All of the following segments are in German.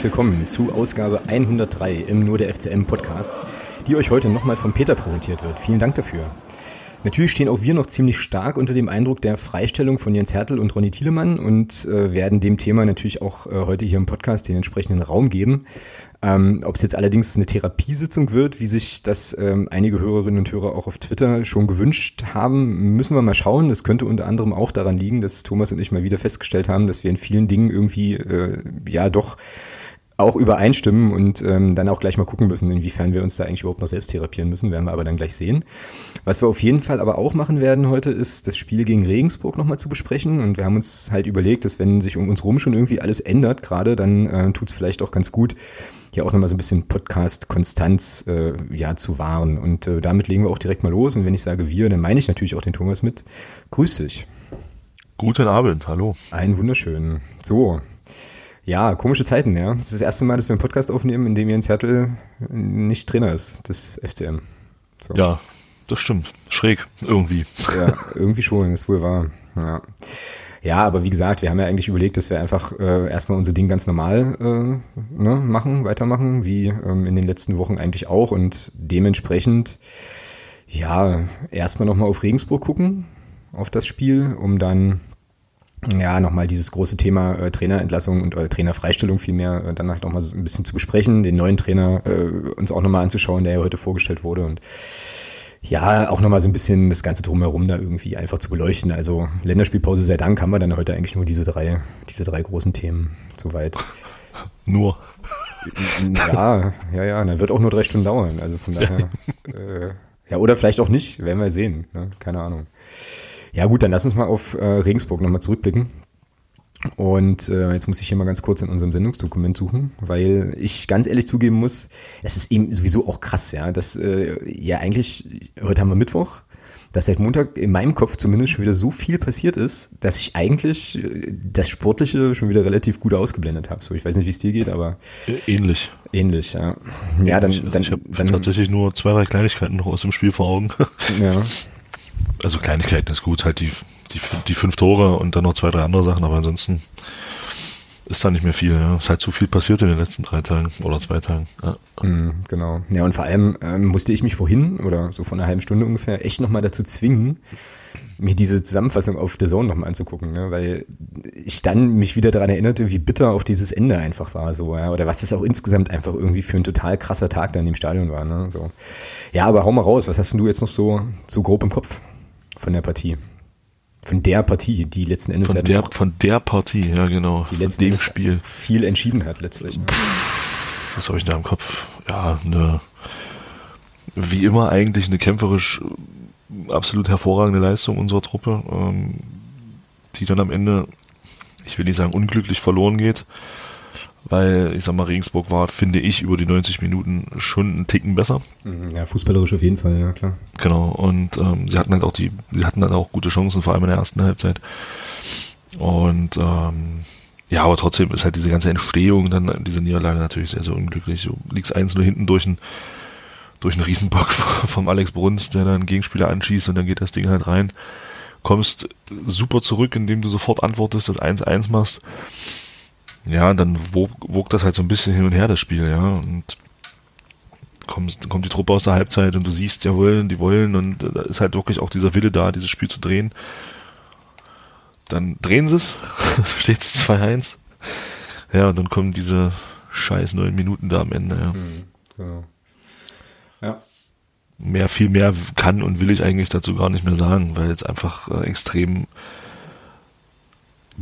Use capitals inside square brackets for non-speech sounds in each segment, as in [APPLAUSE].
herzlich willkommen zu Ausgabe 103 im Nur der FCM Podcast, die euch heute nochmal von Peter präsentiert wird. Vielen Dank dafür. Natürlich stehen auch wir noch ziemlich stark unter dem Eindruck der Freistellung von Jens Hertel und Ronny Thielemann und äh, werden dem Thema natürlich auch äh, heute hier im Podcast den entsprechenden Raum geben. Ähm, Ob es jetzt allerdings eine Therapiesitzung wird, wie sich das ähm, einige Hörerinnen und Hörer auch auf Twitter schon gewünscht haben, müssen wir mal schauen. Das könnte unter anderem auch daran liegen, dass Thomas und ich mal wieder festgestellt haben, dass wir in vielen Dingen irgendwie äh, ja doch auch übereinstimmen und ähm, dann auch gleich mal gucken müssen, inwiefern wir uns da eigentlich überhaupt noch selbst therapieren müssen, werden wir aber dann gleich sehen. Was wir auf jeden Fall aber auch machen werden heute, ist das Spiel gegen Regensburg nochmal zu besprechen und wir haben uns halt überlegt, dass wenn sich um uns rum schon irgendwie alles ändert gerade, dann äh, tut es vielleicht auch ganz gut, hier auch nochmal so ein bisschen Podcast-Konstanz äh, ja, zu wahren und äh, damit legen wir auch direkt mal los und wenn ich sage wir, dann meine ich natürlich auch den Thomas mit. Grüß dich. Guten Abend, hallo. Einen wunderschönen. So, ja, komische Zeiten, ja. Es ist das erste Mal, dass wir einen Podcast aufnehmen, in dem Jens Hertel nicht Trainer ist des FCM. So. Ja, das stimmt. Schräg, irgendwie. [LAUGHS] Ja, irgendwie schon, ist wohl wahr. Ja. Ja, aber wie gesagt, wir haben ja eigentlich überlegt, dass wir einfach äh, erstmal unser Ding ganz normal äh, ne, machen, weitermachen, wie ähm, in den letzten Wochen eigentlich auch. Und dementsprechend, ja, erstmal nochmal auf Regensburg gucken, auf das Spiel, um dann ja, nochmal dieses große Thema äh, Trainerentlassung und oder Trainerfreistellung vielmehr äh, dann halt nochmal so ein bisschen zu besprechen, den neuen Trainer äh, uns auch nochmal anzuschauen, der ja heute vorgestellt wurde und ja, auch nochmal so ein bisschen das Ganze drumherum da irgendwie einfach zu beleuchten. Also Länderspielpause sei Dank haben wir dann heute eigentlich nur diese drei, diese drei großen Themen soweit. [LAUGHS] Nur. Ja, ja, ja, dann wird auch nur drei Stunden dauern. Also von daher, [LAUGHS] äh, ja, oder vielleicht auch nicht, werden wir sehen. Ne? Keine Ahnung. Ja gut, dann lass uns mal auf äh, Regensburg nochmal zurückblicken. Und äh, jetzt muss ich hier mal ganz kurz in unserem Sendungsdokument suchen, weil ich ganz ehrlich zugeben muss, es ist eben sowieso auch krass, ja, dass äh, ja eigentlich, heute haben wir Mittwoch, dass seit Montag in meinem Kopf zumindest schon wieder so viel passiert ist, dass ich eigentlich äh, das Sportliche schon wieder relativ gut ausgeblendet habe. So, ich weiß nicht, wie es dir geht, aber ähnlich. Ähnlich, ja. Ja, dann, dann, ich dann tatsächlich nur zwei, drei Kleinigkeiten noch aus dem Spiel vor Augen. Ja [LAUGHS] also Kleinigkeiten ist gut, halt die, die, die fünf Tore und dann noch zwei, drei andere Sachen, aber ansonsten ist da nicht mehr viel. Ja. Es ist halt zu viel passiert in den letzten drei Tagen oder zwei Tagen. Ja. Mm, genau. Ja, und vor allem ähm, musste ich mich vorhin oder so vor einer halben Stunde ungefähr echt nochmal dazu zwingen, mir diese Zusammenfassung auf The Zone nochmal anzugucken, ne? weil ich dann mich wieder daran erinnerte, wie bitter auch dieses Ende einfach war, so, ja, oder was das auch insgesamt einfach irgendwie für ein total krasser Tag da in dem Stadion war, ne, so. Ja, aber hau mal raus, was hast denn du jetzt noch so, so grob im Kopf? Von der Partie. Von der Partie, die letzten Endes von der, von der Partie, ja genau. Die letzten dem Spiel viel entschieden hat letztlich. Was habe ich da im Kopf? Ja, eine wie immer eigentlich eine kämpferisch absolut hervorragende Leistung unserer Truppe, ähm, die dann am Ende, ich will nicht sagen unglücklich verloren geht, weil ich sag mal, Regensburg war, finde ich, über die 90 Minuten schon einen Ticken besser. Mhm, ja, fußballerisch auf jeden Fall, ja klar. Genau, und ähm, sie hatten halt auch die, sie hatten dann auch gute Chancen, vor allem in der ersten Halbzeit. Und ähm, ja, aber trotzdem ist halt diese ganze Entstehung dann, diese Niederlage natürlich sehr, sehr unglücklich. Du liegst eins nur hinten durch einen durch einen Riesenbock [LAUGHS] vom Alex Bruns, der dann einen Gegenspieler anschießt und dann geht das Ding halt rein. Kommst super zurück, indem du sofort antwortest, das 1-1 machst ja, dann wog, wog das halt so ein bisschen hin und her, das Spiel, ja. Und kommst, kommt die Truppe aus der Halbzeit und du siehst, jawohl, die wollen und da ist halt wirklich auch dieser Wille da, dieses Spiel zu drehen. Dann drehen sie es, [LAUGHS] steht es 2-1. Ja, und dann kommen diese scheiß neun Minuten da am Ende, ja. Mhm, genau. Ja. Mehr, viel mehr kann und will ich eigentlich dazu gar nicht mehr sagen, weil jetzt einfach äh, extrem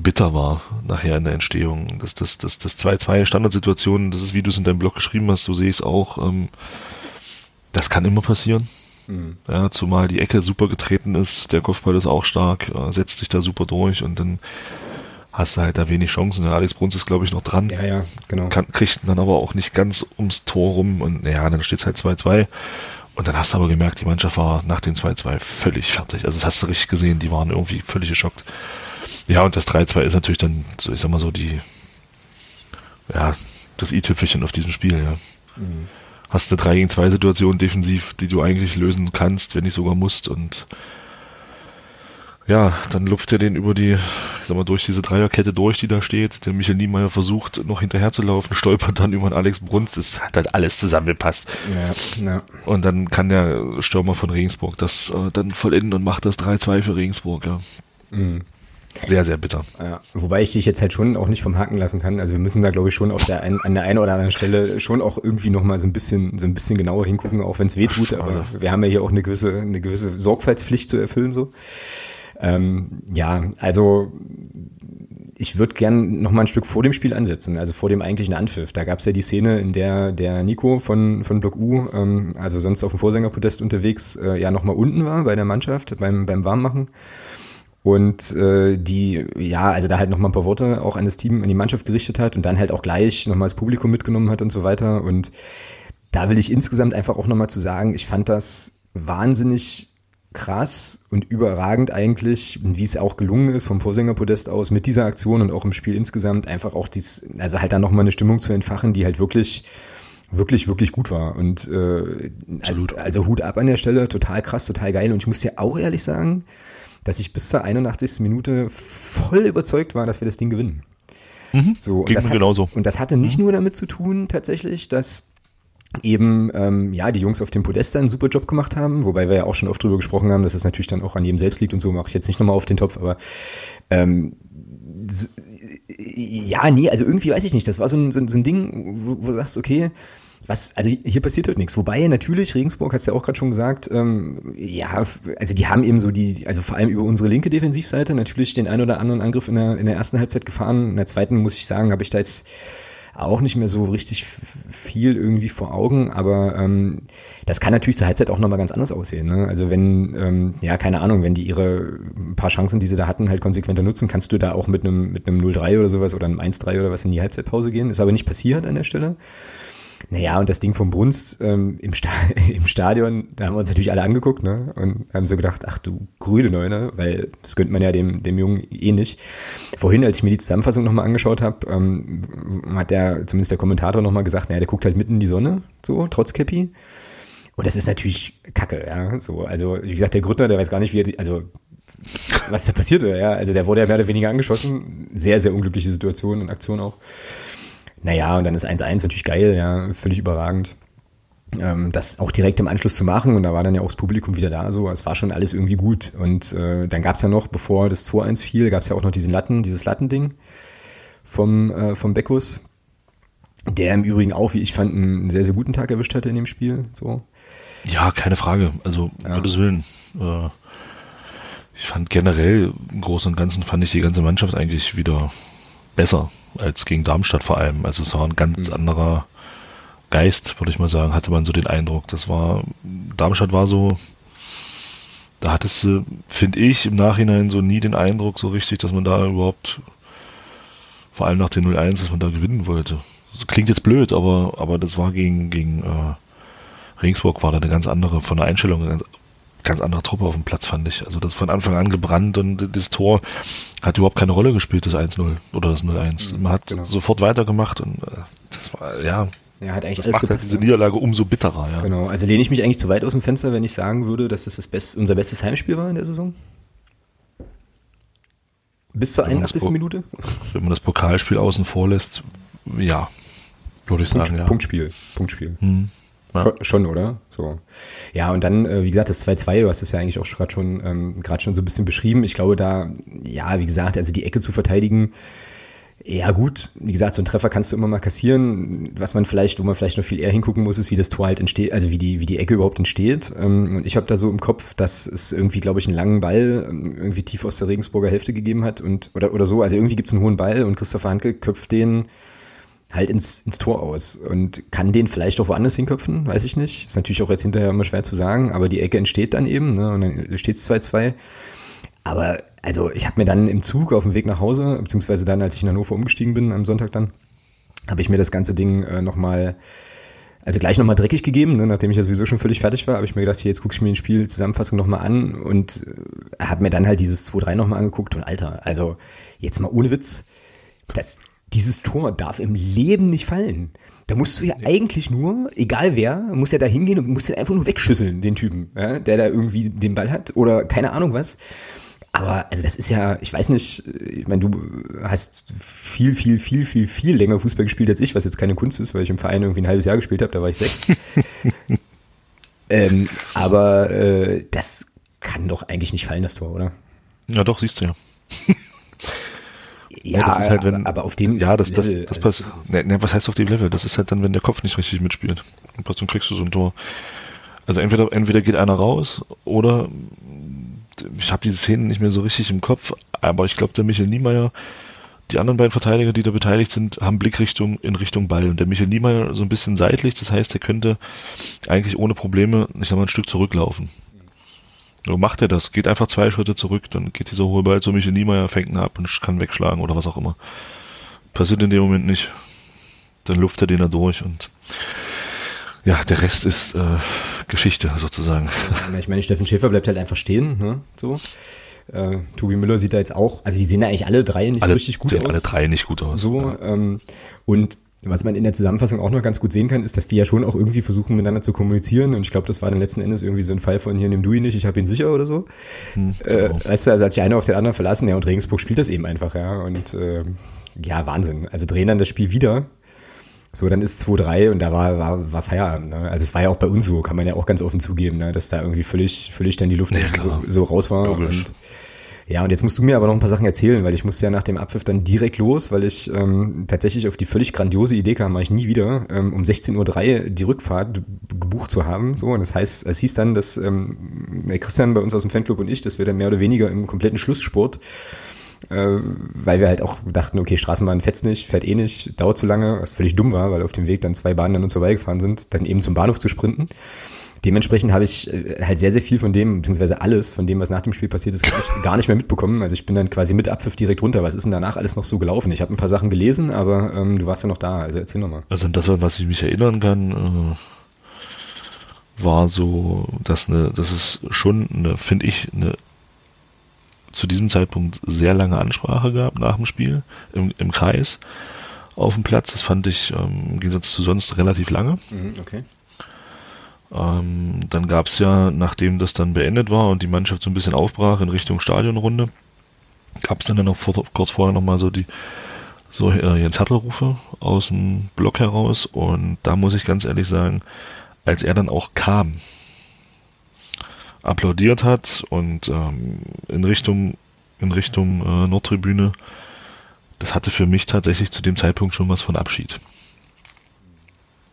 bitter war nachher in der Entstehung. Das, das, das, das 2-2 Standardsituation, das ist, wie du es in deinem Blog geschrieben hast, so sehe ich es auch. Ähm, das kann immer passieren. Mhm. Ja, zumal die Ecke super getreten ist, der Kopfball ist auch stark, äh, setzt sich da super durch und dann hast du halt da wenig Chancen. Der Alex Bruns ist, glaube ich, noch dran. Ja, ja, genau. Kann, kriegt dann aber auch nicht ganz ums Tor rum und ja, dann steht es halt 2-2. Und dann hast du aber gemerkt, die Mannschaft war nach den 2-2 völlig fertig. Also das hast du richtig gesehen, die waren irgendwie völlig geschockt. Ja, und das 3-2 ist natürlich dann, so ich sag mal so, die, ja, das i-Tüpfelchen auf diesem Spiel, ja. Mhm. Hast eine 3 gegen 2 Situation defensiv, die du eigentlich lösen kannst, wenn nicht sogar musst und ja, dann lupft er den über die, ich sag mal, durch diese Dreierkette durch, die da steht. Der Michael Niemeyer versucht noch hinterher zu laufen, [LAUGHS] stolpert dann über den Alex Bruns. Das hat halt alles zusammengepasst. Ja, ja. Und dann kann der Stürmer von Regensburg das äh, dann vollenden und macht das 3-2 für Regensburg, ja. Mhm. Sehr, sehr bitter. Ja, wobei ich dich jetzt halt schon auch nicht vom Haken lassen kann. Also wir müssen da, glaube ich, schon auf der ein, an der einen oder anderen Stelle schon auch irgendwie nochmal so ein bisschen, so ein bisschen genauer hingucken, auch wenn es weh tut. Aber wir haben ja hier auch eine gewisse, eine gewisse Sorgfaltspflicht zu erfüllen, so. Ähm, ja, also ich würde gern noch mal ein Stück vor dem Spiel ansetzen, also vor dem eigentlichen Anpfiff. Da gab es ja die Szene, in der der Nico von, von Block U, ähm, also sonst auf dem Vorsängerpodest unterwegs, äh, ja noch mal unten war bei der Mannschaft beim, beim Warmmachen. Und äh, die, ja, also da halt noch mal ein paar Worte auch an das Team, an die Mannschaft gerichtet hat und dann halt auch gleich noch mal das Publikum mitgenommen hat und so weiter. Und da will ich insgesamt einfach auch noch mal zu sagen, ich fand das wahnsinnig krass und überragend eigentlich, wie es auch gelungen ist vom Vorsängerpodest aus mit dieser Aktion und auch im Spiel insgesamt einfach auch dies, also halt da nochmal eine Stimmung zu entfachen, die halt wirklich wirklich, wirklich gut war. Und äh, also, also Hut ab an der Stelle, total krass, total geil. Und ich muss dir auch ehrlich sagen, dass ich bis zur 81. Minute voll überzeugt war, dass wir das Ding gewinnen. Mhm, so, und, das hat, genauso. und das hatte nicht mhm. nur damit zu tun, tatsächlich, dass eben ähm, ja die Jungs auf dem Podest einen super Job gemacht haben, wobei wir ja auch schon oft drüber gesprochen haben, dass es natürlich dann auch an jedem selbst liegt und so mache ich jetzt nicht nochmal auf den Topf, aber ähm, ja, nee, also irgendwie weiß ich nicht, das war so ein, so, so ein Ding, wo, wo du sagst, okay, was, also hier passiert halt nichts. Wobei natürlich, Regensburg hast du ja auch gerade schon gesagt, ähm, ja, also die haben eben so die, also vor allem über unsere linke Defensivseite natürlich den ein oder anderen Angriff in der, in der ersten Halbzeit gefahren. In der zweiten, muss ich sagen, habe ich da jetzt auch nicht mehr so richtig viel irgendwie vor Augen, aber ähm, das kann natürlich zur Halbzeit auch nochmal ganz anders aussehen. Ne? Also wenn, ähm, ja, keine Ahnung, wenn die ihre paar Chancen, die sie da hatten, halt konsequenter nutzen, kannst du da auch mit einem mit einem 0-3 oder sowas oder einem 1-3 oder was in die Halbzeitpause gehen. Ist aber nicht passiert an der Stelle. Naja, und das Ding vom Bruns ähm, im, Sta [LAUGHS] im Stadion, da haben wir uns natürlich alle angeguckt ne? und haben so gedacht, ach du grüne Neune, weil das gönnt man ja dem, dem Jungen eh nicht. Vorhin, als ich mir die Zusammenfassung nochmal angeschaut habe, ähm, hat der, zumindest der Kommentator nochmal gesagt, naja, der guckt halt mitten in die Sonne, so, trotz Cappy. Und das ist natürlich Kacke, ja. So, also, wie gesagt, der Gründer, der weiß gar nicht, wie er, also was da passierte, ja. Also der wurde ja mehr oder weniger angeschossen. Sehr, sehr unglückliche Situation und Aktion auch. Naja, und dann ist 1-1 natürlich geil, ja, völlig überragend. Ähm, das auch direkt im Anschluss zu machen und da war dann ja auch das Publikum wieder da, so, es war schon alles irgendwie gut. Und äh, dann gab's ja noch, bevor das 2-1 fiel, gab's ja auch noch diesen Latten, dieses Lattending vom, äh, vom Beckus, der im Übrigen auch, wie ich fand, einen sehr, sehr guten Tag erwischt hatte in dem Spiel. So. Ja, keine Frage. Also, ja. Gottes Willen. Äh, ich fand generell, im Großen und Ganzen fand ich die ganze Mannschaft eigentlich wieder besser als gegen Darmstadt vor allem. Also es war ein ganz mhm. anderer Geist, würde ich mal sagen, hatte man so den Eindruck. Das war, Darmstadt war so, da hattest du, finde ich, im Nachhinein so nie den Eindruck so richtig, dass man da überhaupt, vor allem nach den 0-1, dass man da gewinnen wollte. Das klingt jetzt blöd, aber, aber das war gegen, gegen äh, Regensburg war da eine ganz andere, von der Einstellung ganz andere Truppe auf dem Platz, fand ich. Also das von Anfang an gebrannt und das Tor hat überhaupt keine Rolle gespielt, das 1-0 oder das 0-1. Mhm, Man hat genau. sofort weitergemacht und äh, das war, ja. Ja, hat eigentlich das macht halt diese Niederlage umso bitterer, ja. Genau. Also lehne ich mich eigentlich zu weit aus dem Fenster, wenn ich sagen würde, dass das, das best, unser bestes Heimspiel war in der Saison? Bis zur 81. Minute? Wenn man das Pokalspiel außen vor lässt, ja, würde ich Punkt, sagen, ja. Punktspiel, Punktspiel. Hm. Ja. Schon, oder? So. Ja, und dann, äh, wie gesagt, das 2-2, du hast es ja eigentlich auch gerade schon, ähm, gerade schon so ein bisschen beschrieben. Ich glaube, da, ja, wie gesagt, also die Ecke zu verteidigen, ja gut, wie gesagt, so einen Treffer kannst du immer mal kassieren. Was man vielleicht, wo man vielleicht noch viel eher hingucken muss, ist, wie das Tor halt entsteht, also wie die, wie die Ecke überhaupt entsteht. Ähm, und ich habe da so im Kopf, dass es irgendwie, glaube ich, einen langen Ball ähm, irgendwie tief aus der Regensburger Hälfte gegeben hat und oder, oder so. Also irgendwie gibt es einen hohen Ball und Christopher Hanke köpft den halt ins, ins Tor aus und kann den vielleicht auch woanders hinköpfen, weiß ich nicht. Ist natürlich auch jetzt hinterher immer schwer zu sagen, aber die Ecke entsteht dann eben ne, und dann steht es 2-2. Aber also ich habe mir dann im Zug auf dem Weg nach Hause, beziehungsweise dann, als ich in Hannover umgestiegen bin am Sonntag dann, habe ich mir das ganze Ding äh, nochmal, also gleich nochmal dreckig gegeben, ne, nachdem ich ja sowieso schon völlig fertig war, habe ich mir gedacht, hier, jetzt gucke ich mir den Spiel Zusammenfassung nochmal an und äh, habe mir dann halt dieses 2-3 nochmal angeguckt und Alter, also jetzt mal ohne Witz, das, dieses Tor darf im Leben nicht fallen. Da musst du ja eigentlich nur, egal wer, muss ja da hingehen und muss den einfach nur wegschüsseln, den Typen, ja, der da irgendwie den Ball hat oder keine Ahnung was. Aber also das ist ja, ich weiß nicht, ich meine, du hast viel, viel, viel, viel, viel länger Fußball gespielt als ich, was jetzt keine Kunst ist, weil ich im Verein irgendwie ein halbes Jahr gespielt habe, da war ich sechs. [LAUGHS] ähm, aber äh, das kann doch eigentlich nicht fallen, das Tor, oder? Ja, doch, siehst du ja. Ja, ja halt, wenn, aber auf dem Ja, das, das, das, das passt. Ne, ne, was heißt auf dem Level? Das ist halt dann, wenn der Kopf nicht richtig mitspielt. Und plötzlich kriegst du so ein Tor. Also entweder, entweder geht einer raus oder ich habe diese Szenen nicht mehr so richtig im Kopf, aber ich glaube, der Michael Niemeyer, die anderen beiden Verteidiger, die da beteiligt sind, haben Blickrichtung in Richtung Ball. Und der Michael Niemeyer so ein bisschen seitlich, das heißt, er könnte eigentlich ohne Probleme, ich sag mal, ein Stück zurücklaufen. So macht er das, geht einfach zwei Schritte zurück, dann geht dieser hohe Ball zu Michael Niemeyer, fängt ihn ab und kann wegschlagen oder was auch immer. Passiert in dem Moment nicht. Dann luft er den da durch und ja, der Rest ist äh, Geschichte sozusagen. Ja, ich meine, Steffen Schäfer bleibt halt einfach stehen, ne? So. Äh, Tobi Müller sieht da jetzt auch, also die sehen ja eigentlich alle drei nicht alle, so richtig gut aus. Alle drei nicht gut aus. So, ja. ähm, und was man in der Zusammenfassung auch noch ganz gut sehen kann, ist, dass die ja schon auch irgendwie versuchen, miteinander zu kommunizieren. Und ich glaube, das war dann letzten Endes irgendwie so ein Fall von hier, nimm du ihn nicht, ich habe ihn sicher oder so. Hm, äh, weißt du, also hat sich einer auf den anderen verlassen, ja, und Regensburg spielt das eben einfach, ja. Und äh, ja, Wahnsinn. Also drehen dann das Spiel wieder so, dann ist 2-3 und da war, war, war Feierabend. Ne? Also es war ja auch bei uns so, kann man ja auch ganz offen zugeben, ne? dass da irgendwie völlig, völlig dann die Luft ja, so, so, raus war. Und, ja, und jetzt musst du mir aber noch ein paar Sachen erzählen, weil ich musste ja nach dem Abpfiff dann direkt los, weil ich ähm, tatsächlich auf die völlig grandiose Idee kam, mache ich nie wieder, ähm, um 16.03 Uhr die Rückfahrt gebucht zu haben. So, und das heißt, es hieß dann, dass ähm, Christian bei uns aus dem Fanclub und ich, dass wir dann mehr oder weniger im kompletten Schlusssport äh, weil wir halt auch dachten, okay, Straßenbahn fährt nicht, fährt eh nicht, dauert zu lange, was völlig dumm war, weil auf dem Weg dann zwei Bahnen an uns vorbeigefahren sind, dann eben zum Bahnhof zu sprinten. Dementsprechend habe ich äh, halt sehr, sehr viel von dem, beziehungsweise alles von dem, was nach dem Spiel passiert ist, gar nicht, gar nicht mehr mitbekommen. Also ich bin dann quasi mit Abpfiff direkt runter. Was ist denn danach alles noch so gelaufen? Ich habe ein paar Sachen gelesen, aber ähm, du warst ja noch da, also erzähl nochmal. Also das, was ich mich erinnern kann, äh, war so, dass eine, das ist schon eine, finde ich, eine zu diesem Zeitpunkt sehr lange Ansprache gab nach dem Spiel im, im Kreis auf dem Platz. Das fand ich ähm, im Gegensatz zu sonst relativ lange. Mhm, okay. Ähm, dann gab es ja, nachdem das dann beendet war und die Mannschaft so ein bisschen aufbrach in Richtung Stadionrunde, gab es dann, noch vor, kurz vorher nochmal so die so äh, Jens Hattel-Rufe aus dem Block heraus und da muss ich ganz ehrlich sagen, als er dann auch kam, applaudiert hat und ähm, in Richtung in Richtung äh, Nordtribüne, das hatte für mich tatsächlich zu dem Zeitpunkt schon was von Abschied.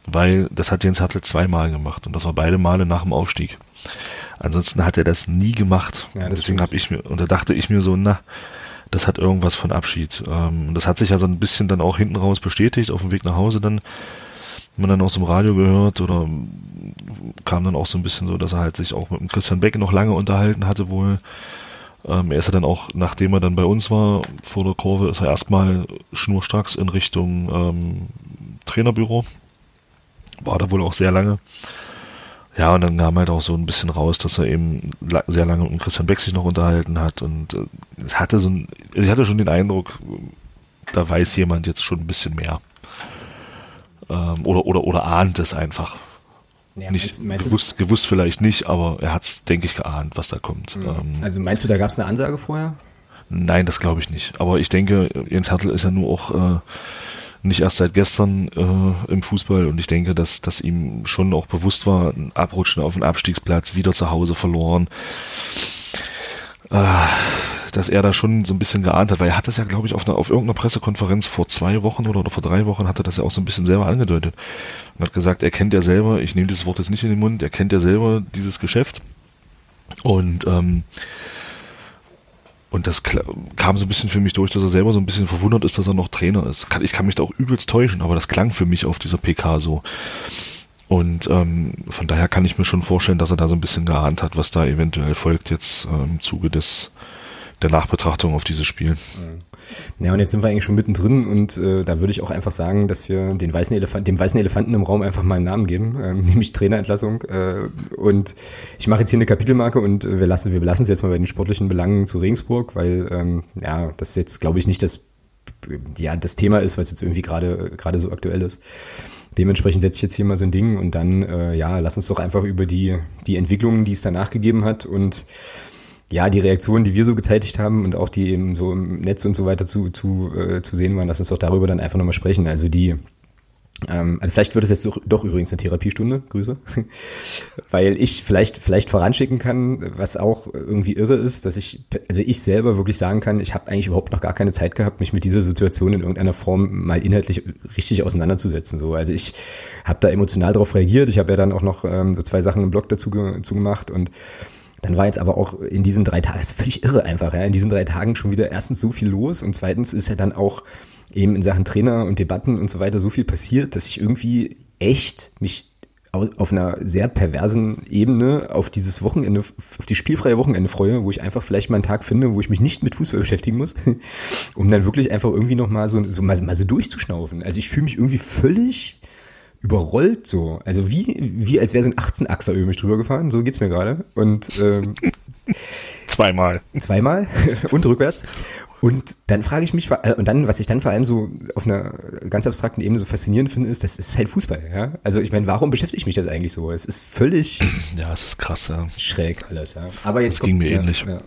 Weil das hat Jens Hartl zweimal gemacht und das war beide Male nach dem Aufstieg. Ansonsten hat er das nie gemacht. Ja, Deswegen habe ich mir, und da dachte ich mir so, na, das hat irgendwas von Abschied. Ähm, das hat sich ja so ein bisschen dann auch hinten raus bestätigt, auf dem Weg nach Hause dann man dann aus dem Radio gehört oder kam dann auch so ein bisschen so, dass er halt sich auch mit dem Christian Beck noch lange unterhalten hatte wohl. Ähm, er ist ja dann auch, nachdem er dann bei uns war, vor der Kurve, ist er erstmal schnurstracks in Richtung ähm, Trainerbüro. War da wohl auch sehr lange. Ja, und dann kam halt auch so ein bisschen raus, dass er eben sehr lange mit Christian Beck sich noch unterhalten hat und äh, es hatte so ein, ich hatte schon den Eindruck, da weiß jemand jetzt schon ein bisschen mehr ähm, oder, oder, oder ahnt es einfach. Ja, nicht meinst, meinst gewusst, gewusst vielleicht nicht, aber er hat es, denke ich, geahnt, was da kommt. Mhm. Ähm, also meinst du, da gab es eine Ansage vorher? Nein, das glaube ich nicht. Aber ich denke, Jens Hertel ist ja nur auch äh, nicht erst seit gestern äh, im Fußball und ich denke, dass, dass ihm schon auch bewusst war, ein Abrutschen auf den Abstiegsplatz, wieder zu Hause verloren. Äh, dass er da schon so ein bisschen geahnt hat, weil er hat das ja, glaube ich, auf, einer, auf irgendeiner Pressekonferenz vor zwei Wochen oder, oder vor drei Wochen hat er das ja auch so ein bisschen selber angedeutet. Und hat gesagt, er kennt ja selber, ich nehme dieses Wort jetzt nicht in den Mund, er kennt ja selber dieses Geschäft. Und ähm, und das kam so ein bisschen für mich durch, dass er selber so ein bisschen verwundert ist, dass er noch Trainer ist. Ich kann mich da auch übelst täuschen, aber das klang für mich auf dieser PK so. Und ähm, von daher kann ich mir schon vorstellen, dass er da so ein bisschen geahnt hat, was da eventuell folgt jetzt äh, im Zuge des der Nachbetrachtung auf dieses Spiel. Ja, und jetzt sind wir eigentlich schon mittendrin und äh, da würde ich auch einfach sagen, dass wir den weißen Elefant, dem weißen Elefanten im Raum einfach mal einen Namen geben, ähm, [LAUGHS] nämlich Trainerentlassung. Äh, und ich mache jetzt hier eine Kapitelmarke und wir lassen, wir belassen es jetzt mal bei den sportlichen Belangen zu Regensburg, weil ähm, ja, das jetzt, glaube ich, nicht das, ja, das Thema ist, was jetzt irgendwie gerade gerade so aktuell ist. Dementsprechend setze ich jetzt hier mal so ein Ding und dann, äh, ja, lass uns doch einfach über die, die Entwicklungen, die es danach gegeben hat und ja, die Reaktionen, die wir so gezeitigt haben und auch die eben so im Netz und so weiter zu, zu, äh, zu sehen waren, lass uns doch darüber dann einfach nochmal sprechen. Also die, ähm, also vielleicht wird es jetzt doch, doch übrigens eine Therapiestunde, Grüße, [LAUGHS] weil ich vielleicht vielleicht voranschicken kann, was auch irgendwie irre ist, dass ich also ich selber wirklich sagen kann, ich habe eigentlich überhaupt noch gar keine Zeit gehabt, mich mit dieser Situation in irgendeiner Form mal inhaltlich richtig auseinanderzusetzen. So, also ich habe da emotional darauf reagiert. Ich habe ja dann auch noch ähm, so zwei Sachen im Blog dazu, dazu gemacht und dann war jetzt aber auch in diesen drei Tagen, das [LAUGHS] ist völlig irre einfach, ja, in diesen drei Tagen schon wieder erstens so viel los und zweitens ist ja dann auch eben in Sachen Trainer und Debatten und so weiter so viel passiert, dass ich irgendwie echt mich auf einer sehr perversen Ebene auf dieses Wochenende, auf die spielfreie Wochenende freue, wo ich einfach vielleicht mal einen Tag finde, wo ich mich nicht mit Fußball beschäftigen muss, [LAUGHS] um dann wirklich einfach irgendwie noch mal so, so mal, mal so durchzuschnaufen. Also ich fühle mich irgendwie völlig überrollt so. Also wie, wie als wäre so ein 18-Achser über mich drüber gefahren, so geht's mir gerade. Und ähm, [LAUGHS] zweimal. Zweimal [LAUGHS] und rückwärts. Und dann frage ich mich, äh, und dann, was ich dann vor allem so auf einer ganz abstrakten Ebene so faszinierend finde, ist, das ist halt Fußball, ja. Also ich meine, warum beschäftige ich mich das eigentlich so? Es ist völlig [CLEARS THROAT] Ja, es ist krass, ja. Schräg alles, ja. Aber jetzt das ging mir ja, ähnlich. Ja.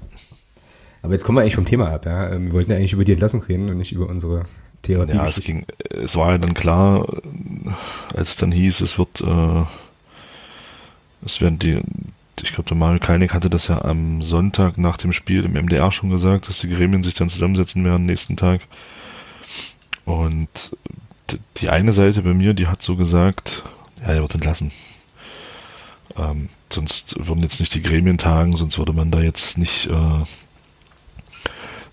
Aber jetzt kommen wir eigentlich vom Thema ab, ja. Ähm, wir wollten ja eigentlich über die Entlassung reden und nicht über unsere Therapie. Ja, es ging, es war ja dann klar, als es dann hieß, es wird, äh, es werden die, ich glaube, der Mario Kalnick hatte das ja am Sonntag nach dem Spiel im MDR schon gesagt, dass die Gremien sich dann zusammensetzen werden nächsten Tag. Und die eine Seite bei mir, die hat so gesagt, ja, er wird entlassen. Ähm, sonst würden jetzt nicht die Gremien tagen, sonst würde man da jetzt nicht äh,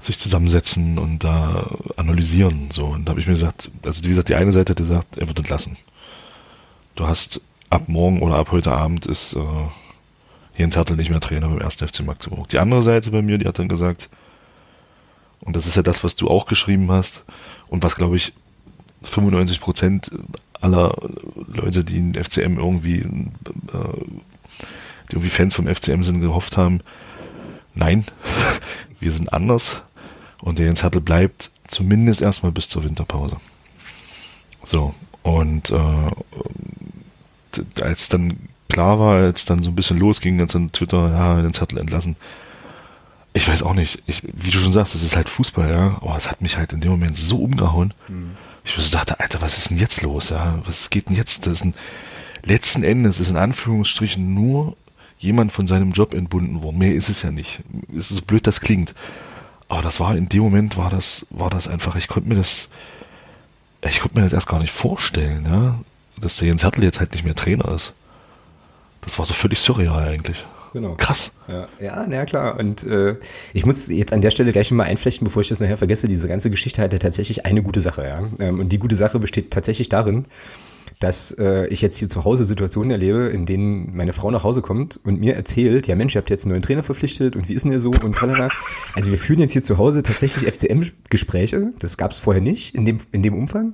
sich zusammensetzen und da analysieren. So, und da habe ich mir gesagt, also wie gesagt, die eine Seite hat gesagt, er wird entlassen. Du hast ab morgen oder ab heute Abend ist äh, Jens Hertel nicht mehr Trainer beim 1. FC Magdeburg. Die andere Seite bei mir, die hat dann gesagt, und das ist ja das, was du auch geschrieben hast und was, glaube ich, 95 Prozent aller Leute, die in FCM irgendwie, äh, die irgendwie Fans vom FCM sind, gehofft haben, nein, [LAUGHS] wir sind anders und der Jens Hertel bleibt zumindest erstmal bis zur Winterpause. So, und äh, als dann klar war, als dann so ein bisschen losging, als dann Twitter, ja, den Zettel entlassen. Ich weiß auch nicht, ich, wie du schon sagst, das ist halt Fußball, ja. Oh, es hat mich halt in dem Moment so umgehauen. Mhm. Ich so dachte, Alter, was ist denn jetzt los, ja? Was geht denn jetzt? Das ist ein, letzten Endes ist in Anführungsstrichen nur jemand von seinem Job entbunden worden. Mehr ist es ja nicht. Es ist so blöd, das klingt. Aber das war, in dem Moment war das, war das einfach, ich konnte mir das, ich konnte mir das erst gar nicht vorstellen, ja, dass der Jens Hertel jetzt halt nicht mehr Trainer ist. Das war so völlig surreal eigentlich. Genau. Krass. Ja, ja, na klar. Und äh, ich muss jetzt an der Stelle gleich mal einflechten, bevor ich das nachher vergesse. Diese ganze Geschichte hatte tatsächlich eine gute Sache, ja. Ähm, und die gute Sache besteht tatsächlich darin, dass äh, ich jetzt hier zu Hause Situationen erlebe, in denen meine Frau nach Hause kommt und mir erzählt, ja Mensch, ihr habt jetzt einen neuen Trainer verpflichtet und wie ist denn der so und tralala. Also wir führen jetzt hier zu Hause tatsächlich FCM-Gespräche. Das gab es vorher nicht in dem, in dem Umfang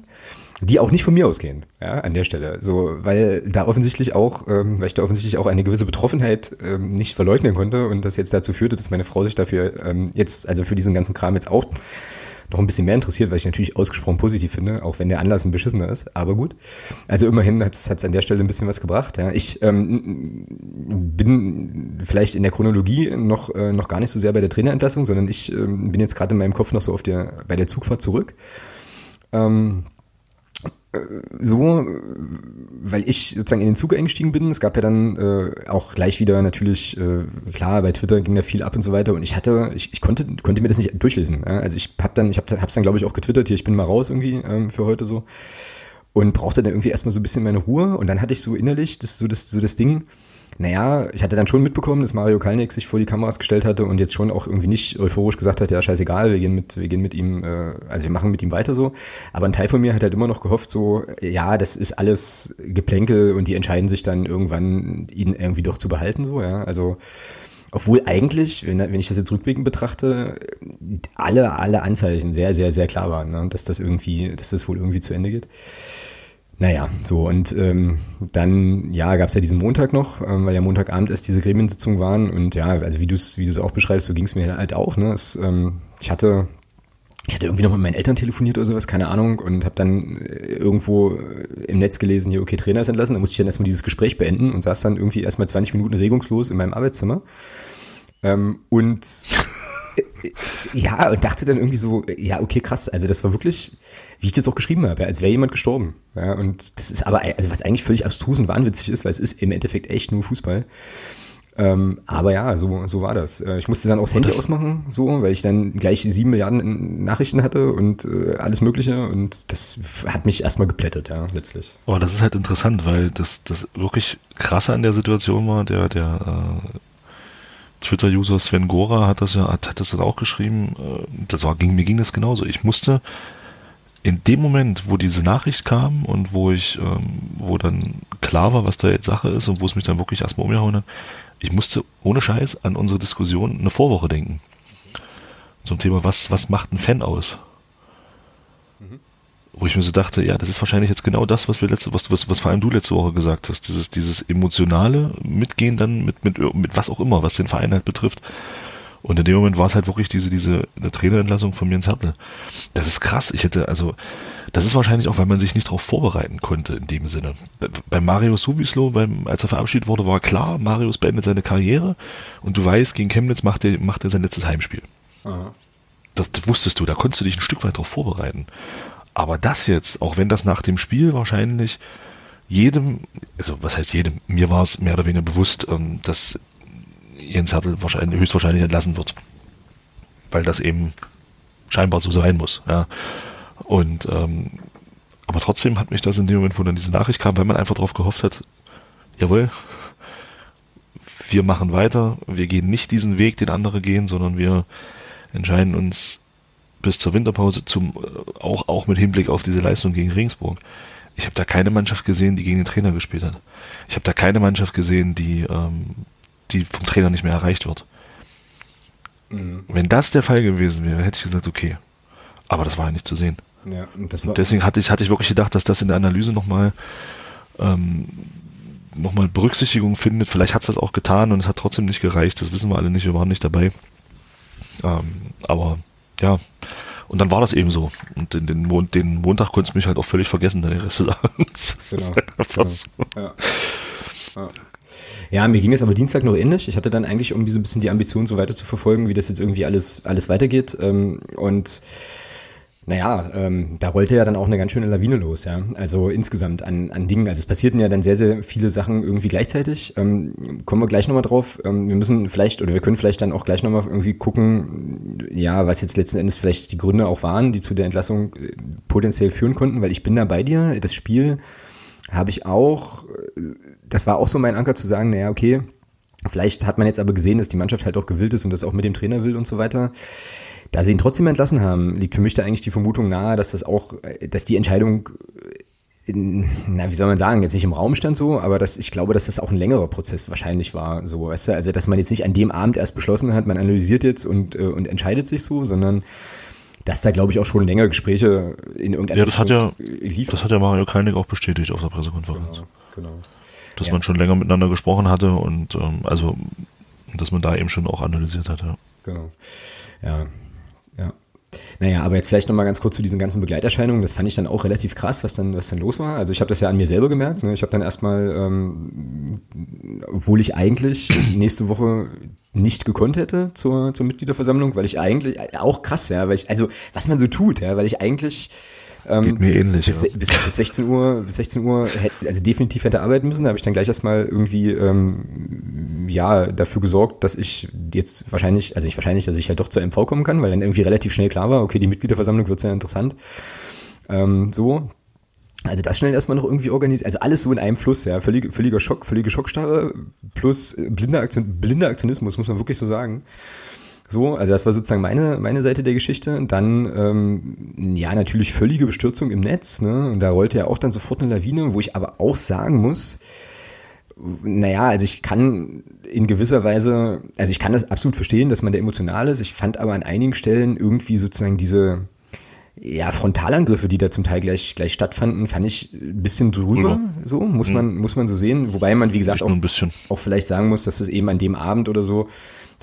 die auch nicht von mir ausgehen, ja, an der Stelle. So, weil da offensichtlich auch, ähm, weil ich da offensichtlich auch eine gewisse Betroffenheit ähm, nicht verleugnen konnte und das jetzt dazu führte, dass meine Frau sich dafür ähm, jetzt, also für diesen ganzen Kram jetzt auch noch ein bisschen mehr interessiert, weil ich natürlich ausgesprochen positiv finde, auch wenn der Anlass ein beschissener ist, aber gut. Also immerhin hat es an der Stelle ein bisschen was gebracht. Ja. Ich ähm, bin vielleicht in der Chronologie noch, äh, noch gar nicht so sehr bei der Trainerentlassung, sondern ich ähm, bin jetzt gerade in meinem Kopf noch so auf der, bei der Zugfahrt zurück. Ähm, so, weil ich sozusagen in den Zug eingestiegen bin. Es gab ja dann äh, auch gleich wieder natürlich, äh, klar, bei Twitter ging da viel ab und so weiter. Und ich hatte, ich, ich konnte, konnte mir das nicht durchlesen. Ja? Also ich habe dann, ich habe hab's dann glaube ich auch getwittert, hier, ich bin mal raus irgendwie ähm, für heute so. Und brauchte dann irgendwie erstmal so ein bisschen meine Ruhe. Und dann hatte ich so innerlich das, so das, so das Ding, naja, ich hatte dann schon mitbekommen, dass Mario Kalnick sich vor die Kameras gestellt hatte und jetzt schon auch irgendwie nicht euphorisch gesagt hat, ja, scheißegal, wir gehen mit, wir gehen mit ihm, äh, also wir machen mit ihm weiter so. Aber ein Teil von mir hat halt immer noch gehofft, so, ja, das ist alles Geplänkel und die entscheiden sich dann irgendwann, ihn irgendwie doch zu behalten, so, ja. Also, obwohl eigentlich, wenn, wenn ich das jetzt rückblickend betrachte, alle, alle Anzeichen sehr, sehr, sehr klar waren, ne, dass das irgendwie, dass das wohl irgendwie zu Ende geht. Naja, so und ähm, dann, ja, gab es ja diesen Montag noch, ähm, weil ja Montagabend erst diese Gremiensitzungen waren und ja, also wie du es wie du's auch beschreibst, so ging es mir halt auch. Ne? Es, ähm, ich hatte ich hatte irgendwie noch mit meinen Eltern telefoniert oder sowas, keine Ahnung, und habe dann äh, irgendwo im Netz gelesen, hier, okay, Trainer ist entlassen, da musste ich dann erstmal dieses Gespräch beenden und saß dann irgendwie erstmal 20 Minuten regungslos in meinem Arbeitszimmer Ähm, und äh, [LAUGHS] ja, und dachte dann irgendwie so, ja, okay, krass. Also das war wirklich, wie ich das auch geschrieben habe, als wäre jemand gestorben. Ja, und das ist aber, also was eigentlich völlig abstrus und wahnwitzig ist, weil es ist im Endeffekt echt nur Fußball. Ähm, aber ja, so, so war das. Äh, ich musste dann auch das Handy ausmachen, so, weil ich dann gleich sieben Milliarden Nachrichten hatte und äh, alles Mögliche. Und das hat mich erstmal geplättet, ja, letztlich. Aber das ist halt interessant, weil das, das wirklich krasse an der Situation war, der, der äh, Twitter-User Sven Gora hat das ja, hat, hat das dann auch geschrieben. Äh, das war, ging, mir ging das genauso. Ich musste in dem Moment, wo diese Nachricht kam und wo ich, ähm, wo dann klar war, was da jetzt Sache ist und wo es mich dann wirklich erstmal umgehauen hat, ich musste ohne Scheiß an unsere Diskussion eine Vorwoche denken. Zum Thema, was, was macht ein Fan aus? Mhm. Wo ich mir so dachte, ja, das ist wahrscheinlich jetzt genau das, was wir letzte, was, was, was vor allem du letzte Woche gesagt hast. Dieses, dieses emotionale Mitgehen dann mit, mit, mit was auch immer, was den Verein halt betrifft. Und in dem Moment war es halt wirklich diese, diese eine Trainerentlassung von Jens Hertel. Das ist krass. Ich hätte, also, das ist wahrscheinlich auch, weil man sich nicht darauf vorbereiten konnte in dem Sinne. Bei Mario Suvislo, beim, als er verabschiedet wurde, war klar, Marius beendet seine Karriere und du weißt, gegen Chemnitz macht er, macht er sein letztes Heimspiel. Das, das wusstest du, da konntest du dich ein Stück weit darauf vorbereiten. Aber das jetzt, auch wenn das nach dem Spiel wahrscheinlich jedem, also was heißt jedem, mir war es mehr oder weniger bewusst, ähm, dass Jens Hertel wahrscheinlich, höchstwahrscheinlich entlassen wird. Weil das eben scheinbar so sein muss. Ja. Und ähm, aber trotzdem hat mich das in dem Moment, wo dann diese Nachricht kam, weil man einfach darauf gehofft hat, jawohl, wir machen weiter, wir gehen nicht diesen Weg, den andere gehen, sondern wir entscheiden uns bis zur Winterpause zum äh, auch auch mit Hinblick auf diese Leistung gegen Regensburg. Ich habe da keine Mannschaft gesehen, die gegen den Trainer gespielt hat. Ich habe da keine Mannschaft gesehen, die ähm, die vom Trainer nicht mehr erreicht wird. Mhm. Wenn das der Fall gewesen wäre, hätte ich gesagt, okay. Aber das war ja nicht zu sehen. Ja, und, und deswegen hatte ich, hatte ich wirklich gedacht, dass das in der Analyse nochmal ähm, nochmal Berücksichtigung findet. Vielleicht hat es das auch getan und es hat trotzdem nicht gereicht. Das wissen wir alle nicht, wir waren nicht dabei. Ähm, aber ja, und dann war das eben so. Und den, den, Mon den Montag konntest du mich halt auch völlig vergessen, den Rest des Abends. Genau. genau. So. Ja. Ja. Ja, mir ging es aber Dienstag noch ähnlich. Ich hatte dann eigentlich irgendwie so ein bisschen die Ambition, so weiter zu verfolgen, wie das jetzt irgendwie alles, alles weitergeht. Ähm, und naja, ähm, da rollte ja dann auch eine ganz schöne Lawine los, ja. Also insgesamt an, an Dingen. Also es passierten ja dann sehr, sehr viele Sachen irgendwie gleichzeitig. Ähm, kommen wir gleich nochmal drauf. Ähm, wir müssen vielleicht, oder wir können vielleicht dann auch gleich nochmal irgendwie gucken, ja, was jetzt letzten Endes vielleicht die Gründe auch waren, die zu der Entlassung äh, potenziell führen konnten, weil ich bin da bei dir. Das Spiel habe ich auch, das war auch so mein Anker zu sagen, naja, okay, vielleicht hat man jetzt aber gesehen, dass die Mannschaft halt auch gewillt ist und das auch mit dem Trainer will und so weiter. Da sie ihn trotzdem entlassen haben, liegt für mich da eigentlich die Vermutung nahe, dass das auch, dass die Entscheidung in, na, wie soll man sagen, jetzt nicht im Raum stand so, aber dass ich glaube, dass das auch ein längerer Prozess wahrscheinlich war, so, weißt du, also dass man jetzt nicht an dem Abend erst beschlossen hat, man analysiert jetzt und, äh, und entscheidet sich so, sondern dass da, glaube ich, auch schon längere Gespräche in irgendeiner Ja, das hat ja, lief. das hat ja Mario Keinig auch bestätigt auf der Pressekonferenz. Genau, genau. Dass ja. man schon länger miteinander gesprochen hatte und ähm, also dass man da eben schon auch analysiert hat, ja. Genau. Ja, naja, aber jetzt vielleicht nochmal ganz kurz zu diesen ganzen Begleiterscheinungen. Das fand ich dann auch relativ krass, was dann, was dann los war. Also ich habe das ja an mir selber gemerkt. Ne? Ich habe dann erstmal, ähm, obwohl ich eigentlich [COUGHS] nächste Woche nicht gekonnt hätte zur, zur Mitgliederversammlung, weil ich eigentlich, auch krass, ja, weil ich, also was man so tut, ja, weil ich eigentlich ähm, geht mir ähnlich. Bis, bis, bis 16 Uhr, bis 16 Uhr, hätte, also definitiv hätte arbeiten müssen. Da habe ich dann gleich erstmal irgendwie ähm, ja dafür gesorgt, dass ich jetzt wahrscheinlich, also nicht wahrscheinlich, dass ich halt doch zur MV kommen kann, weil dann irgendwie relativ schnell klar war, okay, die Mitgliederversammlung wird sehr interessant. Ähm, so, also das schnell erstmal noch irgendwie organisiert, also alles so in einem Fluss, ja, völlig, völliger Schock, völlige Schockstarre plus blinder, Aktion, blinder Aktionismus, muss man wirklich so sagen. So, also das war sozusagen meine, meine Seite der Geschichte. Und dann, ähm, ja, natürlich völlige Bestürzung im Netz. Ne? Und da rollte ja auch dann sofort eine Lawine, wo ich aber auch sagen muss, naja, also ich kann in gewisser Weise, also ich kann das absolut verstehen, dass man da emotional ist. Ich fand aber an einigen Stellen irgendwie sozusagen diese, ja, Frontalangriffe, die da zum Teil gleich, gleich stattfanden, fand ich ein bisschen drüber, so, muss mhm. man, muss man so sehen. Wobei man, wie gesagt, auch, auch vielleicht sagen muss, dass das eben an dem Abend oder so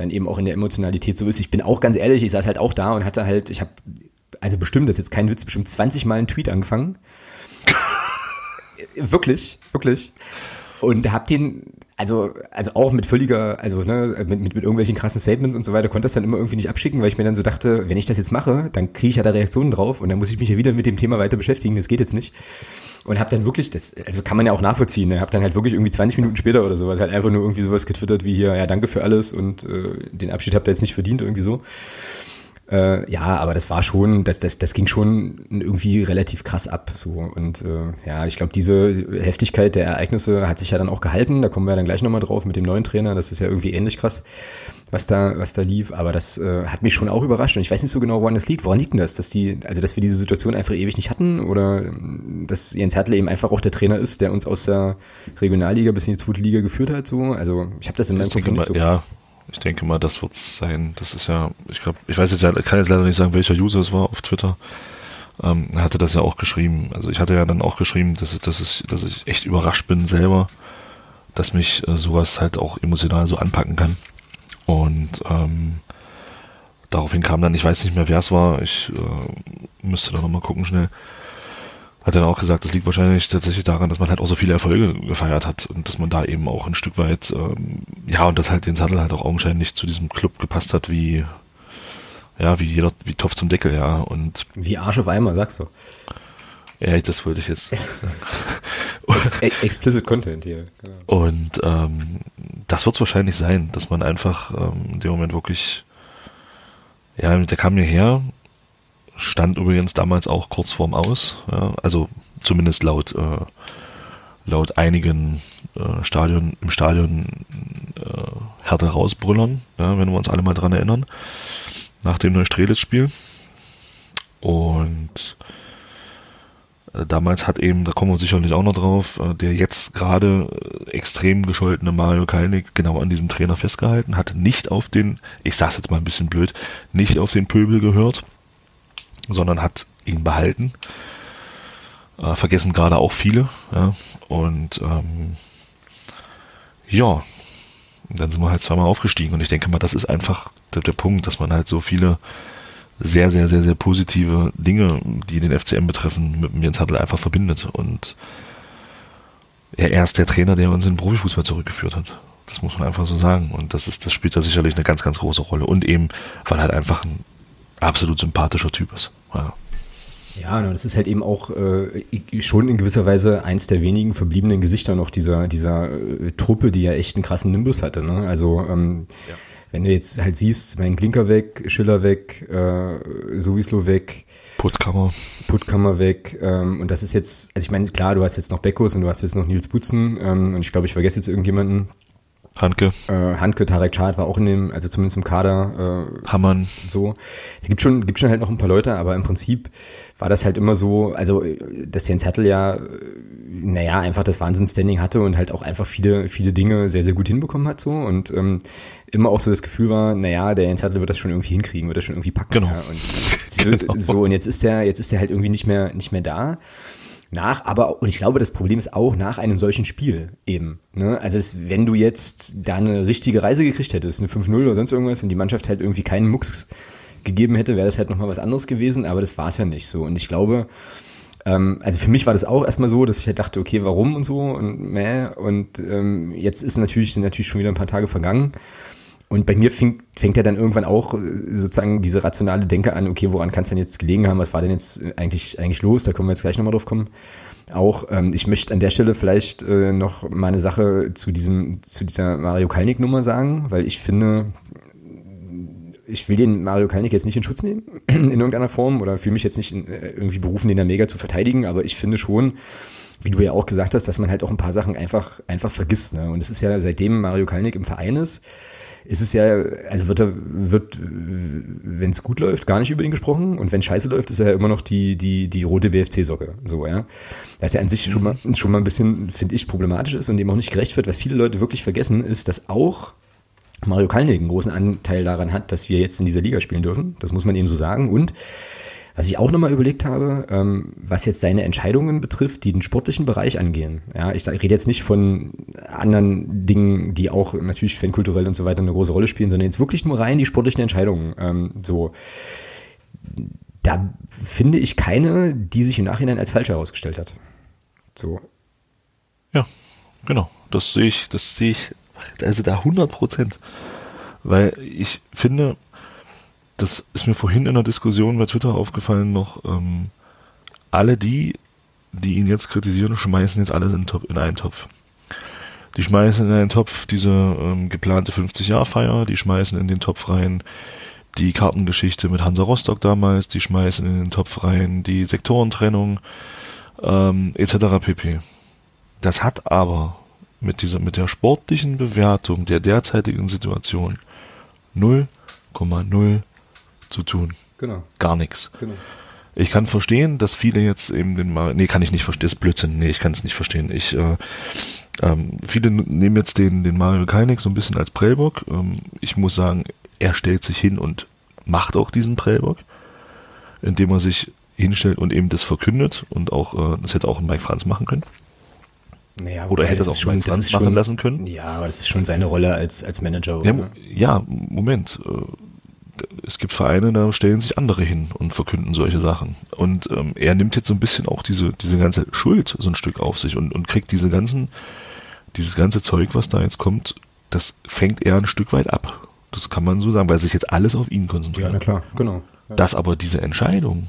dann eben auch in der Emotionalität so ist. Ich bin auch ganz ehrlich, ich saß halt auch da und hatte halt, ich habe, also bestimmt, das ist jetzt kein Witz, bestimmt 20 Mal einen Tweet angefangen. [LAUGHS] wirklich, wirklich. Und hab den, also, also auch mit völliger, also ne, mit, mit, mit irgendwelchen krassen Statements und so weiter, konnte das dann immer irgendwie nicht abschicken, weil ich mir dann so dachte, wenn ich das jetzt mache, dann kriege ich ja da Reaktionen drauf und dann muss ich mich ja wieder mit dem Thema weiter beschäftigen, das geht jetzt nicht. Und hab dann wirklich, das, also kann man ja auch nachvollziehen, ne, hab dann halt wirklich irgendwie 20 Minuten später oder sowas halt einfach nur irgendwie sowas getwittert wie hier, ja, danke für alles und äh, den Abschied habt ihr jetzt nicht verdient, irgendwie so. Äh, ja, aber das war schon, das, das, das ging schon irgendwie relativ krass ab. So. Und äh, ja, ich glaube, diese Heftigkeit der Ereignisse hat sich ja dann auch gehalten. Da kommen wir ja dann gleich nochmal drauf mit dem neuen Trainer. Das ist ja irgendwie ähnlich krass, was da, was da lief. Aber das äh, hat mich schon auch überrascht. Und ich weiß nicht so genau, woran das liegt. Woran liegt denn das? Dass die, also dass wir diese Situation einfach ewig nicht hatten oder dass Jens Hertel eben einfach auch der Trainer ist, der uns aus der Regionalliga bis in die zweite Liga geführt hat. So. Also ich habe das in meinem Kopf nicht so. Ja, ich denke mal, das wird sein. Das ist ja, ich glaube, ich weiß jetzt kann jetzt leider nicht sagen, welcher User es war auf Twitter. Ähm, hatte das ja auch geschrieben. Also ich hatte ja dann auch geschrieben, dass, ich, dass, ich, dass ich echt überrascht bin selber, dass mich äh, sowas halt auch emotional so anpacken kann. Und ähm, daraufhin kam dann, ich weiß nicht mehr, wer es war, ich äh, müsste da nochmal gucken schnell, hat dann auch gesagt, das liegt wahrscheinlich tatsächlich daran, dass man halt auch so viele Erfolge gefeiert hat und dass man da eben auch ein Stück weit, ähm, ja, und dass halt den Sattel halt auch augenscheinlich zu diesem Club gepasst hat, wie, ja, wie jeder, wie Topf zum Deckel, ja, und. Wie Arsch auf einmal, sagst du. Ja, das wollte ich jetzt. [LAUGHS] Ex explicit Content hier. Genau. Und ähm, das wird es wahrscheinlich sein, dass man einfach ähm, in dem Moment wirklich, ja, der kam mir her, stand übrigens damals auch kurz vorm Aus. Ja, also zumindest laut, äh, laut einigen äh, Stadion, im Stadion äh, Härte rausbrüllern, ja, wenn wir uns alle mal dran erinnern, nach dem Neustrelitz-Spiel. Und äh, damals hat eben, da kommen wir sicherlich auch noch drauf, äh, der jetzt gerade äh, extrem gescholtene Mario Kalnick genau an diesem Trainer festgehalten, hat nicht auf den, ich sag's jetzt mal ein bisschen blöd, nicht auf den Pöbel gehört, sondern hat ihn behalten. Äh, vergessen gerade auch viele. Ja, und ähm, ja, dann sind wir halt zweimal aufgestiegen und ich denke mal, das ist einfach der, der Punkt, dass man halt so viele sehr, sehr, sehr, sehr positive Dinge, die den FCM betreffen, mit Jens Hattel einfach verbindet. Und er ist der Trainer, der uns in den Profifußball zurückgeführt hat. Das muss man einfach so sagen. Und das ist, das spielt da sicherlich eine ganz, ganz große Rolle. Und eben, weil halt einfach ein absolut sympathischer Typ ist. Ja. Ja, und das ist halt eben auch äh, schon in gewisser Weise eins der wenigen verbliebenen Gesichter noch dieser, dieser äh, Truppe, die ja echt einen krassen Nimbus hatte. Ne? Also ähm, ja. wenn du jetzt halt siehst, mein Blinker weg, Schiller weg, äh, Sowislo weg, Puttkammer. Puttkammer weg. Ähm, und das ist jetzt, also ich meine, klar, du hast jetzt noch Beckos und du hast jetzt noch Nils Butzen ähm, und ich glaube, ich vergesse jetzt irgendjemanden. Hanke. Äh, Hanke, Tarek Chad war auch in dem, also zumindest im Kader. Äh, Hammann. So. Es gibt schon, gibt schon halt noch ein paar Leute, aber im Prinzip war das halt immer so, also dass Jens Hertel ja, naja, einfach das Wahnsinnsstanding hatte und halt auch einfach viele, viele Dinge sehr, sehr gut hinbekommen hat so und ähm, immer auch so das Gefühl war, naja, der Jens Hertel wird das schon irgendwie hinkriegen, wird das schon irgendwie packen. Genau. Ja, und [LAUGHS] genau. so, und jetzt ist der, jetzt ist der halt irgendwie nicht mehr, nicht mehr da nach, aber, und ich glaube, das Problem ist auch nach einem solchen Spiel eben. Ne? Also es, wenn du jetzt da eine richtige Reise gekriegt hättest, eine 5-0 oder sonst irgendwas und die Mannschaft halt irgendwie keinen Mucks gegeben hätte, wäre das halt nochmal was anderes gewesen, aber das war es ja nicht so. Und ich glaube, ähm, also für mich war das auch erstmal so, dass ich halt dachte, okay, warum und so und meh. Und ähm, jetzt ist natürlich, sind natürlich schon wieder ein paar Tage vergangen. Und bei mir fängt, fängt ja dann irgendwann auch äh, sozusagen diese rationale Denke an, okay, woran kann es denn jetzt gelegen haben? Was war denn jetzt eigentlich, eigentlich los? Da können wir jetzt gleich nochmal drauf kommen. Auch ähm, ich möchte an der Stelle vielleicht äh, noch mal eine Sache zu diesem, zu dieser Mario Kalnick-Nummer sagen, weil ich finde, ich will den Mario Kalnick jetzt nicht in Schutz nehmen, [CLEARS THROAT] in irgendeiner Form, oder fühle mich jetzt nicht in, äh, irgendwie berufen, den da mega zu verteidigen, aber ich finde schon, wie du ja auch gesagt hast, dass man halt auch ein paar Sachen einfach, einfach vergisst. Ne? Und es ist ja, seitdem Mario Kalnick im Verein ist, ist es ja, also wird wird, wenn es gut läuft, gar nicht über ihn gesprochen und wenn scheiße läuft, ist er ja immer noch die, die, die rote BFC-Socke, so, ja. Das ja an sich schon mal, schon mal ein bisschen, finde ich, problematisch ist und dem auch nicht gerecht wird. Was viele Leute wirklich vergessen, ist, dass auch Mario Kalnick einen großen Anteil daran hat, dass wir jetzt in dieser Liga spielen dürfen. Das muss man eben so sagen und was ich auch nochmal überlegt habe, ähm, was jetzt seine Entscheidungen betrifft, die den sportlichen Bereich angehen. Ja, ich rede jetzt nicht von anderen Dingen, die auch natürlich fankulturell und so weiter eine große Rolle spielen, sondern jetzt wirklich nur rein die sportlichen Entscheidungen. Ähm, so, da finde ich keine, die sich im Nachhinein als falsch herausgestellt hat. So. Ja, Genau, das sehe ich, das sehe ich, also da 100 Prozent. Weil ich finde, das ist mir vorhin in der Diskussion bei Twitter aufgefallen noch, ähm, alle die, die ihn jetzt kritisieren, schmeißen jetzt alles in, in einen Topf. Die schmeißen in einen Topf diese ähm, geplante 50-Jahr-Feier, die schmeißen in den Topf rein die Kartengeschichte mit Hansa Rostock damals, die schmeißen in den Topf rein die Sektorentrennung ähm, etc. pp. Das hat aber mit dieser mit der sportlichen Bewertung der derzeitigen Situation 0,0 zu tun. Genau. Gar nichts. Genau. Ich kann verstehen, dass viele jetzt eben den mal, nee, kann ich nicht verstehen, das ist Blödsinn, nee, ich kann es nicht verstehen. Ich, äh, ähm, viele nehmen jetzt den, den Mario Keinig so ein bisschen als Prellbock. Ähm, ich muss sagen, er stellt sich hin und macht auch diesen Prellbock, indem er sich hinstellt und eben das verkündet und auch, äh, das hätte auch ein Mike Franz machen können. Naja, oder hätte es auch schon, Mike Franz machen schon, lassen können. Ja, aber das ist schon seine Rolle als, als Manager. Ja, ja, Moment. Äh, es gibt Vereine, da stellen sich andere hin und verkünden solche Sachen. Und ähm, er nimmt jetzt so ein bisschen auch diese, diese ganze Schuld so ein Stück auf sich und, und kriegt diese ganzen, dieses ganze Zeug, was da jetzt kommt, das fängt er ein Stück weit ab. Das kann man so sagen, weil sich jetzt alles auf ihn konzentriert. Ja, na klar, genau. Ja. Dass aber diese Entscheidung,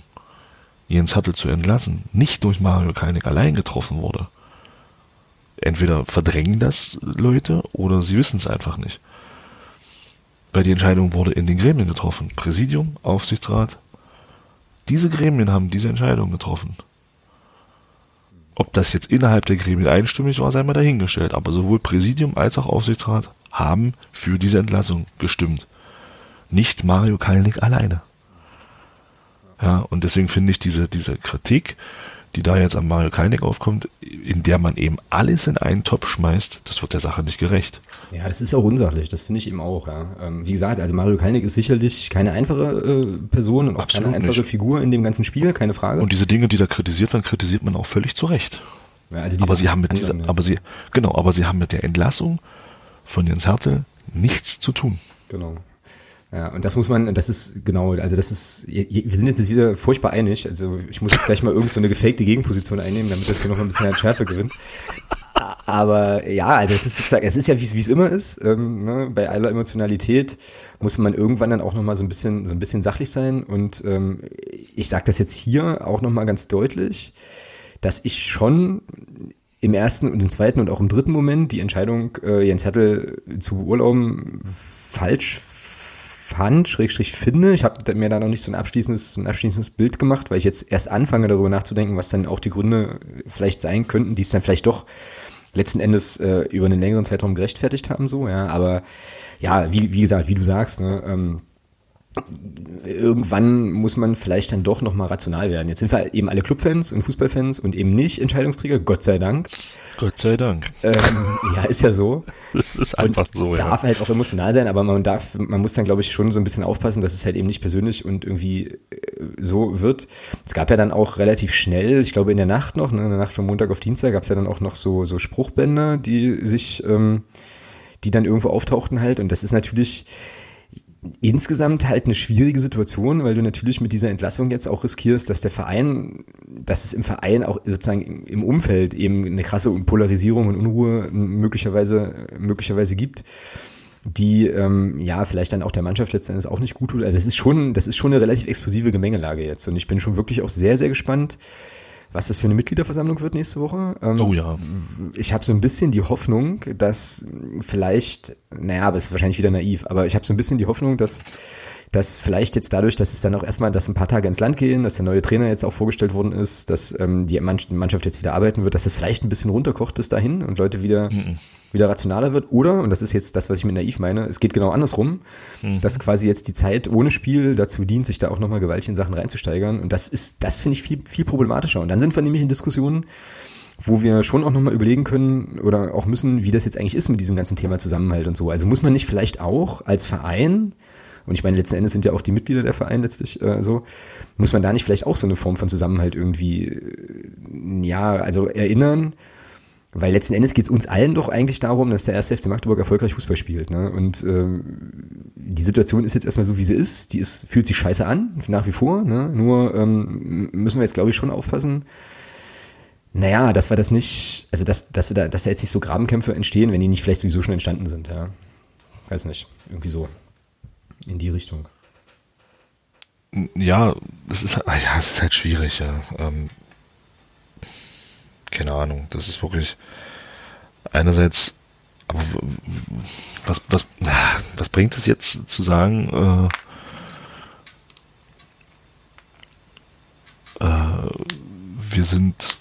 Jens Hattel zu entlassen, nicht durch Mario Keinig allein getroffen wurde. Entweder verdrängen das Leute oder sie wissen es einfach nicht. Weil die Entscheidung wurde in den Gremien getroffen. Präsidium, Aufsichtsrat. Diese Gremien haben diese Entscheidung getroffen. Ob das jetzt innerhalb der Gremien einstimmig war, sei mal dahingestellt. Aber sowohl Präsidium als auch Aufsichtsrat haben für diese Entlassung gestimmt. Nicht Mario Kalnick alleine. Ja, und deswegen finde ich diese, diese Kritik, die da jetzt am Mario Kalnick aufkommt, in der man eben alles in einen Topf schmeißt, das wird der Sache nicht gerecht. Ja, das ist auch unsachlich, das finde ich eben auch. Ja. Ähm, wie gesagt, also Mario Kalnick ist sicherlich keine einfache äh, Person und auch Absolut keine einfache nicht. Figur in dem ganzen Spiel, keine Frage. Und diese Dinge, die da kritisiert werden, kritisiert man auch völlig zu Recht. Ja, also aber sie haben mit dieser, aber sie, genau, aber sie haben mit der Entlassung von Jens Hertel nichts zu tun. Genau. Ja, und das muss man, das ist genau, also das ist, wir sind jetzt wieder furchtbar einig, also ich muss jetzt gleich mal irgend so eine gefakte Gegenposition einnehmen, damit das hier noch ein bisschen an Schärfe gewinnt. Aber ja, also es ist sozusagen, es ist ja wie es immer ist, ähm, ne? bei aller Emotionalität muss man irgendwann dann auch nochmal so ein bisschen, so ein bisschen sachlich sein und ähm, ich sage das jetzt hier auch nochmal ganz deutlich, dass ich schon im ersten und im zweiten und auch im dritten Moment die Entscheidung, äh, Jens Hertel zu urlauben, falsch fand, schrägstrich finde. Ich habe mir da noch nicht so ein abschließendes, ein abschließendes Bild gemacht, weil ich jetzt erst anfange darüber nachzudenken, was dann auch die Gründe vielleicht sein könnten, die es dann vielleicht doch letzten Endes äh, über einen längeren Zeitraum gerechtfertigt haben, so, ja. Aber ja, wie, wie gesagt, wie du sagst, ne, ähm, irgendwann muss man vielleicht dann doch nochmal rational werden. Jetzt sind wir eben alle Clubfans und Fußballfans und eben nicht Entscheidungsträger, Gott sei Dank. Gott sei Dank. Ähm, ja, ist ja so. [LAUGHS] Das ist einfach und so, ja. Darf halt auch emotional sein, aber man darf, man muss dann, glaube ich, schon so ein bisschen aufpassen, dass es halt eben nicht persönlich und irgendwie äh, so wird. Es gab ja dann auch relativ schnell, ich glaube in der Nacht noch, ne, in der Nacht von Montag auf Dienstag gab es ja dann auch noch so, so Spruchbänder, die sich, ähm, die dann irgendwo auftauchten halt. Und das ist natürlich, insgesamt halt eine schwierige Situation, weil du natürlich mit dieser Entlassung jetzt auch riskierst, dass der Verein, dass es im Verein auch sozusagen im Umfeld eben eine krasse Polarisierung und Unruhe möglicherweise, möglicherweise gibt die ähm, ja vielleicht dann auch der Mannschaft letztendlich auch nicht gut tut. Also es ist schon, das ist schon eine relativ explosive Gemengelage jetzt und ich bin schon wirklich auch sehr, sehr gespannt, was das für eine Mitgliederversammlung wird nächste Woche. Ähm, oh ja. Ich habe so ein bisschen die Hoffnung, dass vielleicht, naja, aber es ist wahrscheinlich wieder naiv, aber ich habe so ein bisschen die Hoffnung, dass dass vielleicht jetzt dadurch, dass es dann auch erstmal, dass ein paar Tage ins Land gehen, dass der neue Trainer jetzt auch vorgestellt worden ist, dass ähm, die Mannschaft jetzt wieder arbeiten wird, dass es vielleicht ein bisschen runterkocht bis dahin und Leute wieder, mhm. wieder rationaler wird. Oder, und das ist jetzt das, was ich mit naiv meine, es geht genau andersrum, mhm. dass quasi jetzt die Zeit ohne Spiel dazu dient, sich da auch nochmal gewaltig in Sachen reinzusteigern. Und das ist, das finde ich viel, viel problematischer. Und dann sind wir nämlich in Diskussionen, wo wir schon auch nochmal überlegen können oder auch müssen, wie das jetzt eigentlich ist mit diesem ganzen Thema Zusammenhalt und so. Also muss man nicht vielleicht auch als Verein und ich meine, letzten Endes sind ja auch die Mitglieder der Verein letztlich äh, so. Muss man da nicht vielleicht auch so eine Form von Zusammenhalt irgendwie, äh, ja, also erinnern? Weil letzten Endes geht es uns allen doch eigentlich darum, dass der erste FC Magdeburg erfolgreich Fußball spielt. Ne? Und ähm, die Situation ist jetzt erstmal so, wie sie ist. Die ist, fühlt sich scheiße an, nach wie vor. Ne? Nur ähm, müssen wir jetzt, glaube ich, schon aufpassen, Naja, dass wir das nicht, also dass, dass wir da, dass da jetzt nicht so Grabenkämpfe entstehen, wenn die nicht vielleicht sowieso schon entstanden sind, ja. Weiß nicht. Irgendwie so. In die Richtung. Ja, das ist, ja, es ist halt schwierig, ja. Ähm, keine Ahnung, das ist wirklich einerseits, aber was, was, was bringt es jetzt zu sagen, äh, äh, wir sind,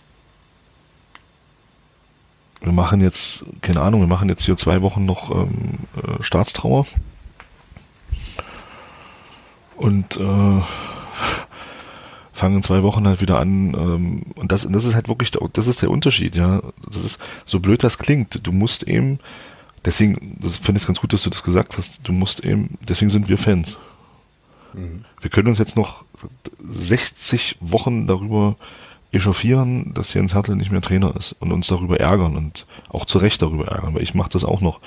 wir machen jetzt, keine Ahnung, wir machen jetzt hier zwei Wochen noch ähm, äh, Staatstrauer und äh, fangen in zwei Wochen halt wieder an. Ähm, und das, das ist halt wirklich, der, das ist der Unterschied, ja. Das ist so blöd das klingt. Du musst eben, deswegen, das finde ich ganz gut, dass du das gesagt hast. Du musst eben, deswegen sind wir Fans. Mhm. Wir können uns jetzt noch 60 Wochen darüber echauffieren, dass Jens Hertel nicht mehr Trainer ist und uns darüber ärgern und auch zu Recht darüber ärgern, weil ich mache das auch noch.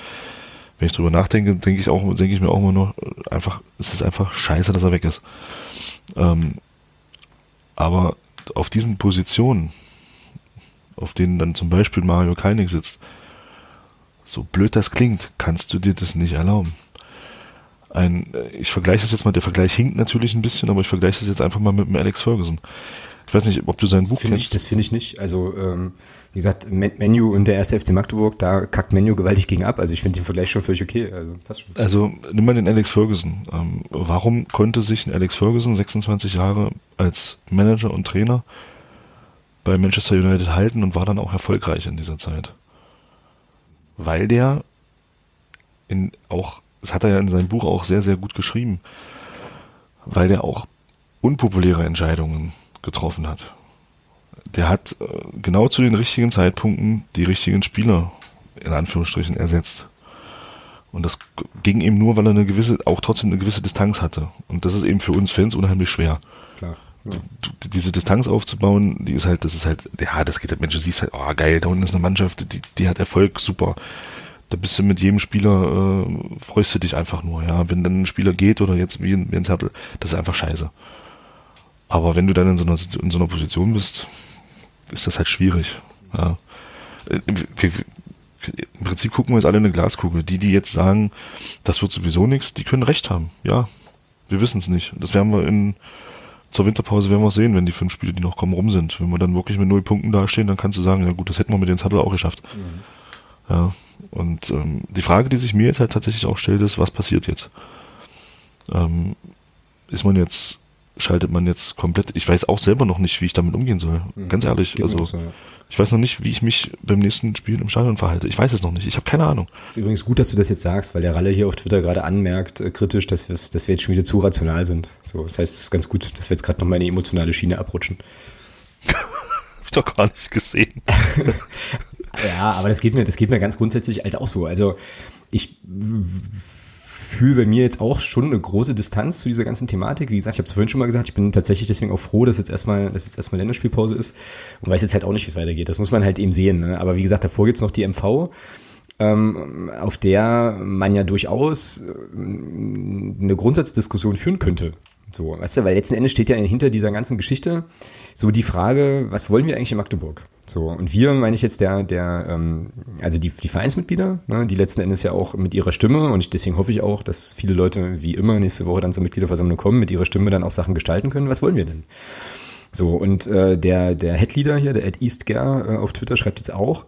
Wenn ich darüber nachdenke, denke ich auch, denke ich mir auch immer noch, einfach, es ist einfach scheiße, dass er weg ist. Ähm, aber auf diesen Positionen, auf denen dann zum Beispiel Mario Kalnick sitzt, so blöd das klingt, kannst du dir das nicht erlauben. Ein, ich vergleiche das jetzt mal, der Vergleich hinkt natürlich ein bisschen, aber ich vergleiche das jetzt einfach mal mit dem Alex Ferguson. Ich weiß nicht, ob du sein das Buch kennst. Ich, das finde ich nicht. Also, ähm, wie gesagt, Menu und der erste FC Magdeburg, da kackt Menu gewaltig gegen ab. Also ich finde den Vergleich schon völlig okay. Also, passt schon. also nimm mal den Alex Ferguson. Ähm, warum konnte sich ein Alex Ferguson, 26 Jahre, als Manager und Trainer bei Manchester United halten und war dann auch erfolgreich in dieser Zeit? Weil der in auch, das hat er ja in seinem Buch auch sehr, sehr gut geschrieben, weil der auch unpopuläre Entscheidungen getroffen hat. Der hat äh, genau zu den richtigen Zeitpunkten die richtigen Spieler in Anführungsstrichen ersetzt. Und das ging eben nur, weil er eine gewisse, auch trotzdem eine gewisse Distanz hatte. Und das ist eben für uns Fans unheimlich schwer. Klar. Ja. diese Distanz aufzubauen, die ist halt, das ist halt, ja, das geht halt, Mensch, du siehst halt, oh geil, da unten ist eine Mannschaft, die, die hat Erfolg, super. Da bist du mit jedem Spieler, äh, freust du dich einfach nur, ja. Wenn dann ein Spieler geht oder jetzt wie, ein Zettel, das ist einfach scheiße. Aber wenn du dann in so einer, in so einer Position bist, ist das halt schwierig. Ja. Im Prinzip gucken wir jetzt alle in eine Glaskugel. Die, die jetzt sagen, das wird sowieso nichts, die können recht haben. Ja, wir wissen es nicht. Das werden wir in zur Winterpause werden wir sehen, wenn die fünf Spiele, die noch kommen, rum sind. Wenn wir dann wirklich mit null Punkten dastehen, dann kannst du sagen, ja gut, das hätten wir mit den Zettel auch geschafft. Mhm. Ja. Und ähm, die Frage, die sich mir jetzt halt tatsächlich auch stellt, ist, was passiert jetzt? Ähm, ist man jetzt schaltet man jetzt komplett. Ich weiß auch selber noch nicht, wie ich damit umgehen soll. Mhm. Ganz ehrlich. Geht also so, ja. ich weiß noch nicht, wie ich mich beim nächsten Spiel im Stadion verhalte. Ich weiß es noch nicht. Ich habe keine Ahnung. Ist übrigens gut, dass du das jetzt sagst, weil der Ralle hier auf Twitter gerade anmerkt, äh, kritisch, dass, dass wir jetzt schon wieder zu rational sind. So, das heißt, es ist ganz gut, dass wir jetzt gerade noch mal eine emotionale Schiene abrutschen. [LAUGHS] hab ich doch gar nicht gesehen. [LAUGHS] ja, aber das geht mir, das geht mir ganz grundsätzlich halt auch so. Also ich fühle bei mir jetzt auch schon eine große Distanz zu dieser ganzen Thematik. Wie gesagt, ich habe es vorhin schon mal gesagt, ich bin tatsächlich deswegen auch froh, dass jetzt erstmal, dass jetzt erstmal Länderspielpause ist und weiß jetzt halt auch nicht, wie es weitergeht. Das muss man halt eben sehen. Ne? Aber wie gesagt, davor gibt's noch die MV ähm, auf der man ja durchaus äh, eine Grundsatzdiskussion führen könnte. So, weißt du, weil letzten Endes steht ja hinter dieser ganzen Geschichte so die Frage, was wollen wir eigentlich in Magdeburg? So, und wir meine ich jetzt der, der, ähm, also die, die Vereinsmitglieder, ne, die letzten Endes ja auch mit ihrer Stimme, und ich, deswegen hoffe ich auch, dass viele Leute wie immer nächste Woche dann zur Mitgliederversammlung kommen, mit ihrer Stimme dann auch Sachen gestalten können. Was wollen wir denn? So, und äh, der, der Headleader hier, der Ed Eastger äh, auf Twitter schreibt jetzt auch,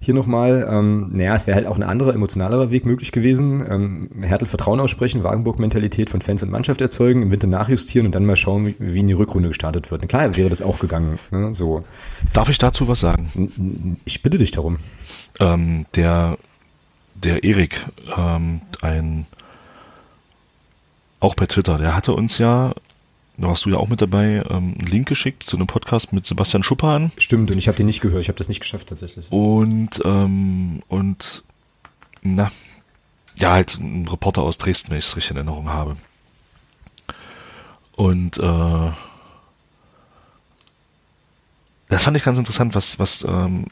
hier nochmal, ähm, naja, es wäre halt auch ein anderer, emotionalerer Weg möglich gewesen. Ähm, Hertel Vertrauen aussprechen, Wagenburg-Mentalität von Fans und Mannschaft erzeugen, im Winter nachjustieren und dann mal schauen, wie, wie in die Rückrunde gestartet wird. Und klar wäre das auch gegangen. Ne? So. Darf ich dazu was sagen? Ich bitte dich darum. Ähm, der, der Erik, ähm, ein auch per Twitter, der hatte uns ja da warst du ja auch mit dabei, ähm, einen Link geschickt zu einem Podcast mit Sebastian Schuppan. Stimmt, und ich habe den nicht gehört, ich habe das nicht geschafft tatsächlich. Und, ähm, und, na, ja, halt ein Reporter aus Dresden, wenn ich es richtig in Erinnerung habe. Und äh, das fand ich ganz interessant, was, was, ähm,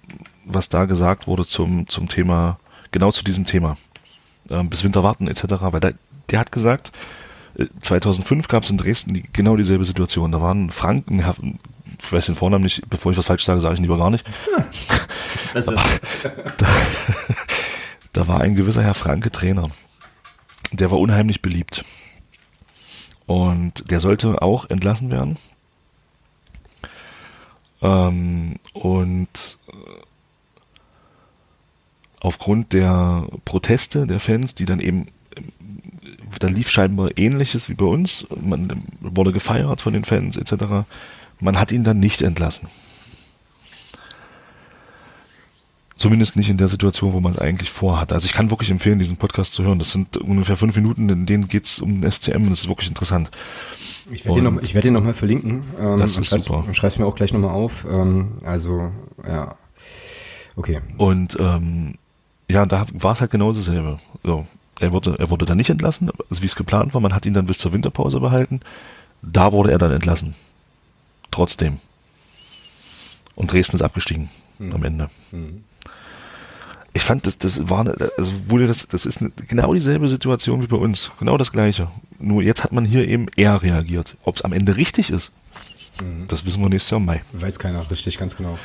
was da gesagt wurde zum, zum Thema, genau zu diesem Thema. Ähm, bis Winter warten etc. Weil der, der hat gesagt, 2005 gab es in Dresden die, genau dieselbe Situation. Da waren Franken, ich weiß den Vornamen nicht, bevor ich was falsch sage, sage ich lieber gar nicht. [LAUGHS] Das da, [LAUGHS] da, da war ein gewisser Herr Franke Trainer. Der war unheimlich beliebt. Und der sollte auch entlassen werden. Ähm, und äh, aufgrund der Proteste der Fans, die dann eben, da lief scheinbar ähnliches wie bei uns, man wurde gefeiert von den Fans etc. Man hat ihn dann nicht entlassen. Zumindest nicht in der Situation, wo man es eigentlich vorhat. Also ich kann wirklich empfehlen, diesen Podcast zu hören. Das sind ungefähr fünf Minuten, in denen geht es um den SCM und das ist wirklich interessant. Ich werde den, noch, nochmal verlinken. Ähm, das ist super. Schreib's mir auch gleich nochmal auf. Ähm, also, ja. Okay. Und ähm, ja, da war es halt genau dasselbe. So, er wurde, er wurde dann nicht entlassen, also wie es geplant war. Man hat ihn dann bis zur Winterpause behalten. Da wurde er dann entlassen. Trotzdem. Und Dresden ist abgestiegen hm. am Ende. Hm ich fand, das, das war, also wurde das, das ist genau dieselbe Situation wie bei uns. Genau das Gleiche. Nur jetzt hat man hier eben eher reagiert. Ob es am Ende richtig ist, mhm. das wissen wir nächstes Jahr im Mai. Weiß keiner, richtig, ganz genau.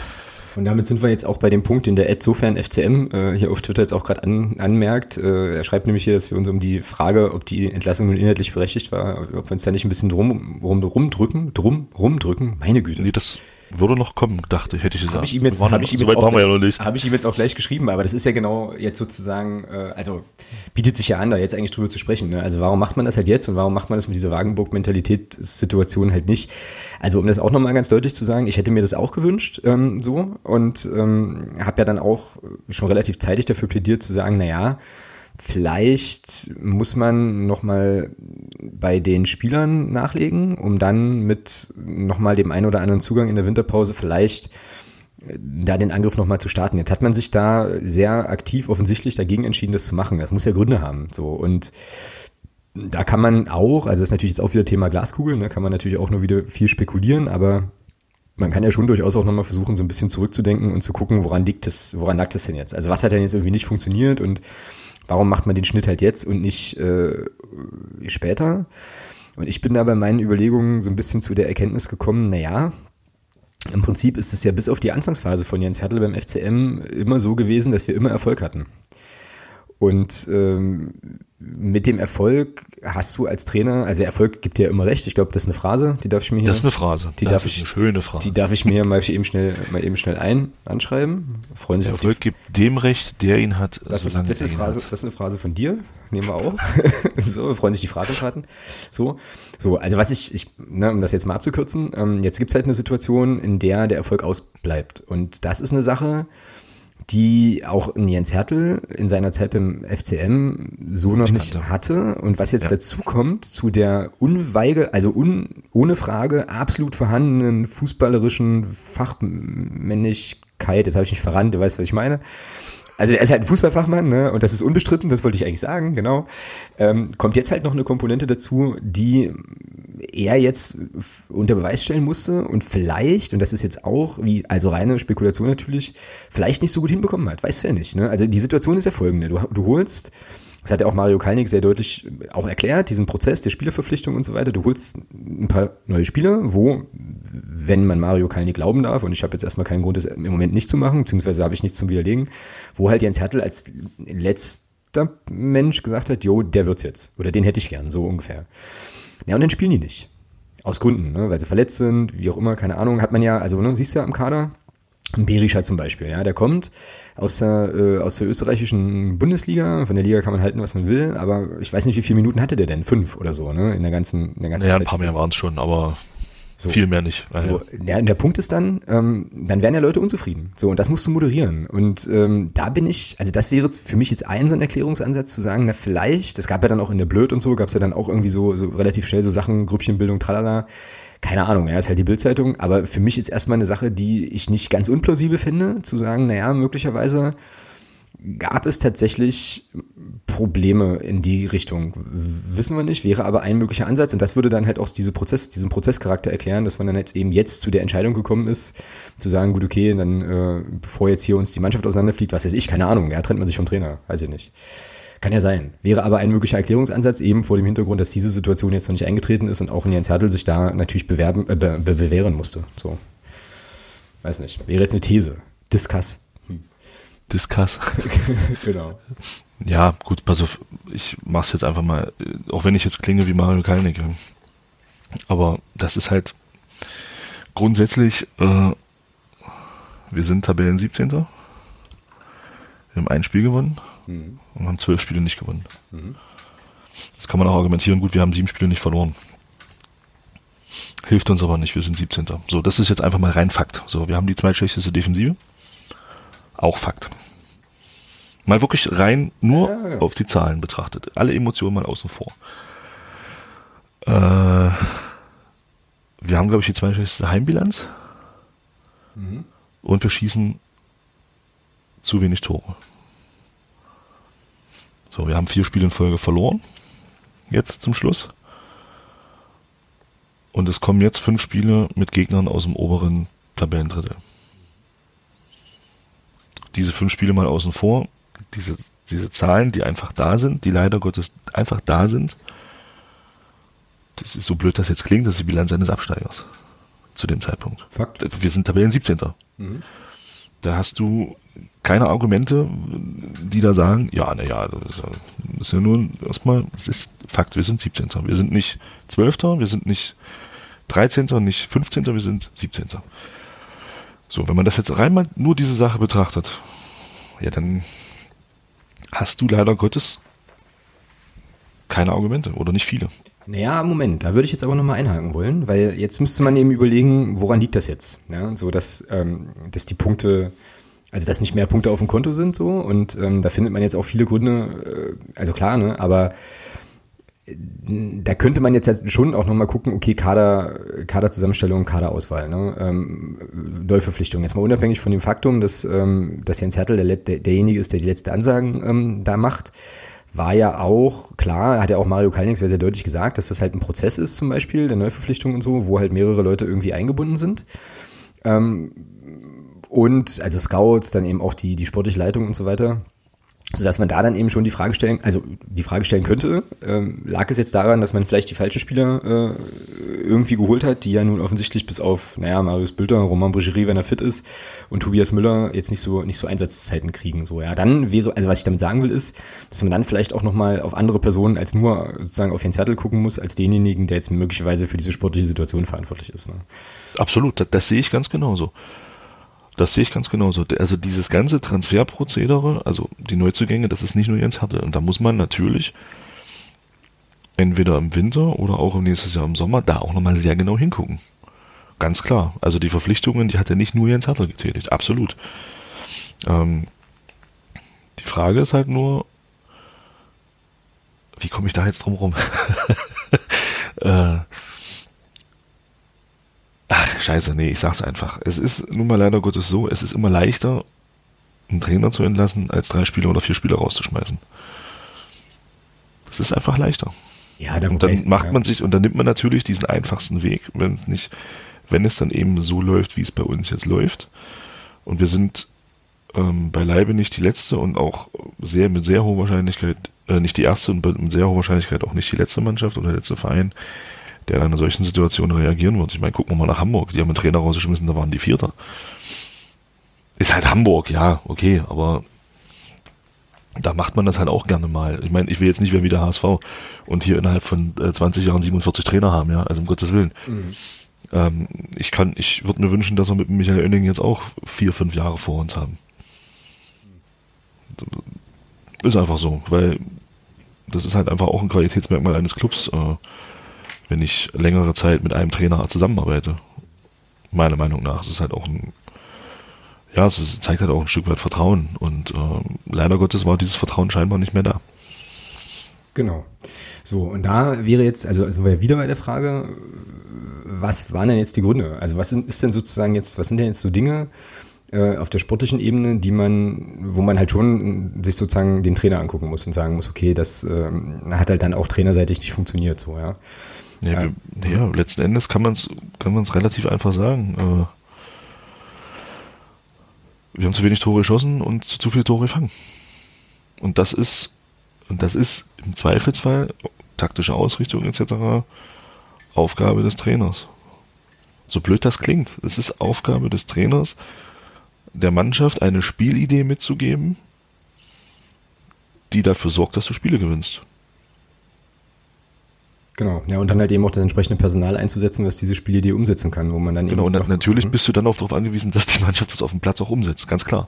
Und damit sind wir jetzt auch bei dem Punkt, den der Ed sofern FCM äh, hier auf Twitter jetzt auch gerade an, anmerkt. Äh, er schreibt nämlich hier, dass wir uns um die Frage, ob die Entlassung nun inhaltlich berechtigt war, ob wir uns da nicht ein bisschen drum, rum, rumdrücken, drum, rumdrücken. Meine Güte. Nee, das würde noch kommen, dachte ich, hätte ich gesagt. Habe ich ihm jetzt, hab ich ihm jetzt, auch gleich, ja hab ich ihm jetzt auch gleich geschrieben, aber das ist ja genau jetzt sozusagen, äh, also bietet sich ja an, da jetzt eigentlich drüber zu sprechen. Ne? Also warum macht man das halt jetzt und warum macht man das mit dieser Wagenburg-Mentalität-Situation halt nicht? Also um das auch nochmal ganz deutlich zu sagen, ich hätte mir das auch gewünscht, ähm, so und ähm, habe ja dann auch schon relativ zeitig dafür plädiert zu sagen, na ja, Vielleicht muss man nochmal bei den Spielern nachlegen, um dann mit nochmal dem einen oder anderen Zugang in der Winterpause vielleicht äh, da den Angriff nochmal zu starten. Jetzt hat man sich da sehr aktiv offensichtlich dagegen entschieden, das zu machen. Das muss ja Gründe haben. So und da kann man auch, also das ist natürlich jetzt auch wieder Thema Glaskugel, ne, kann man natürlich auch nur wieder viel spekulieren, aber man kann ja schon durchaus auch nochmal versuchen, so ein bisschen zurückzudenken und zu gucken, woran liegt das, woran lag das denn jetzt? Also was hat denn jetzt irgendwie nicht funktioniert und warum macht man den Schnitt halt jetzt und nicht äh, später? Und ich bin da bei meinen Überlegungen so ein bisschen zu der Erkenntnis gekommen, na ja, im Prinzip ist es ja bis auf die Anfangsphase von Jens Hertel beim FCM immer so gewesen, dass wir immer Erfolg hatten. Und ähm, mit dem Erfolg hast du als Trainer, also Erfolg gibt dir immer recht. Ich glaube, das ist eine Phrase, die darf ich mir hier. Das ist eine Phrase. Die das darf ich, eine schöne Phrase. Die darf ich mir mal eben schnell, mal eben schnell ein anschreiben. Freuen sich Erfolg auf die, gibt dem recht, der ihn hat. Das ist, das ist eine Phrase, hat. das ist eine Phrase von dir. Nehmen wir auch. [LAUGHS] so freuen sich die Phrasenkarten. So, so. Also was ich, ich, ne, um das jetzt mal abzukürzen, ähm, jetzt gibt's halt eine Situation, in der der Erfolg ausbleibt. Und das ist eine Sache die auch Jens Hertel in seiner Zeit beim FCM so noch nicht hatte. Und was jetzt ja. dazu kommt, zu der unweige, also un, ohne Frage absolut vorhandenen fußballerischen Fachmännlichkeit, jetzt habe ich nicht verrannt, du weißt, was ich meine, also er ist halt ein Fußballfachmann, ne? Und das ist unbestritten, das wollte ich eigentlich sagen, genau. Ähm, kommt jetzt halt noch eine Komponente dazu, die er jetzt unter Beweis stellen musste und vielleicht, und das ist jetzt auch, wie, also reine Spekulation natürlich, vielleicht nicht so gut hinbekommen hat. Weißt du ja nicht, ne? Also die Situation ist ja folgende. Du, du holst das hat ja auch Mario Kalnick sehr deutlich auch erklärt, diesen Prozess der Spielerverpflichtung und so weiter. Du holst ein paar neue Spieler, wo, wenn man Mario Kalnick glauben darf, und ich habe jetzt erstmal keinen Grund, das im Moment nicht zu machen, beziehungsweise habe ich nichts zum Widerlegen, wo halt Jens Hertel als letzter Mensch gesagt hat, jo, der wird's jetzt. Oder den hätte ich gern, so ungefähr. Ja, und dann spielen die nicht. Aus Gründen, ne? weil sie verletzt sind, wie auch immer, keine Ahnung, hat man ja, also ne, siehst du ja am Kader, Berischer zum Beispiel, ja, der kommt aus der, äh, aus der österreichischen Bundesliga. Von der Liga kann man halten, was man will, aber ich weiß nicht, wie viele Minuten hatte der denn? Fünf oder so, ne? In der ganzen, in der ganzen ja, Zeit. Ja, ein paar mehr waren es schon, aber so. Viel mehr nicht. Ah, so, ja, der Punkt ist dann, ähm, dann werden ja Leute unzufrieden. So, und das musst du moderieren. Und ähm, da bin ich, also das wäre für mich jetzt ein so ein Erklärungsansatz zu sagen, na vielleicht, das gab ja dann auch in der Blöd und so, gab es ja dann auch irgendwie so, so relativ schnell so Sachen, Grüppchenbildung, tralala keine Ahnung, ja, ist halt die Bildzeitung, aber für mich ist erstmal eine Sache, die ich nicht ganz unplausibel finde, zu sagen, naja, möglicherweise gab es tatsächlich Probleme in die Richtung. Wissen wir nicht, wäre aber ein möglicher Ansatz und das würde dann halt auch diese Prozess, diesen Prozesscharakter erklären, dass man dann jetzt eben jetzt zu der Entscheidung gekommen ist, zu sagen, gut, okay, dann äh, bevor jetzt hier uns die Mannschaft auseinanderfliegt, was weiß ich, keine Ahnung, ja, trennt man sich vom Trainer, weiß ich nicht. Kann ja sein. Wäre aber ein möglicher Erklärungsansatz, eben vor dem Hintergrund, dass diese Situation jetzt noch nicht eingetreten ist und auch in Jens Hertel sich da natürlich bewerben, äh, be bewähren musste. So. weiß nicht. Wäre jetzt eine These. Discuss. Discuss. [LAUGHS] genau. Ja, gut, pass auf, ich mach's jetzt einfach mal, auch wenn ich jetzt klinge wie Mario Kalnick. Aber das ist halt grundsätzlich, äh, wir sind Tabellen 17. Wir haben ein Spiel gewonnen mhm. und haben zwölf Spiele nicht gewonnen. Mhm. Das kann man auch argumentieren, gut, wir haben sieben Spiele nicht verloren. Hilft uns aber nicht, wir sind 17. So, das ist jetzt einfach mal rein Fakt. So, wir haben die zweitschlechteste Defensive. Auch Fakt. Mal wirklich rein nur ja, ja. auf die Zahlen betrachtet. Alle Emotionen mal außen vor. Äh, wir haben, glaube ich, die zweitschlechteste Heimbilanz. Mhm. Und wir schießen zu wenig Tore. So, wir haben vier Spiele in Folge verloren. Jetzt zum Schluss. Und es kommen jetzt fünf Spiele mit Gegnern aus dem oberen Tabellendrittel. Diese fünf Spiele mal außen vor. Diese, diese Zahlen, die einfach da sind, die leider Gottes einfach da sind. Das ist so blöd, dass jetzt klingt, das ist die Bilanz eines Absteigers. Zu dem Zeitpunkt. Fakt. Wir sind Tabellen 17. Mhm. Da hast du keine Argumente, die da sagen, ja, naja, das ist ja nur erstmal, es ist Fakt, wir sind 17. Wir sind nicht 12. Wir sind nicht 13., nicht 15., wir sind 17. So, wenn man das jetzt rein mal nur diese Sache betrachtet, ja, dann hast du leider Gottes keine Argumente oder nicht viele. Naja, Moment, da würde ich jetzt aber nochmal einhaken wollen, weil jetzt müsste man eben überlegen, woran liegt das jetzt? Ja, so dass, ähm, dass die Punkte, also dass nicht mehr Punkte auf dem Konto sind so und ähm, da findet man jetzt auch viele Gründe, äh, also klar, ne, aber da könnte man jetzt schon auch nochmal gucken, okay, Kader, Kaderzusammenstellung, Kaderauswahl, ne? ähm, Neuverpflichtung. Jetzt mal unabhängig von dem Faktum, dass, ähm, dass Jens Hertel der, der, derjenige ist, der die letzte Ansagen ähm, da macht, war ja auch, klar, hat ja auch Mario Kalnick sehr, sehr deutlich gesagt, dass das halt ein Prozess ist zum Beispiel, der Neuverpflichtung und so, wo halt mehrere Leute irgendwie eingebunden sind. Ähm, und also Scouts, dann eben auch die, die sportliche Leitung und so weiter so dass man da dann eben schon die Frage stellen, also die Frage stellen könnte, ähm, lag es jetzt daran, dass man vielleicht die falschen Spieler äh, irgendwie geholt hat, die ja nun offensichtlich bis auf, naja, Marius Bülter, Roman Brigerie, wenn er fit ist, und Tobias Müller jetzt nicht so nicht so Einsatzzeiten kriegen. So, ja, dann wäre, also was ich damit sagen will, ist, dass man dann vielleicht auch nochmal auf andere Personen als nur sozusagen auf den Zettel gucken muss, als denjenigen, der jetzt möglicherweise für diese sportliche Situation verantwortlich ist. Ne? Absolut, das, das sehe ich ganz genauso. Das sehe ich ganz genauso. Also dieses ganze Transferprozedere, also die Neuzugänge, das ist nicht nur Jens Hatte. Und da muss man natürlich entweder im Winter oder auch nächstes Jahr im Sommer da auch nochmal sehr genau hingucken. Ganz klar. Also die Verpflichtungen, die hat er nicht nur Jens Hartl getätigt. Absolut. Ähm, die Frage ist halt nur, wie komme ich da jetzt drum rum? [LAUGHS] äh, Ach, scheiße, nee, ich sag's einfach. Es ist nun mal leider Gottes so, es ist immer leichter, einen Trainer zu entlassen, als drei Spieler oder vier Spieler rauszuschmeißen. Das ist einfach leichter. Ja, dann, und dann macht man sich, und dann nimmt man natürlich diesen einfachsten Weg, wenn es nicht, wenn es dann eben so läuft, wie es bei uns jetzt läuft. Und wir sind ähm, beileibe nicht die letzte und auch sehr mit sehr hoher Wahrscheinlichkeit, äh, nicht die erste und mit sehr hoher Wahrscheinlichkeit auch nicht die letzte Mannschaft oder der letzte Verein, der in einer solchen Situation reagieren wird. Ich meine, gucken wir mal nach Hamburg. Die haben einen Trainer rausgeschmissen, da waren die Vierter. Ist halt Hamburg, ja, okay, aber da macht man das halt auch gerne mal. Ich meine, ich will jetzt nicht mehr wie der HSV und hier innerhalb von äh, 20 Jahren 47 Trainer haben, ja, also um Gottes Willen. Mhm. Ähm, ich kann, ich würde mir wünschen, dass wir mit Michael Oenning jetzt auch vier, fünf Jahre vor uns haben. Ist einfach so, weil das ist halt einfach auch ein Qualitätsmerkmal eines Clubs. Äh, wenn ich längere Zeit mit einem Trainer zusammenarbeite. Meiner Meinung nach. Es ist halt auch ein, ja, es zeigt halt auch ein Stück weit Vertrauen. Und äh, leider Gottes war dieses Vertrauen scheinbar nicht mehr da. Genau. So, und da wäre jetzt, also, also wäre wieder bei der Frage, was waren denn jetzt die Gründe? Also was ist denn sozusagen jetzt, was sind denn jetzt so Dinge äh, auf der sportlichen Ebene, die man, wo man halt schon sich sozusagen den Trainer angucken muss und sagen muss, okay, das äh, hat halt dann auch trainerseitig nicht funktioniert, so, ja. Ja, ja. Wir, ja letzten Endes kann man es kann man's relativ einfach sagen. Äh, wir haben zu wenig Tore geschossen und zu, zu viele Tore gefangen. Und das ist, und das ist im Zweifelsfall taktische Ausrichtung etc. Aufgabe des Trainers. So blöd das klingt. Es ist Aufgabe des Trainers, der Mannschaft eine Spielidee mitzugeben, die dafür sorgt, dass du Spiele gewinnst. Genau, ja, und dann halt eben auch das entsprechende Personal einzusetzen, was diese Spielidee umsetzen kann, wo man dann genau, eben. Genau, und natürlich mhm. bist du dann auch darauf angewiesen, dass die Mannschaft das auf dem Platz auch umsetzt, ganz klar.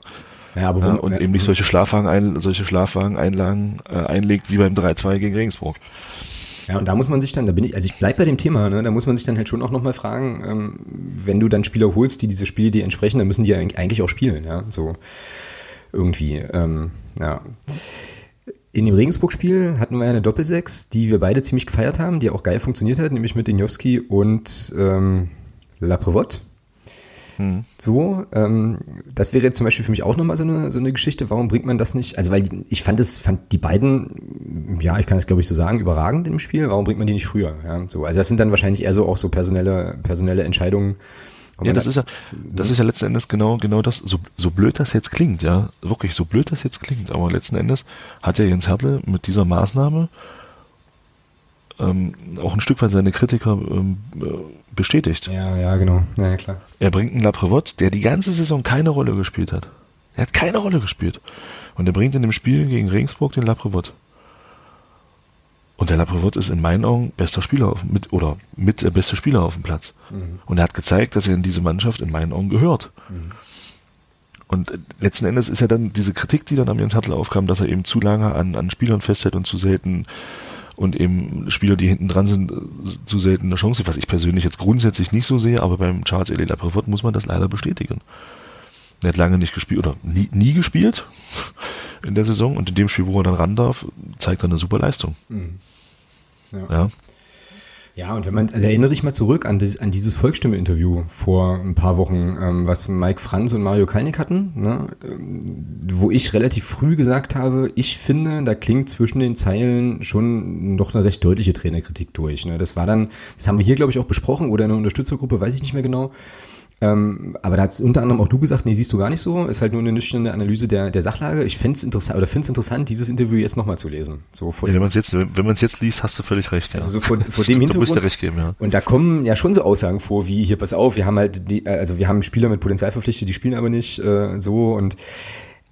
Ja, aber ja, und ja, eben nicht solche Schlafwagen, solche Schlafwagen-Einlagen äh, einlegt wie beim 3-2 gegen Regensburg. Ja, und da muss man sich dann, da bin ich, also ich bleib bei dem Thema, ne, da muss man sich dann halt schon auch nochmal fragen, ähm, wenn du dann Spieler holst, die diese Spielidee entsprechen, dann müssen die ja eigentlich auch spielen, ja, so irgendwie, ähm, ja. In dem Regensburg-Spiel hatten wir eine Doppelsechs, die wir beide ziemlich gefeiert haben, die auch geil funktioniert hat, nämlich mit Denjowski und ähm, Laprevot. Hm. So, ähm, das wäre jetzt zum Beispiel für mich auch nochmal so eine, so eine Geschichte. Warum bringt man das nicht? Also, weil ich fand es, fand die beiden, ja, ich kann es glaube ich so sagen, überragend im Spiel. Warum bringt man die nicht früher? Ja, so, also das sind dann wahrscheinlich eher so auch so personelle, personelle Entscheidungen, ja, das ist ja, das ist ja letzten Endes genau, genau das, so, so blöd das jetzt klingt, ja, wirklich, so blöd das jetzt klingt, aber letzten Endes hat ja Jens Hertel mit dieser Maßnahme ähm, auch ein Stück weit seine Kritiker ähm, äh, bestätigt. Ja, ja, genau, ja, klar. Er bringt einen Laprevot, der die ganze Saison keine Rolle gespielt hat. Er hat keine Rolle gespielt. Und er bringt in dem Spiel gegen Regensburg den Laprevot. Und der Laprevot ist in meinen Augen bester Spieler auf, mit, oder mit der beste Spieler auf dem Platz. Mhm. Und er hat gezeigt, dass er in diese Mannschaft in meinen Augen gehört. Mhm. Und letzten Endes ist ja dann diese Kritik, die dann am Jens Hertel aufkam, dass er eben zu lange an, an Spielern festhält und zu selten und eben Spieler, die hinten dran sind, zu selten eine Chance, was ich persönlich jetzt grundsätzlich nicht so sehe, aber beim Charles Eli Laprevot muss man das leider bestätigen. Er hat lange nicht gespielt oder nie, nie gespielt [LAUGHS] in der Saison und in dem Spiel, wo er dann ran darf, zeigt er eine super Leistung. Mhm. Ja. ja. Ja, und wenn man, also erinnere dich mal zurück an, das, an dieses Volksstimme-Interview vor ein paar Wochen, ähm, was Mike Franz und Mario Kalnick hatten, ne, ähm, wo ich relativ früh gesagt habe, ich finde, da klingt zwischen den Zeilen schon noch eine recht deutliche Trainerkritik durch. Ne. Das war dann, das haben wir hier, glaube ich, auch besprochen oder in der Unterstützergruppe, weiß ich nicht mehr genau. Ähm, aber da hat unter anderem auch du gesagt, nee, siehst du gar nicht so. Ist halt nur eine nüchterne Analyse der, der Sachlage. Ich fände es interessant, oder finde es interessant, dieses Interview jetzt nochmal zu lesen. So vor ja, wenn man es jetzt, wenn man es jetzt liest, hast du völlig recht. Ja. Also so vor, vor dem Hintergrund. Du recht geben, ja. Und da kommen ja schon so Aussagen vor, wie hier, pass auf, wir haben halt die, also wir haben Spieler mit Potenzial verpflichtet, die spielen aber nicht äh, so und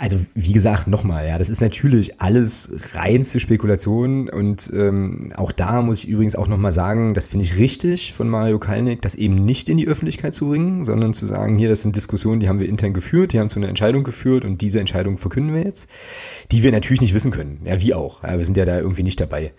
also wie gesagt, nochmal, ja, das ist natürlich alles reinste Spekulation und ähm, auch da muss ich übrigens auch nochmal sagen, das finde ich richtig von Mario Kalnick, das eben nicht in die Öffentlichkeit zu bringen, sondern zu sagen, hier, das sind Diskussionen, die haben wir intern geführt, die haben zu einer Entscheidung geführt und diese Entscheidung verkünden wir jetzt, die wir natürlich nicht wissen können, ja, wie auch, ja, wir sind ja da irgendwie nicht dabei.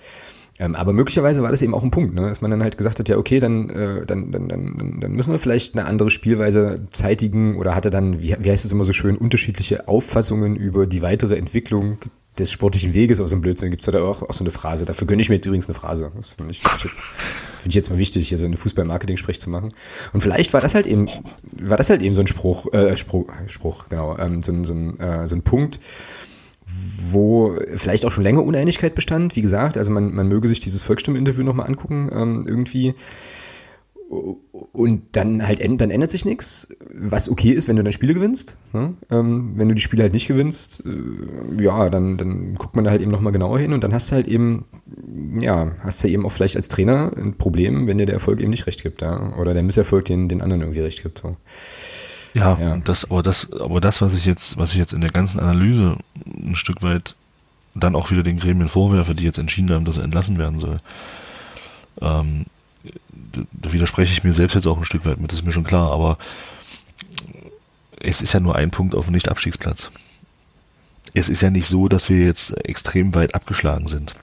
Ähm, aber möglicherweise war das eben auch ein Punkt, ne? dass man dann halt gesagt hat, ja okay, dann, äh, dann, dann, dann, dann müssen wir vielleicht eine andere Spielweise zeitigen oder hatte dann, wie, wie heißt es immer so schön, unterschiedliche Auffassungen über die weitere Entwicklung des sportlichen Weges aus dem Blödsinn. Gibt's da auch, auch so eine Phrase. Dafür gönne ich mir jetzt übrigens eine Phrase. Das finde ich, find ich, jetzt, find ich jetzt mal wichtig, hier so eine Fußball-Marketing-Sprech zu machen. Und vielleicht war das halt eben, war das halt eben so ein Spruch, äh, Spruch, Spruch, genau, ähm, so, so, ein, äh, so ein Punkt, wo vielleicht auch schon länger Uneinigkeit bestand. Wie gesagt, also man, man möge sich dieses Volksstimme-Interview nochmal angucken, ähm, irgendwie. Und dann halt dann ändert sich nichts, was okay ist, wenn du dein Spiele gewinnst. Ne? Ähm, wenn du die Spiele halt nicht gewinnst, äh, ja, dann, dann guckt man da halt eben nochmal genauer hin und dann hast du halt eben, ja, hast du eben auch vielleicht als Trainer ein Problem, wenn dir der Erfolg eben nicht recht gibt, ja. Oder der Misserfolg den, den anderen irgendwie recht gibt. So. Ja, ja. Das, aber das, aber das, was ich jetzt, was ich jetzt in der ganzen Analyse ein Stück weit dann auch wieder den Gremien vorwerfe, die jetzt entschieden haben, dass er entlassen werden soll, ähm, da widerspreche ich mir selbst jetzt auch ein Stück weit mit, das ist mir schon klar, aber es ist ja nur ein Punkt auf dem Nicht-Abstiegsplatz. Es ist ja nicht so, dass wir jetzt extrem weit abgeschlagen sind.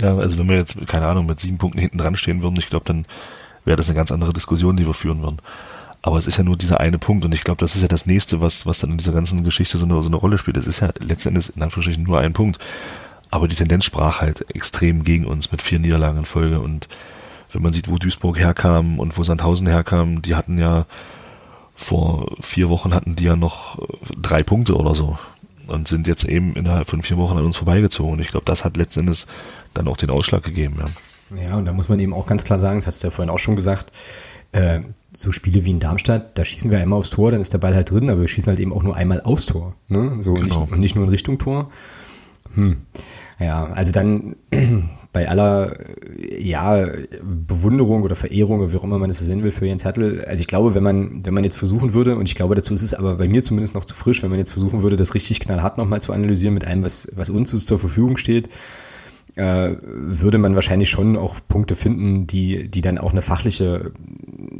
Ja, also wenn wir jetzt, keine Ahnung, mit sieben Punkten hinten dran stehen würden, ich glaube, dann wäre das eine ganz andere Diskussion, die wir führen würden. Aber es ist ja nur dieser eine Punkt und ich glaube, das ist ja das nächste, was, was dann in dieser ganzen Geschichte so eine, so eine Rolle spielt. Es ist ja letztendlich in Anführungsstrichen nur ein Punkt. Aber die Tendenz sprach halt extrem gegen uns mit vier Niederlagen in Folge und wenn man sieht, wo Duisburg herkam und wo Sandhausen herkam, die hatten ja vor vier Wochen hatten die ja noch drei Punkte oder so und sind jetzt eben innerhalb von vier Wochen an uns vorbeigezogen. Und ich glaube, das hat letztendlich dann auch den Ausschlag gegeben. Ja. ja, und da muss man eben auch ganz klar sagen, das hast du ja vorhin auch schon gesagt, äh, so Spiele wie in Darmstadt, da schießen wir einmal aufs Tor, dann ist der Ball halt drin, aber wir schießen halt eben auch nur einmal aufs Tor. Ne? So genau. nicht, nicht nur in Richtung Tor. Hm. Ja, also dann, [CLEARS THROAT] bei aller ja, Bewunderung oder Verehrung, wie auch immer man es sehen will, für Jens Hertel, also ich glaube, wenn man, wenn man jetzt versuchen würde, und ich glaube, dazu ist es aber bei mir zumindest noch zu frisch, wenn man jetzt versuchen würde, das richtig knallhart nochmal zu analysieren mit allem, was, was uns zur Verfügung steht, äh, würde man wahrscheinlich schon auch Punkte finden, die, die dann auch eine fachliche,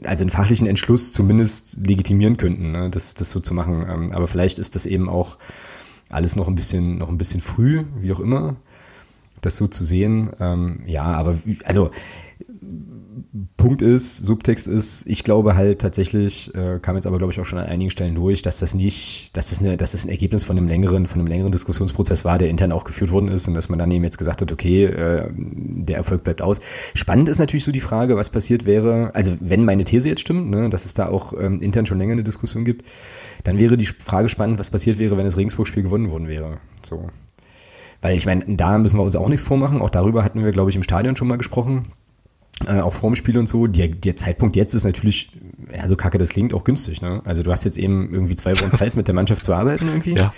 also einen fachlichen Entschluss zumindest legitimieren könnten, ne, das, das so zu machen. Ähm, aber vielleicht ist das eben auch alles noch ein bisschen, noch ein bisschen früh, wie auch immer, das so zu sehen. Ähm, ja, aber also Punkt ist, Subtext ist, ich glaube halt tatsächlich, äh, kam jetzt aber glaube ich auch schon an einigen Stellen durch, dass das nicht, dass das, eine, dass das ein Ergebnis von einem längeren, von einem längeren Diskussionsprozess war, der intern auch geführt worden ist und dass man dann eben jetzt gesagt hat, okay, äh, der Erfolg bleibt aus. Spannend ist natürlich so die Frage, was passiert wäre, also wenn meine These jetzt stimmt, ne, dass es da auch ähm, intern schon länger eine Diskussion gibt, dann wäre die Frage spannend, was passiert wäre, wenn das Regensburg-Spiel gewonnen worden wäre. So. Weil ich meine, da müssen wir uns auch nichts vormachen. Auch darüber hatten wir, glaube ich, im Stadion schon mal gesprochen äh, auch vorm Spiel und so, der, der Zeitpunkt jetzt ist natürlich, ja, so kacke das klingt, auch günstig. Ne? Also du hast jetzt eben irgendwie zwei Wochen Zeit, mit der Mannschaft zu arbeiten irgendwie. Ja.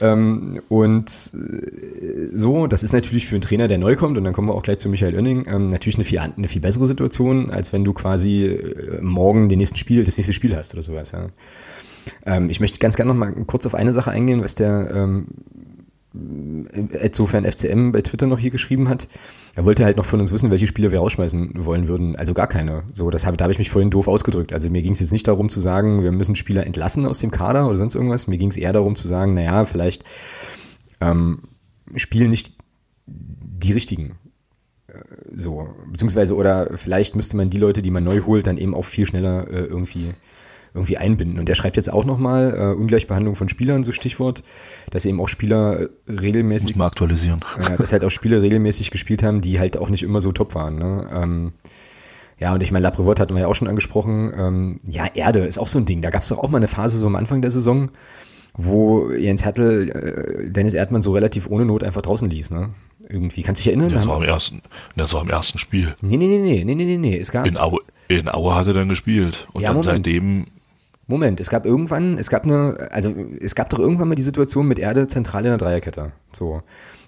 Ähm, und äh, so, das ist natürlich für einen Trainer, der neu kommt, und dann kommen wir auch gleich zu Michael Oenning, ähm, natürlich eine viel, eine viel bessere Situation, als wenn du quasi äh, morgen den nächsten Spiel, das nächste Spiel hast oder sowas. Ja. Ähm, ich möchte ganz gerne noch mal kurz auf eine Sache eingehen, was der ähm, insofern FCM bei Twitter noch hier geschrieben hat. Er wollte halt noch von uns wissen, welche Spieler wir rausschmeißen wollen würden. Also gar keine. So, das habe, da habe ich mich vorhin doof ausgedrückt. Also mir ging es jetzt nicht darum zu sagen, wir müssen Spieler entlassen aus dem Kader oder sonst irgendwas. Mir ging es eher darum zu sagen, naja, vielleicht ähm, spielen nicht die richtigen. Äh, so, beziehungsweise, oder vielleicht müsste man die Leute, die man neu holt, dann eben auch viel schneller äh, irgendwie irgendwie einbinden. Und er schreibt jetzt auch nochmal äh, Ungleichbehandlung von Spielern, so Stichwort, dass eben auch Spieler regelmäßig. Muss mal aktualisieren. [LAUGHS] Äh, dass halt auch Spieler regelmäßig gespielt haben, die halt auch nicht immer so top waren. Ne? Ähm, ja, und ich meine, Laprevot hatten wir ja auch schon angesprochen. Ähm, ja, Erde ist auch so ein Ding. Da gab es doch auch mal eine Phase so am Anfang der Saison, wo Jens Hertel äh, Dennis Erdmann so relativ ohne Not einfach draußen ließ, ne? Irgendwie. Kannst du dich erinnern? Das war, im ersten, das war im ersten Spiel. Nee, nee, nee, nee, nee, nee, nee. Es gab. In Aue, in Aue hat er dann gespielt. Und ja, dann Moment. seitdem Moment, es gab irgendwann, es gab eine, also es gab doch irgendwann mal die Situation mit Erde zentral in der Dreierkette. So.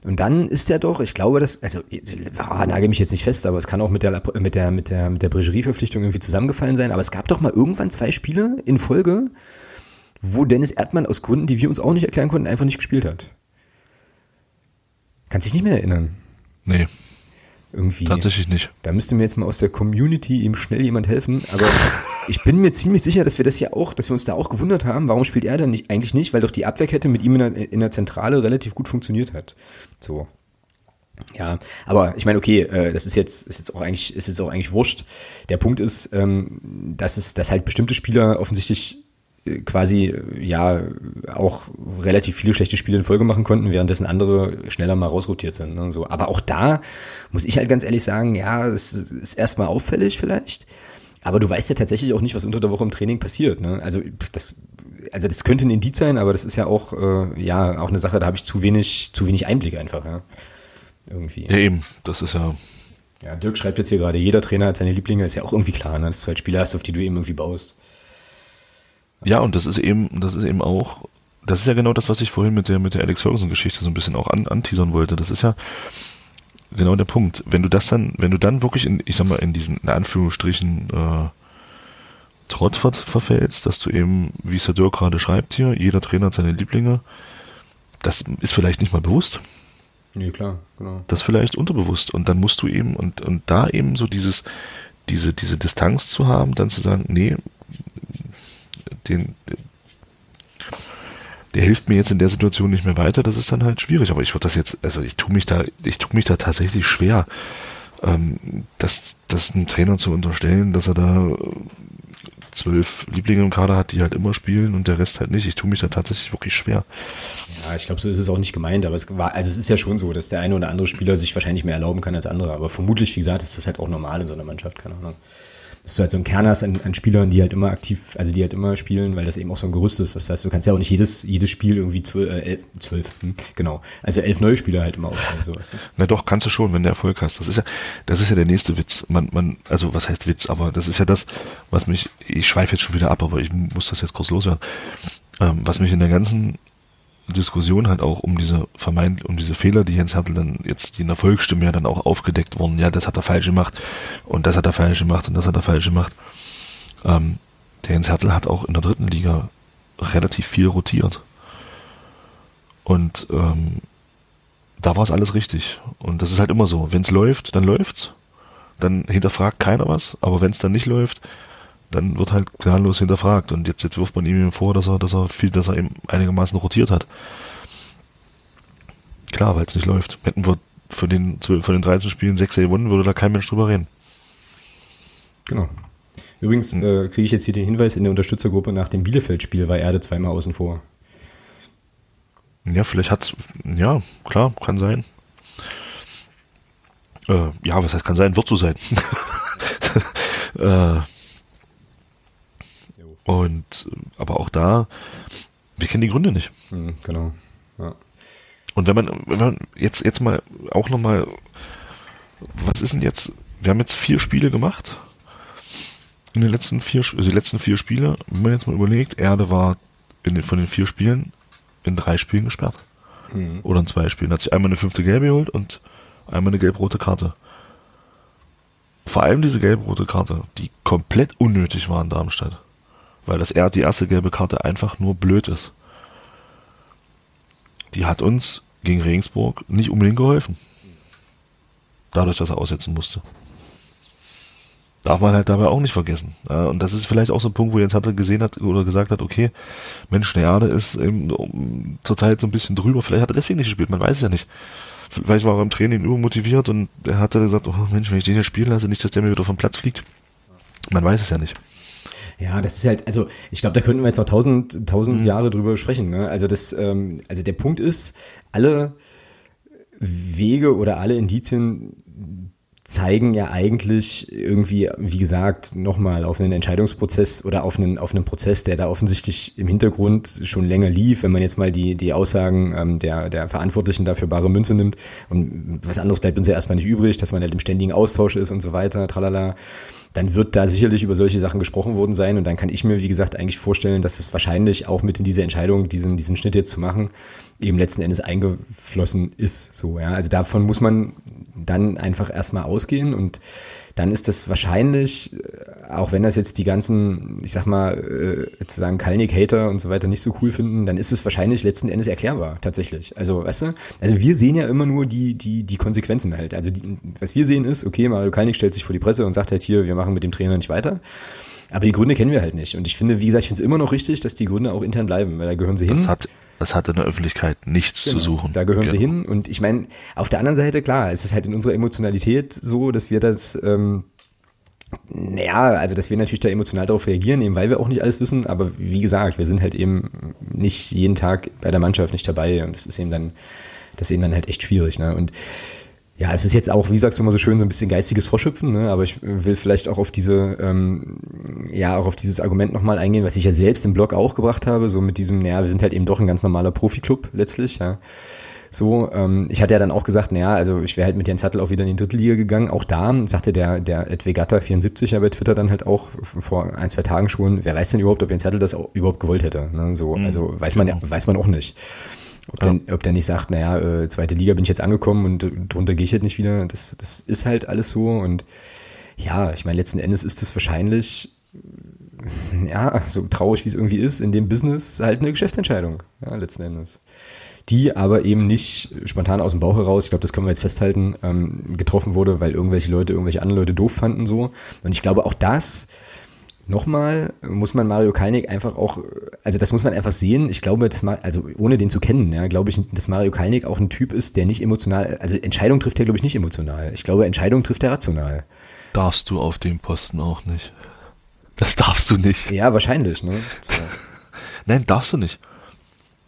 Und dann ist er doch, ich glaube, das, also oh, nagel mich jetzt nicht fest, aber es kann auch mit der mit der mit der mit der Bregerie-Verpflichtung irgendwie zusammengefallen sein. Aber es gab doch mal irgendwann zwei Spiele in Folge, wo Dennis Erdmann aus Gründen, die wir uns auch nicht erklären konnten, einfach nicht gespielt hat. Kannst dich nicht mehr erinnern? Nee. Irgendwie. Tatsächlich nicht. Da müsste mir jetzt mal aus der Community ihm schnell jemand helfen. Aber [LAUGHS] ich bin mir ziemlich sicher, dass wir das ja auch, dass wir uns da auch gewundert haben. Warum spielt er denn nicht, eigentlich nicht? Weil doch die Abwehrkette mit ihm in der, in der Zentrale relativ gut funktioniert hat. So. Ja, aber ich meine, okay, äh, das ist jetzt ist jetzt auch eigentlich ist jetzt auch eigentlich wurscht. Der Punkt ist, ähm, dass es dass halt bestimmte Spieler offensichtlich quasi ja auch relativ viele schlechte Spiele in Folge machen konnten, währenddessen andere schneller mal rausrotiert sind. Ne? So, aber auch da muss ich halt ganz ehrlich sagen, ja, es ist erstmal auffällig vielleicht, aber du weißt ja tatsächlich auch nicht, was unter der Woche im Training passiert. Ne? Also das, also das könnte ein Indiz sein, aber das ist ja auch äh, ja auch eine Sache, da habe ich zu wenig zu wenig Einblick einfach. Ja? Irgendwie. Ja eben, das ist ja. Ja, Dirk schreibt jetzt hier gerade, jeder Trainer hat seine Lieblinge, ist ja auch irgendwie klar, ne? dass du halt Spieler hast, auf die du eben irgendwie baust. Ja, und das ist eben, das ist eben auch, das ist ja genau das, was ich vorhin mit der, mit der Alex Ferguson-Geschichte so ein bisschen auch an, anteasern wollte. Das ist ja genau der Punkt. Wenn du das dann, wenn du dann wirklich in, ich sag mal, in diesen, in Anführungsstrichen, äh, Trotz ver verfällst, dass du eben, wie es der Dirk gerade schreibt hier, jeder Trainer hat seine Lieblinge, das ist vielleicht nicht mal bewusst. Nee, klar, genau. Das vielleicht unterbewusst. Und dann musst du eben, und, und da eben so dieses, diese, diese Distanz zu haben, dann zu sagen, nee, den, der hilft mir jetzt in der Situation nicht mehr weiter, das ist dann halt schwierig. Aber ich würde das jetzt, also ich tue mich da, ich tue mich da tatsächlich schwer, ähm, das, das einem Trainer zu unterstellen, dass er da zwölf Lieblinge im Kader hat, die halt immer spielen und der Rest halt nicht. Ich tue mich da tatsächlich wirklich schwer. Ja, ich glaube, so ist es auch nicht gemeint, aber es war, also es ist ja schon so, dass der eine oder andere Spieler sich wahrscheinlich mehr erlauben kann als andere. Aber vermutlich, wie gesagt, ist das halt auch normal in so einer Mannschaft, keine Ahnung dass du halt so einen Kern hast an, an Spielern, die halt immer aktiv, also die halt immer spielen, weil das eben auch so ein Gerüst ist. Was heißt, du kannst ja auch nicht jedes, jedes Spiel irgendwie zwölf, äh, elf, zwölf hm, genau. Also elf neue Spieler halt immer aufstellen, sowas. Na doch, kannst du schon, wenn du Erfolg hast. Das ist ja, das ist ja der nächste Witz. Man, man, also was heißt Witz, aber das ist ja das, was mich, ich schweife jetzt schon wieder ab, aber ich muss das jetzt kurz loswerden. Ähm, was mich in der ganzen Diskussion halt auch um diese vermeint, um diese Fehler, die Jens Hertel dann jetzt, die in der Volksstimme ja dann auch aufgedeckt wurden, ja, das hat er falsch gemacht und das hat er falsch gemacht und das hat er falsch gemacht. Ähm, der Jens Hertel hat auch in der dritten Liga relativ viel rotiert. Und ähm, da war es alles richtig. Und das ist halt immer so. Wenn es läuft, dann läuft's. Dann hinterfragt keiner was. Aber wenn es dann nicht läuft, dann wird halt planlos hinterfragt. Und jetzt, jetzt wirft man ihm vor, dass er, dass er viel, dass er eben einigermaßen rotiert hat. Klar, weil es nicht läuft. Hätten wir von den, von den 13 Spielen 6 gewonnen, würde da kein Mensch drüber reden. Genau. Übrigens hm. äh, kriege ich jetzt hier den Hinweis, in der Unterstützergruppe nach dem Bielefeld-Spiel war Erde zweimal außen vor. Ja, vielleicht hat's, ja, klar, kann sein. Äh, ja, was heißt kann sein, wird so sein. [LAUGHS] äh, und aber auch da, wir kennen die Gründe nicht. Mhm, genau. Ja. Und wenn man, wenn man jetzt, jetzt mal auch nochmal, was ist denn jetzt? Wir haben jetzt vier Spiele gemacht. In den letzten vier, also die letzten vier Spiele, wenn man jetzt mal überlegt, Erde war in den, von den vier Spielen in drei Spielen gesperrt. Mhm. Oder in zwei Spielen. Hat sich einmal eine fünfte Gelbe geholt und einmal eine gelb-rote Karte. Vor allem diese gelb-rote Karte, die komplett unnötig war in Darmstadt weil das er die erste gelbe Karte einfach nur blöd ist. Die hat uns gegen Regensburg nicht unbedingt geholfen. Dadurch, dass er aussetzen musste. Darf man halt dabei auch nicht vergessen. und das ist vielleicht auch so ein Punkt, wo Jens Hatter gesehen hat oder gesagt hat, okay, Mensch, der Erde ist eben zurzeit so ein bisschen drüber. Vielleicht hat er deswegen nicht gespielt, man weiß es ja nicht. Vielleicht war er im Training übermotiviert und er hat dann gesagt, oh Mensch, wenn ich den hier spielen lasse, nicht, dass der mir wieder vom Platz fliegt. Man weiß es ja nicht. Ja, das ist halt, also ich glaube, da könnten wir jetzt noch tausend, tausend mhm. Jahre drüber sprechen. Ne? Also das, ähm, also der Punkt ist, alle Wege oder alle Indizien zeigen ja eigentlich irgendwie, wie gesagt, nochmal auf einen Entscheidungsprozess oder auf einen, auf einen Prozess, der da offensichtlich im Hintergrund schon länger lief, wenn man jetzt mal die, die Aussagen ähm, der, der Verantwortlichen dafür bare Münze nimmt. Und was anderes bleibt uns ja erstmal nicht übrig, dass man halt im ständigen Austausch ist und so weiter, tralala dann wird da sicherlich über solche Sachen gesprochen worden sein. Und dann kann ich mir, wie gesagt, eigentlich vorstellen, dass es wahrscheinlich auch mit in diese Entscheidung, diesen, diesen Schnitt jetzt zu machen, eben letzten Endes eingeflossen ist. So, ja. Also davon muss man dann einfach erstmal ausgehen und dann ist das wahrscheinlich, äh, auch wenn das jetzt die ganzen, ich sag mal, äh, zu sagen Kalnick-Hater und so weiter nicht so cool finden, dann ist es wahrscheinlich letzten Endes erklärbar, tatsächlich. Also, weißt du, also wir sehen ja immer nur die, die, die Konsequenzen halt. Also, die, was wir sehen ist, okay, Mario Kalnick stellt sich vor die Presse und sagt halt hier, wir machen mit dem Trainer nicht weiter. Aber die Gründe kennen wir halt nicht. Und ich finde, wie gesagt, ich finde es immer noch richtig, dass die Gründe auch intern bleiben, weil da gehören sie hin. Das hat, das hat in der Öffentlichkeit nichts genau, zu suchen. Da gehören genau. sie hin. Und ich meine, auf der anderen Seite, klar, es ist halt in unserer Emotionalität so, dass wir das, ähm, naja, also dass wir natürlich da emotional darauf reagieren, eben weil wir auch nicht alles wissen, aber wie gesagt, wir sind halt eben nicht jeden Tag bei der Mannschaft nicht dabei und das ist eben dann, das ist eben dann halt echt schwierig, ne? Und ja, es ist jetzt auch, wie sagst du immer so schön, so ein bisschen geistiges Vorschöpfen, ne? aber ich will vielleicht auch auf diese, ähm, ja, auch auf dieses Argument nochmal eingehen, was ich ja selbst im Blog auch gebracht habe, so mit diesem, naja, wir sind halt eben doch ein ganz normaler Profiklub letztlich, ja. So, ähm, ich hatte ja dann auch gesagt, naja, also ich wäre halt mit Jens Hattel auch wieder in die dritte Liga gegangen. Auch da sagte der, der Edwegatta 74 ja bei Twitter dann halt auch vor ein, zwei Tagen schon, wer weiß denn überhaupt, ob Jens Hattel das auch überhaupt gewollt hätte. Ne? So, mhm. also weiß man ja, weiß man auch nicht. Ob, ja. der, ob der nicht sagt, naja, äh, zweite Liga bin ich jetzt angekommen und äh, drunter gehe ich halt nicht wieder. Das, das ist halt alles so. Und ja, ich meine, letzten Endes ist das wahrscheinlich, ja, so traurig wie es irgendwie ist, in dem Business halt eine Geschäftsentscheidung, ja, letzten Endes. Die aber eben nicht spontan aus dem Bauch heraus, ich glaube, das können wir jetzt festhalten, ähm, getroffen wurde, weil irgendwelche Leute irgendwelche anderen Leute doof fanden so. Und ich glaube, auch das nochmal muss man Mario Kalnick einfach auch, also das muss man einfach sehen. Ich glaube, dass, also ohne den zu kennen, ja, glaube ich, dass Mario Kalnick auch ein Typ ist, der nicht emotional, also Entscheidung trifft er, glaube ich, nicht emotional. Ich glaube, Entscheidung trifft er rational. Darfst du auf dem Posten auch nicht. Das darfst du nicht. Ja, wahrscheinlich, ne? So. [LAUGHS] Nein, darfst du nicht.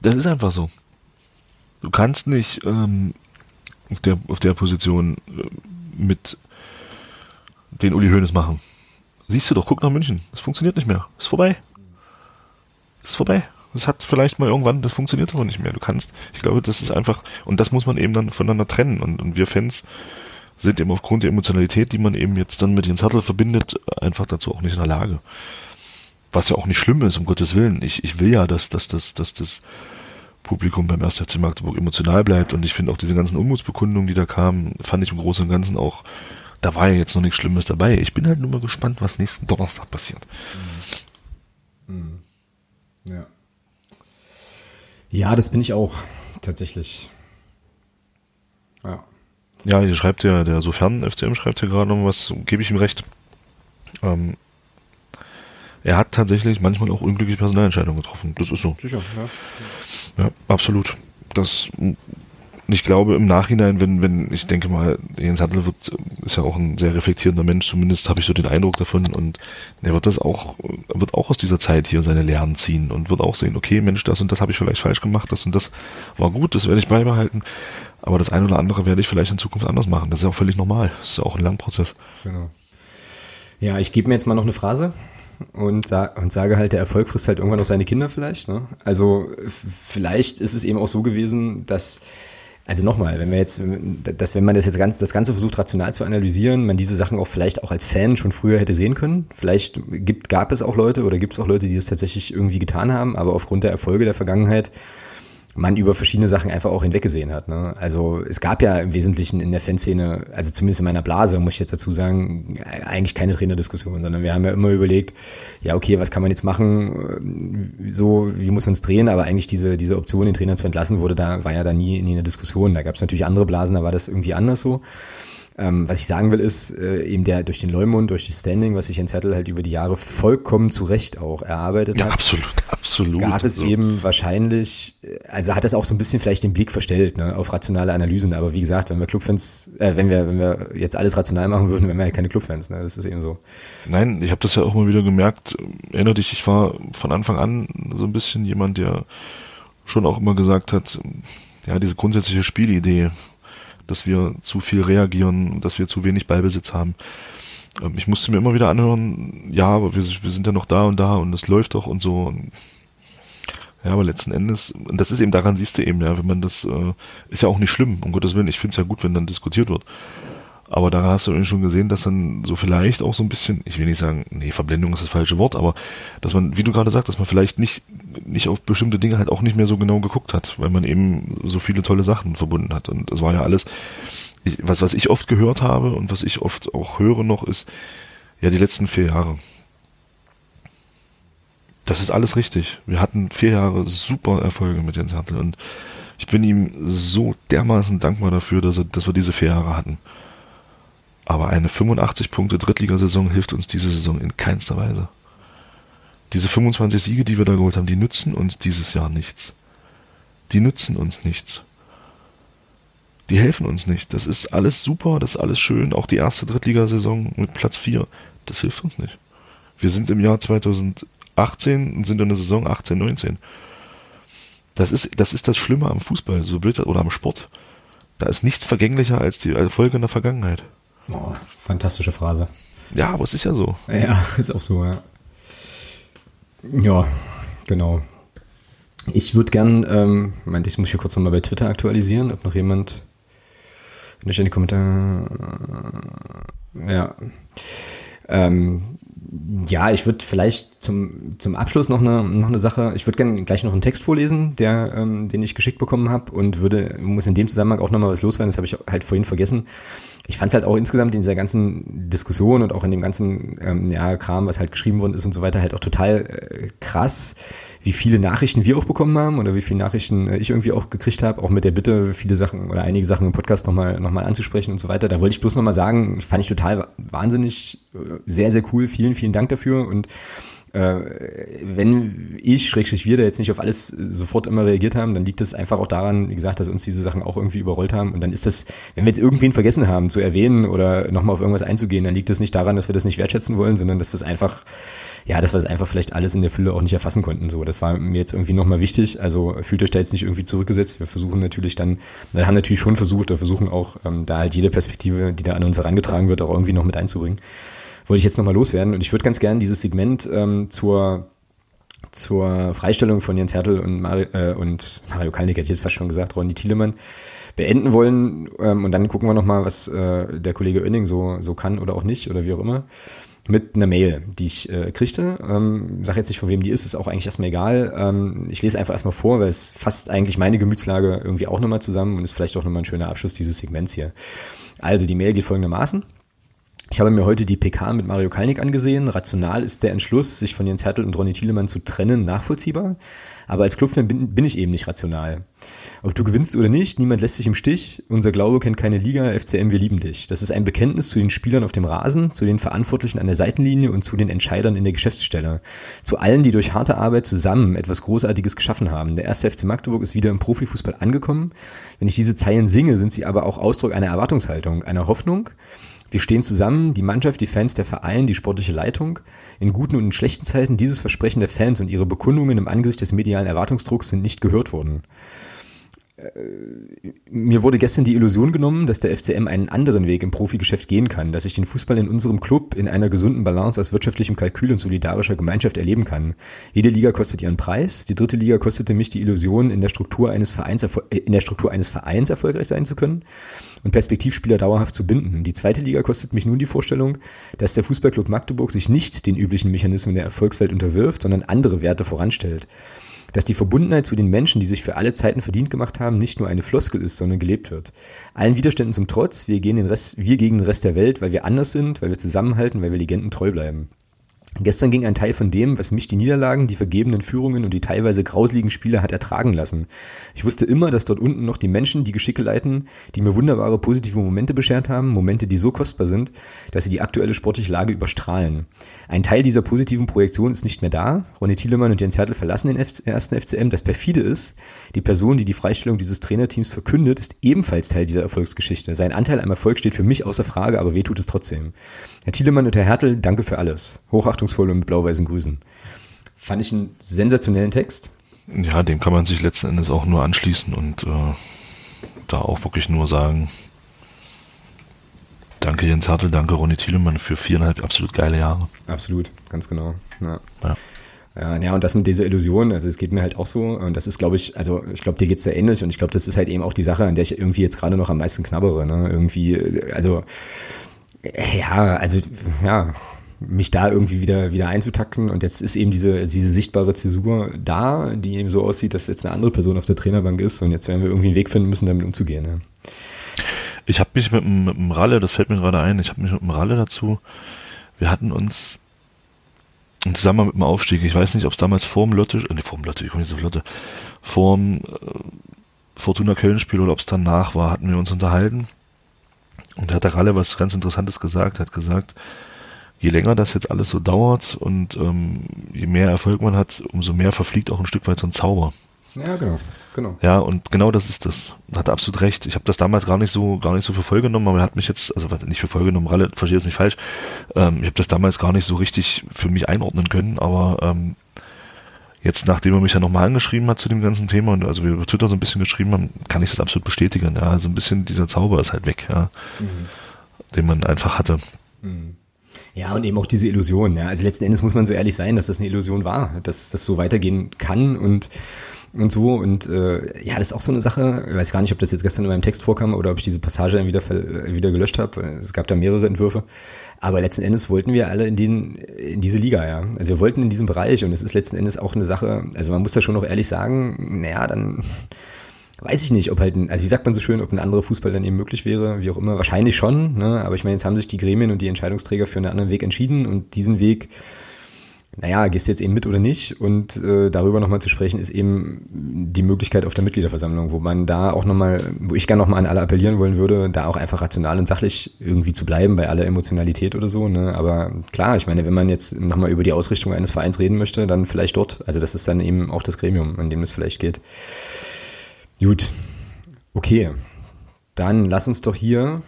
Das ist einfach so. Du kannst nicht ähm, auf, der, auf der Position äh, mit den Uli Hoeneß machen. Siehst du doch, guck nach München. Das funktioniert nicht mehr. Ist vorbei. Ist vorbei. Das hat vielleicht mal irgendwann, das funktioniert aber nicht mehr. Du kannst, ich glaube, das ist einfach, und das muss man eben dann voneinander trennen. Und, und wir Fans sind eben aufgrund der Emotionalität, die man eben jetzt dann mit den Sattel verbindet, einfach dazu auch nicht in der Lage. Was ja auch nicht schlimm ist, um Gottes Willen. Ich, ich will ja, dass, dass, dass, dass das Publikum beim 1. FC Magdeburg emotional bleibt. Und ich finde auch diese ganzen Unmutsbekundungen, die da kamen, fand ich im Großen und Ganzen auch, da war ja jetzt noch nichts Schlimmes dabei. Ich bin halt nur mal gespannt, was nächsten Donnerstag passiert. Mhm. Mhm. Ja. Ja, das bin ich auch tatsächlich. Ja. Ja, hier schreibt ja, der sofern FCM schreibt ja gerade noch was, gebe ich ihm recht. Ähm, er hat tatsächlich manchmal auch unglückliche Personalentscheidungen getroffen. Das ist so. Sicher, ja. Ja, absolut. Das, ich glaube im Nachhinein, wenn, wenn, ich denke mal, Jens Hartl wird, ist ja auch ein sehr reflektierender Mensch, zumindest habe ich so den Eindruck davon und er wird das auch, wird auch aus dieser Zeit hier seine Lehren ziehen und wird auch sehen, okay, Mensch, das und das habe ich vielleicht falsch gemacht, das und das war gut, das werde ich beibehalten. Aber das eine oder andere werde ich vielleicht in Zukunft anders machen. Das ist ja auch völlig normal. Das ist ja auch ein Lernprozess. Genau. Ja, ich gebe mir jetzt mal noch eine Phrase und, sa und sage halt, der Erfolg frisst halt irgendwann auch seine Kinder vielleicht. Ne? Also vielleicht ist es eben auch so gewesen, dass also nochmal, wenn wir jetzt, dass wenn man das jetzt ganz, das Ganze versucht rational zu analysieren, man diese Sachen auch vielleicht auch als Fan schon früher hätte sehen können. Vielleicht gibt, gab es auch Leute oder gibt es auch Leute, die das tatsächlich irgendwie getan haben, aber aufgrund der Erfolge der Vergangenheit man über verschiedene Sachen einfach auch hinweggesehen hat. Ne? Also es gab ja im Wesentlichen in der Fanszene, also zumindest in meiner Blase, muss ich jetzt dazu sagen, eigentlich keine Trainerdiskussion, sondern wir haben ja immer überlegt, ja okay, was kann man jetzt machen, so wie muss man es drehen, aber eigentlich diese diese Option, den Trainer zu entlassen, wurde da war ja da nie, nie eine Diskussion. Da gab es natürlich andere Blasen, da war das irgendwie anders so. Ähm, was ich sagen will, ist äh, eben der durch den Leumund, durch das Standing, was sich in Zettel halt über die Jahre vollkommen zu Recht auch erarbeitet ja, hat. Absolut, [LAUGHS] absolut. Gab es so. eben wahrscheinlich, äh, also hat das auch so ein bisschen vielleicht den Blick verstellt, ne, auf rationale Analysen. Aber wie gesagt, wenn wir Clubfans, äh, wenn wir, wenn wir jetzt alles rational machen würden, wären wir ja keine Clubfans, ne? Das ist eben so. Nein, ich habe das ja auch mal wieder gemerkt. Erinner dich, ich war von Anfang an so ein bisschen jemand, der schon auch immer gesagt hat, ja, diese grundsätzliche Spielidee, dass wir zu viel reagieren, dass wir zu wenig Ballbesitz haben. Ähm, ich musste mir immer wieder anhören, ja, aber wir, wir sind ja noch da und da und es läuft doch und so. Ja, aber letzten Endes, und das ist eben, daran siehst du eben, ja, wenn man das, äh, ist ja auch nicht schlimm, um Gottes Willen, ich finde es ja gut, wenn dann diskutiert wird. Aber da hast du schon gesehen, dass dann so vielleicht auch so ein bisschen, ich will nicht sagen, nee, Verblendung ist das falsche Wort, aber dass man, wie du gerade sagst, dass man vielleicht nicht, nicht auf bestimmte Dinge halt auch nicht mehr so genau geguckt hat, weil man eben so viele tolle Sachen verbunden hat. Und das war ja alles, ich, was, was ich oft gehört habe und was ich oft auch höre noch, ist, ja, die letzten vier Jahre. Das ist alles richtig. Wir hatten vier Jahre super Erfolge mit Jens Hertel und ich bin ihm so dermaßen dankbar dafür, dass, er, dass wir diese vier Jahre hatten. Aber eine 85 Punkte Drittligasaison hilft uns diese Saison in keinster Weise. Diese 25 Siege, die wir da geholt haben, die nützen uns dieses Jahr nichts. Die nützen uns nichts. Die helfen uns nicht. Das ist alles super, das ist alles schön. Auch die erste Drittligasaison mit Platz 4, das hilft uns nicht. Wir sind im Jahr 2018 und sind in der Saison 18, 19. Das ist, das ist das Schlimme am Fußball, so blöd, oder am Sport. Da ist nichts vergänglicher als die Erfolge in der Vergangenheit. Oh, fantastische Phrase. Ja, aber es ist ja so. Ja, [LAUGHS] ist auch so, ja. Ja, genau. Ich würde gern, ähm, meinte ich, muss hier kurz nochmal bei Twitter aktualisieren, ob noch jemand nicht in die Kommentare. Ja. Ähm, ja, ich würde vielleicht zum, zum Abschluss noch eine, noch eine Sache, ich würde gerne gleich noch einen Text vorlesen, der, ähm, den ich geschickt bekommen habe und würde, muss in dem Zusammenhang auch nochmal was loswerden, das habe ich halt vorhin vergessen ich fand es halt auch insgesamt in dieser ganzen Diskussion und auch in dem ganzen ähm, ja, Kram, was halt geschrieben worden ist und so weiter, halt auch total äh, krass, wie viele Nachrichten wir auch bekommen haben oder wie viele Nachrichten äh, ich irgendwie auch gekriegt habe, auch mit der Bitte, viele Sachen oder einige Sachen im Podcast nochmal noch mal anzusprechen und so weiter. Da wollte ich bloß nochmal sagen, fand ich total wahnsinnig, äh, sehr, sehr cool. Vielen, vielen Dank dafür und wenn ich, schrägstrich wir da jetzt nicht auf alles sofort immer reagiert haben, dann liegt es einfach auch daran, wie gesagt, dass uns diese Sachen auch irgendwie überrollt haben. Und dann ist das, wenn wir jetzt irgendwen vergessen haben zu erwähnen oder nochmal auf irgendwas einzugehen, dann liegt es nicht daran, dass wir das nicht wertschätzen wollen, sondern dass wir es einfach, ja, dass wir es einfach vielleicht alles in der Fülle auch nicht erfassen konnten. So, das war mir jetzt irgendwie nochmal wichtig. Also fühlt euch da jetzt nicht irgendwie zurückgesetzt. Wir versuchen natürlich dann, wir haben natürlich schon versucht, oder versuchen auch, ähm, da halt jede Perspektive, die da an uns herangetragen wird, auch irgendwie noch mit einzubringen wollte ich jetzt nochmal loswerden. Und ich würde ganz gerne dieses Segment ähm, zur zur Freistellung von Jens Hertel und, Mario, äh, und Mario Kalnick, hätte ich jetzt fast schon gesagt, Ronny Thielemann, beenden wollen. Ähm, und dann gucken wir nochmal, was äh, der Kollege Oenning so, so kann oder auch nicht oder wie auch immer. mit einer Mail, die ich äh, kriegte. Ähm, sag jetzt nicht, von wem die ist, ist auch eigentlich erstmal egal. Ähm, ich lese einfach erstmal vor, weil es fasst eigentlich meine Gemütslage irgendwie auch nochmal zusammen und ist vielleicht auch nochmal ein schöner Abschluss dieses Segments hier. Also die Mail geht folgendermaßen. Ich habe mir heute die PK mit Mario Kalnick angesehen. Rational ist der Entschluss, sich von Jens Hertel und Ronny Thielemann zu trennen, nachvollziehbar. Aber als Clubfan bin, bin ich eben nicht rational. Ob du gewinnst oder nicht, niemand lässt sich im Stich. Unser Glaube kennt keine Liga, FCM, wir lieben dich. Das ist ein Bekenntnis zu den Spielern auf dem Rasen, zu den Verantwortlichen an der Seitenlinie und zu den Entscheidern in der Geschäftsstelle. Zu allen, die durch harte Arbeit zusammen etwas Großartiges geschaffen haben. Der erste FC Magdeburg ist wieder im Profifußball angekommen. Wenn ich diese Zeilen singe, sind sie aber auch Ausdruck einer Erwartungshaltung, einer Hoffnung, wir stehen zusammen, die Mannschaft, die Fans, der Verein, die sportliche Leitung. In guten und in schlechten Zeiten dieses Versprechen der Fans und ihre Bekundungen im Angesicht des medialen Erwartungsdrucks sind nicht gehört worden mir wurde gestern die Illusion genommen, dass der FCM einen anderen Weg im Profigeschäft gehen kann, dass ich den Fußball in unserem Club in einer gesunden Balance aus wirtschaftlichem Kalkül und solidarischer Gemeinschaft erleben kann. Jede Liga kostet ihren Preis. Die dritte Liga kostete mich die Illusion, in der Struktur eines Vereins, äh, in der Struktur eines Vereins erfolgreich sein zu können und Perspektivspieler dauerhaft zu binden. Die zweite Liga kostet mich nun die Vorstellung, dass der Fußballclub Magdeburg sich nicht den üblichen Mechanismen der Erfolgswelt unterwirft, sondern andere Werte voranstellt dass die Verbundenheit zu den Menschen, die sich für alle Zeiten verdient gemacht haben, nicht nur eine Floskel ist, sondern gelebt wird. Allen Widerständen zum Trotz, wir, gehen den Rest, wir gegen den Rest der Welt, weil wir anders sind, weil wir zusammenhalten, weil wir Legenden treu bleiben. Gestern ging ein Teil von dem, was mich die Niederlagen, die vergebenen Führungen und die teilweise grausligen Spiele hat ertragen lassen. Ich wusste immer, dass dort unten noch die Menschen die Geschicke leiten, die mir wunderbare positive Momente beschert haben, Momente, die so kostbar sind, dass sie die aktuelle sportliche Lage überstrahlen. Ein Teil dieser positiven Projektion ist nicht mehr da. Ronny Thielemann und Jens Hertel verlassen den ersten FCM. Das perfide ist, die Person, die die Freistellung dieses Trainerteams verkündet, ist ebenfalls Teil dieser Erfolgsgeschichte. Sein Anteil am Erfolg steht für mich außer Frage, aber weh tut es trotzdem. Herr Thielemann und Herr Hertel, danke für alles. Hochachtungsvoll und mit blau-weißen Grüßen. Fand ich einen sensationellen Text. Ja, dem kann man sich letzten Endes auch nur anschließen und äh, da auch wirklich nur sagen, danke Jens Hertel, danke Ronny Thielemann für viereinhalb absolut geile Jahre. Absolut, ganz genau. Ja. ja. Ja, ja, und das mit dieser Illusion, also es geht mir halt auch so, und das ist, glaube ich, also ich glaube, dir geht's sehr ähnlich und ich glaube, das ist halt eben auch die Sache, an der ich irgendwie jetzt gerade noch am meisten knabbere, ne? Irgendwie, also ja, also ja, mich da irgendwie wieder wieder einzutakten und jetzt ist eben diese diese sichtbare Zäsur da, die eben so aussieht, dass jetzt eine andere Person auf der Trainerbank ist und jetzt werden wir irgendwie einen Weg finden müssen, damit umzugehen. Ja. Ich habe mich mit, dem Ralle, das fällt mir gerade ein, ich habe mich mit dem Ralle dazu, wir hatten uns im Zusammenhang mit dem Aufstieg, ich weiß nicht, ob es damals vor dem Lotte, äh, vor dem Lotte, ich komme nicht auf Lotte, vor dem äh, Fortuna Köln-Spiel oder ob es danach war, hatten wir uns unterhalten und da hat der Ralle was ganz Interessantes gesagt, hat gesagt, je länger das jetzt alles so dauert und ähm, je mehr Erfolg man hat, umso mehr verfliegt auch ein Stück weit so ein Zauber. Ja, genau. Genau. Ja, und genau das ist das. Hat absolut recht. Ich habe das damals gar nicht so gar nicht so für voll genommen, aber er hat mich jetzt, also nicht für voll genommen, Ralle, verstehe es nicht falsch. Ähm, ich habe das damals gar nicht so richtig für mich einordnen können, aber ähm, jetzt, nachdem er mich ja nochmal angeschrieben hat zu dem ganzen Thema und also wir über Twitter so ein bisschen geschrieben haben, kann ich das absolut bestätigen. Ja, also ein bisschen dieser Zauber ist halt weg, ja, mhm. den man einfach hatte. Mhm. Ja, und eben auch diese Illusion. Ja. Also letzten Endes muss man so ehrlich sein, dass das eine Illusion war, dass das so weitergehen kann und und so. Und äh, ja, das ist auch so eine Sache. Ich weiß gar nicht, ob das jetzt gestern in meinem Text vorkam oder ob ich diese Passage dann wieder, wieder gelöscht habe. Es gab da mehrere Entwürfe. Aber letzten Endes wollten wir alle in, den, in diese Liga, ja. Also wir wollten in diesem Bereich und es ist letzten Endes auch eine Sache, also man muss da schon noch ehrlich sagen, naja, dann weiß ich nicht, ob halt, ein, also wie sagt man so schön, ob ein anderer Fußball dann eben möglich wäre, wie auch immer, wahrscheinlich schon, ne? aber ich meine, jetzt haben sich die Gremien und die Entscheidungsträger für einen anderen Weg entschieden und diesen Weg naja, gehst du jetzt eben mit oder nicht? Und äh, darüber nochmal zu sprechen, ist eben die Möglichkeit auf der Mitgliederversammlung, wo man da auch nochmal, wo ich gerne nochmal an alle appellieren wollen würde, da auch einfach rational und sachlich irgendwie zu bleiben bei aller Emotionalität oder so. Ne? Aber klar, ich meine, wenn man jetzt nochmal über die Ausrichtung eines Vereins reden möchte, dann vielleicht dort. Also das ist dann eben auch das Gremium, an dem es vielleicht geht. Gut, okay. Dann lass uns doch hier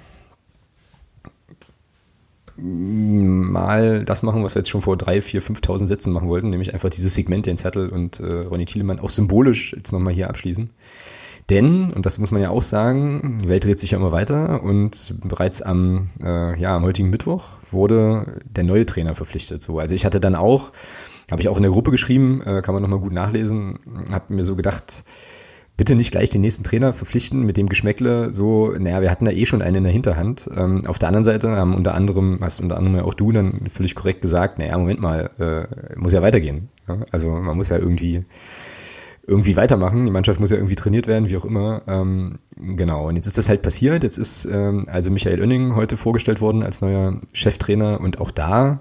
mal das machen, was wir jetzt schon vor drei, vier, 5.000 Sätzen machen wollten, nämlich einfach dieses Segment, den Zettel und äh, Ronny Thielemann auch symbolisch jetzt nochmal hier abschließen. Denn, und das muss man ja auch sagen, die Welt dreht sich ja immer weiter und bereits am, äh, ja, am heutigen Mittwoch wurde der neue Trainer verpflichtet. So, also ich hatte dann auch, habe ich auch in der Gruppe geschrieben, äh, kann man nochmal gut nachlesen, habe mir so gedacht, bitte nicht gleich den nächsten Trainer verpflichten mit dem Geschmäckle so, naja, wir hatten da eh schon einen in der Hinterhand. Ähm, auf der anderen Seite haben unter anderem, hast unter anderem ja auch du dann völlig korrekt gesagt, naja, Moment mal, äh, muss ja weitergehen. Ja? Also man muss ja irgendwie irgendwie weitermachen. Die Mannschaft muss ja irgendwie trainiert werden, wie auch immer. Ähm, genau. Und jetzt ist das halt passiert. Jetzt ist ähm, also Michael Oenning heute vorgestellt worden als neuer Cheftrainer und auch da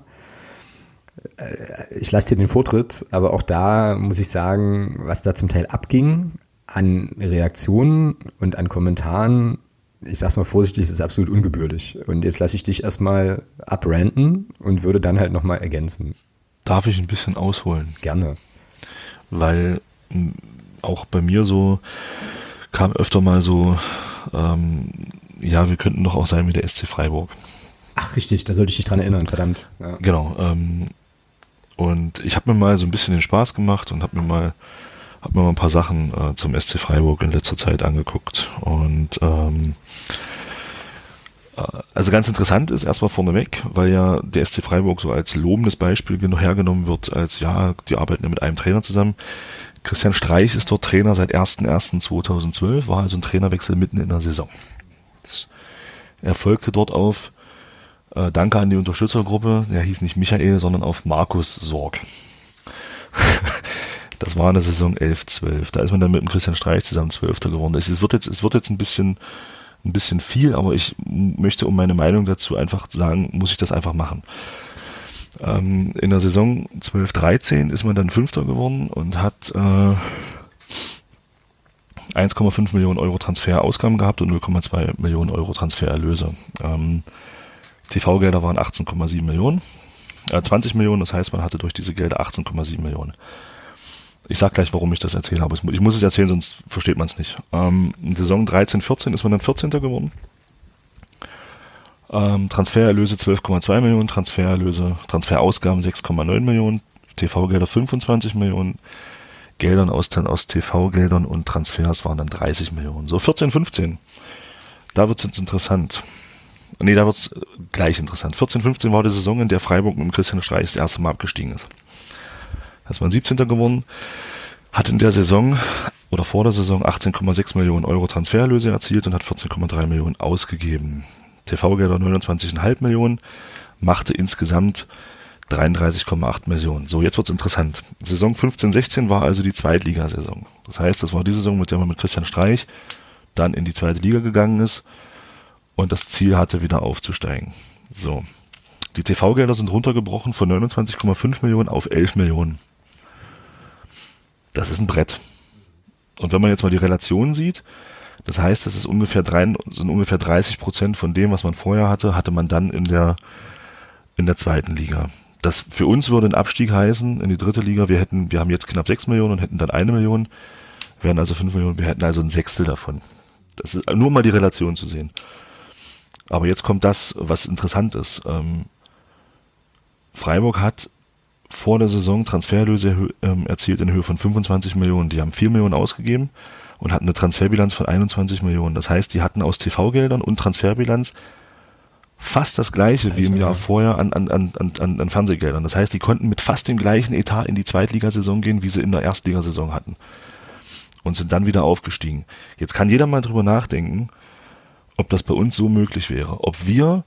äh, ich lasse dir den Vortritt, aber auch da muss ich sagen, was da zum Teil abging an Reaktionen und an Kommentaren, ich sag's mal vorsichtig, ist absolut ungebührlich. Und jetzt lasse ich dich erstmal abranten und würde dann halt nochmal ergänzen. Darf ich ein bisschen ausholen? Gerne. Weil auch bei mir so kam öfter mal so, ähm, ja, wir könnten doch auch sein wie der SC Freiburg. Ach, richtig, da sollte ich dich dran erinnern, verdammt. Ja. Genau. Ähm, und ich habe mir mal so ein bisschen den Spaß gemacht und habe mir mal hab mir mal ein paar Sachen äh, zum SC Freiburg in letzter Zeit angeguckt. Und ähm, äh, also ganz interessant ist erstmal vorneweg, weil ja der SC Freiburg so als lobendes Beispiel hergenommen wird, als ja, die arbeiten ja mit einem Trainer zusammen. Christian Streich ist dort Trainer seit 01.01.2012, war also ein Trainerwechsel mitten in der Saison. Das erfolgte dort auf äh, Danke an die Unterstützergruppe, der hieß nicht Michael, sondern auf Markus Sorg. [LAUGHS] das war in der Saison 11-12. Da ist man dann mit dem Christian Streich zusammen Zwölfter geworden. Es, wird jetzt, es wird jetzt ein bisschen, ein bisschen viel, aber ich möchte um meine Meinung dazu einfach sagen, muss ich das einfach machen. Ähm, in der Saison 12-13 ist man dann Fünfter geworden und hat äh, 1,5 Millionen Euro Transferausgaben gehabt und 0,2 Millionen Euro Transfererlöse. Ähm, TV-Gelder waren 18,7 Millionen, äh, 20 Millionen, das heißt, man hatte durch diese Gelder 18,7 Millionen. Ich sag gleich, warum ich das erzähle, aber ich muss es erzählen, sonst versteht man es nicht. Ähm, in Saison 13, 14 ist man dann 14. geworden. Ähm, Transfererlöse 12,2 Millionen, Transfererlöse, Transferausgaben 6,9 Millionen, TV-Gelder 25 Millionen, Geldern aus, aus TV-Geldern und Transfers waren dann 30 Millionen. So 14, 15. Da wird es jetzt interessant. Nee, da wird es gleich interessant. 14, 15 war die Saison, in der Freiburg mit Christian Streich das erste Mal abgestiegen ist. Ist man 17. geworden, hat in der Saison oder vor der Saison 18,6 Millionen Euro Transfererlöse erzielt und hat 14,3 Millionen ausgegeben. TV-Gelder 29,5 Millionen, machte insgesamt 33,8 Millionen. So, jetzt wird's interessant. Saison 15-16 war also die Zweitligasaison. Das heißt, das war die Saison, mit der man mit Christian Streich dann in die zweite Liga gegangen ist und das Ziel hatte, wieder aufzusteigen. So. Die TV-Gelder sind runtergebrochen von 29,5 Millionen auf 11 Millionen. Das ist ein Brett. Und wenn man jetzt mal die Relation sieht, das heißt, es ist ungefähr drei, sind ungefähr 30 Prozent von dem, was man vorher hatte, hatte man dann in der, in der zweiten Liga. Das für uns würde ein Abstieg heißen in die dritte Liga. Wir hätten, wir haben jetzt knapp 6 Millionen und hätten dann eine Million, wären also 5 Millionen, wir hätten also ein Sechstel davon. Das ist nur mal die Relation zu sehen. Aber jetzt kommt das, was interessant ist. Ähm, Freiburg hat vor der Saison Transferlöse ähm, erzielt in Höhe von 25 Millionen. Die haben 4 Millionen ausgegeben und hatten eine Transferbilanz von 21 Millionen. Das heißt, die hatten aus TV-Geldern und Transferbilanz fast das gleiche wie im Jahr vorher an, an, an, an, an Fernsehgeldern. Das heißt, die konnten mit fast dem gleichen Etat in die Zweitligasaison gehen, wie sie in der Erstligasaison hatten. Und sind dann wieder aufgestiegen. Jetzt kann jeder mal drüber nachdenken, ob das bei uns so möglich wäre. Ob wir,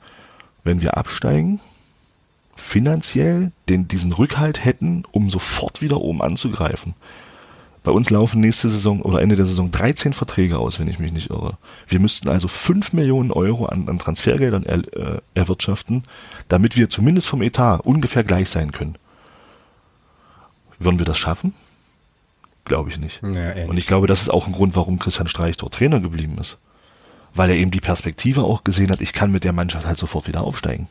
wenn wir absteigen, finanziell den, diesen Rückhalt hätten, um sofort wieder oben anzugreifen. Bei uns laufen nächste Saison oder Ende der Saison 13 Verträge aus, wenn ich mich nicht irre. Wir müssten also 5 Millionen Euro an, an Transfergeldern er, äh, erwirtschaften, damit wir zumindest vom Etat ungefähr gleich sein können. Würden wir das schaffen? Glaube ich nicht. Ja, Und ich glaube, das ist auch ein Grund, warum Christian Streich dort Trainer geblieben ist. Weil er eben die Perspektive auch gesehen hat, ich kann mit der Mannschaft halt sofort wieder aufsteigen.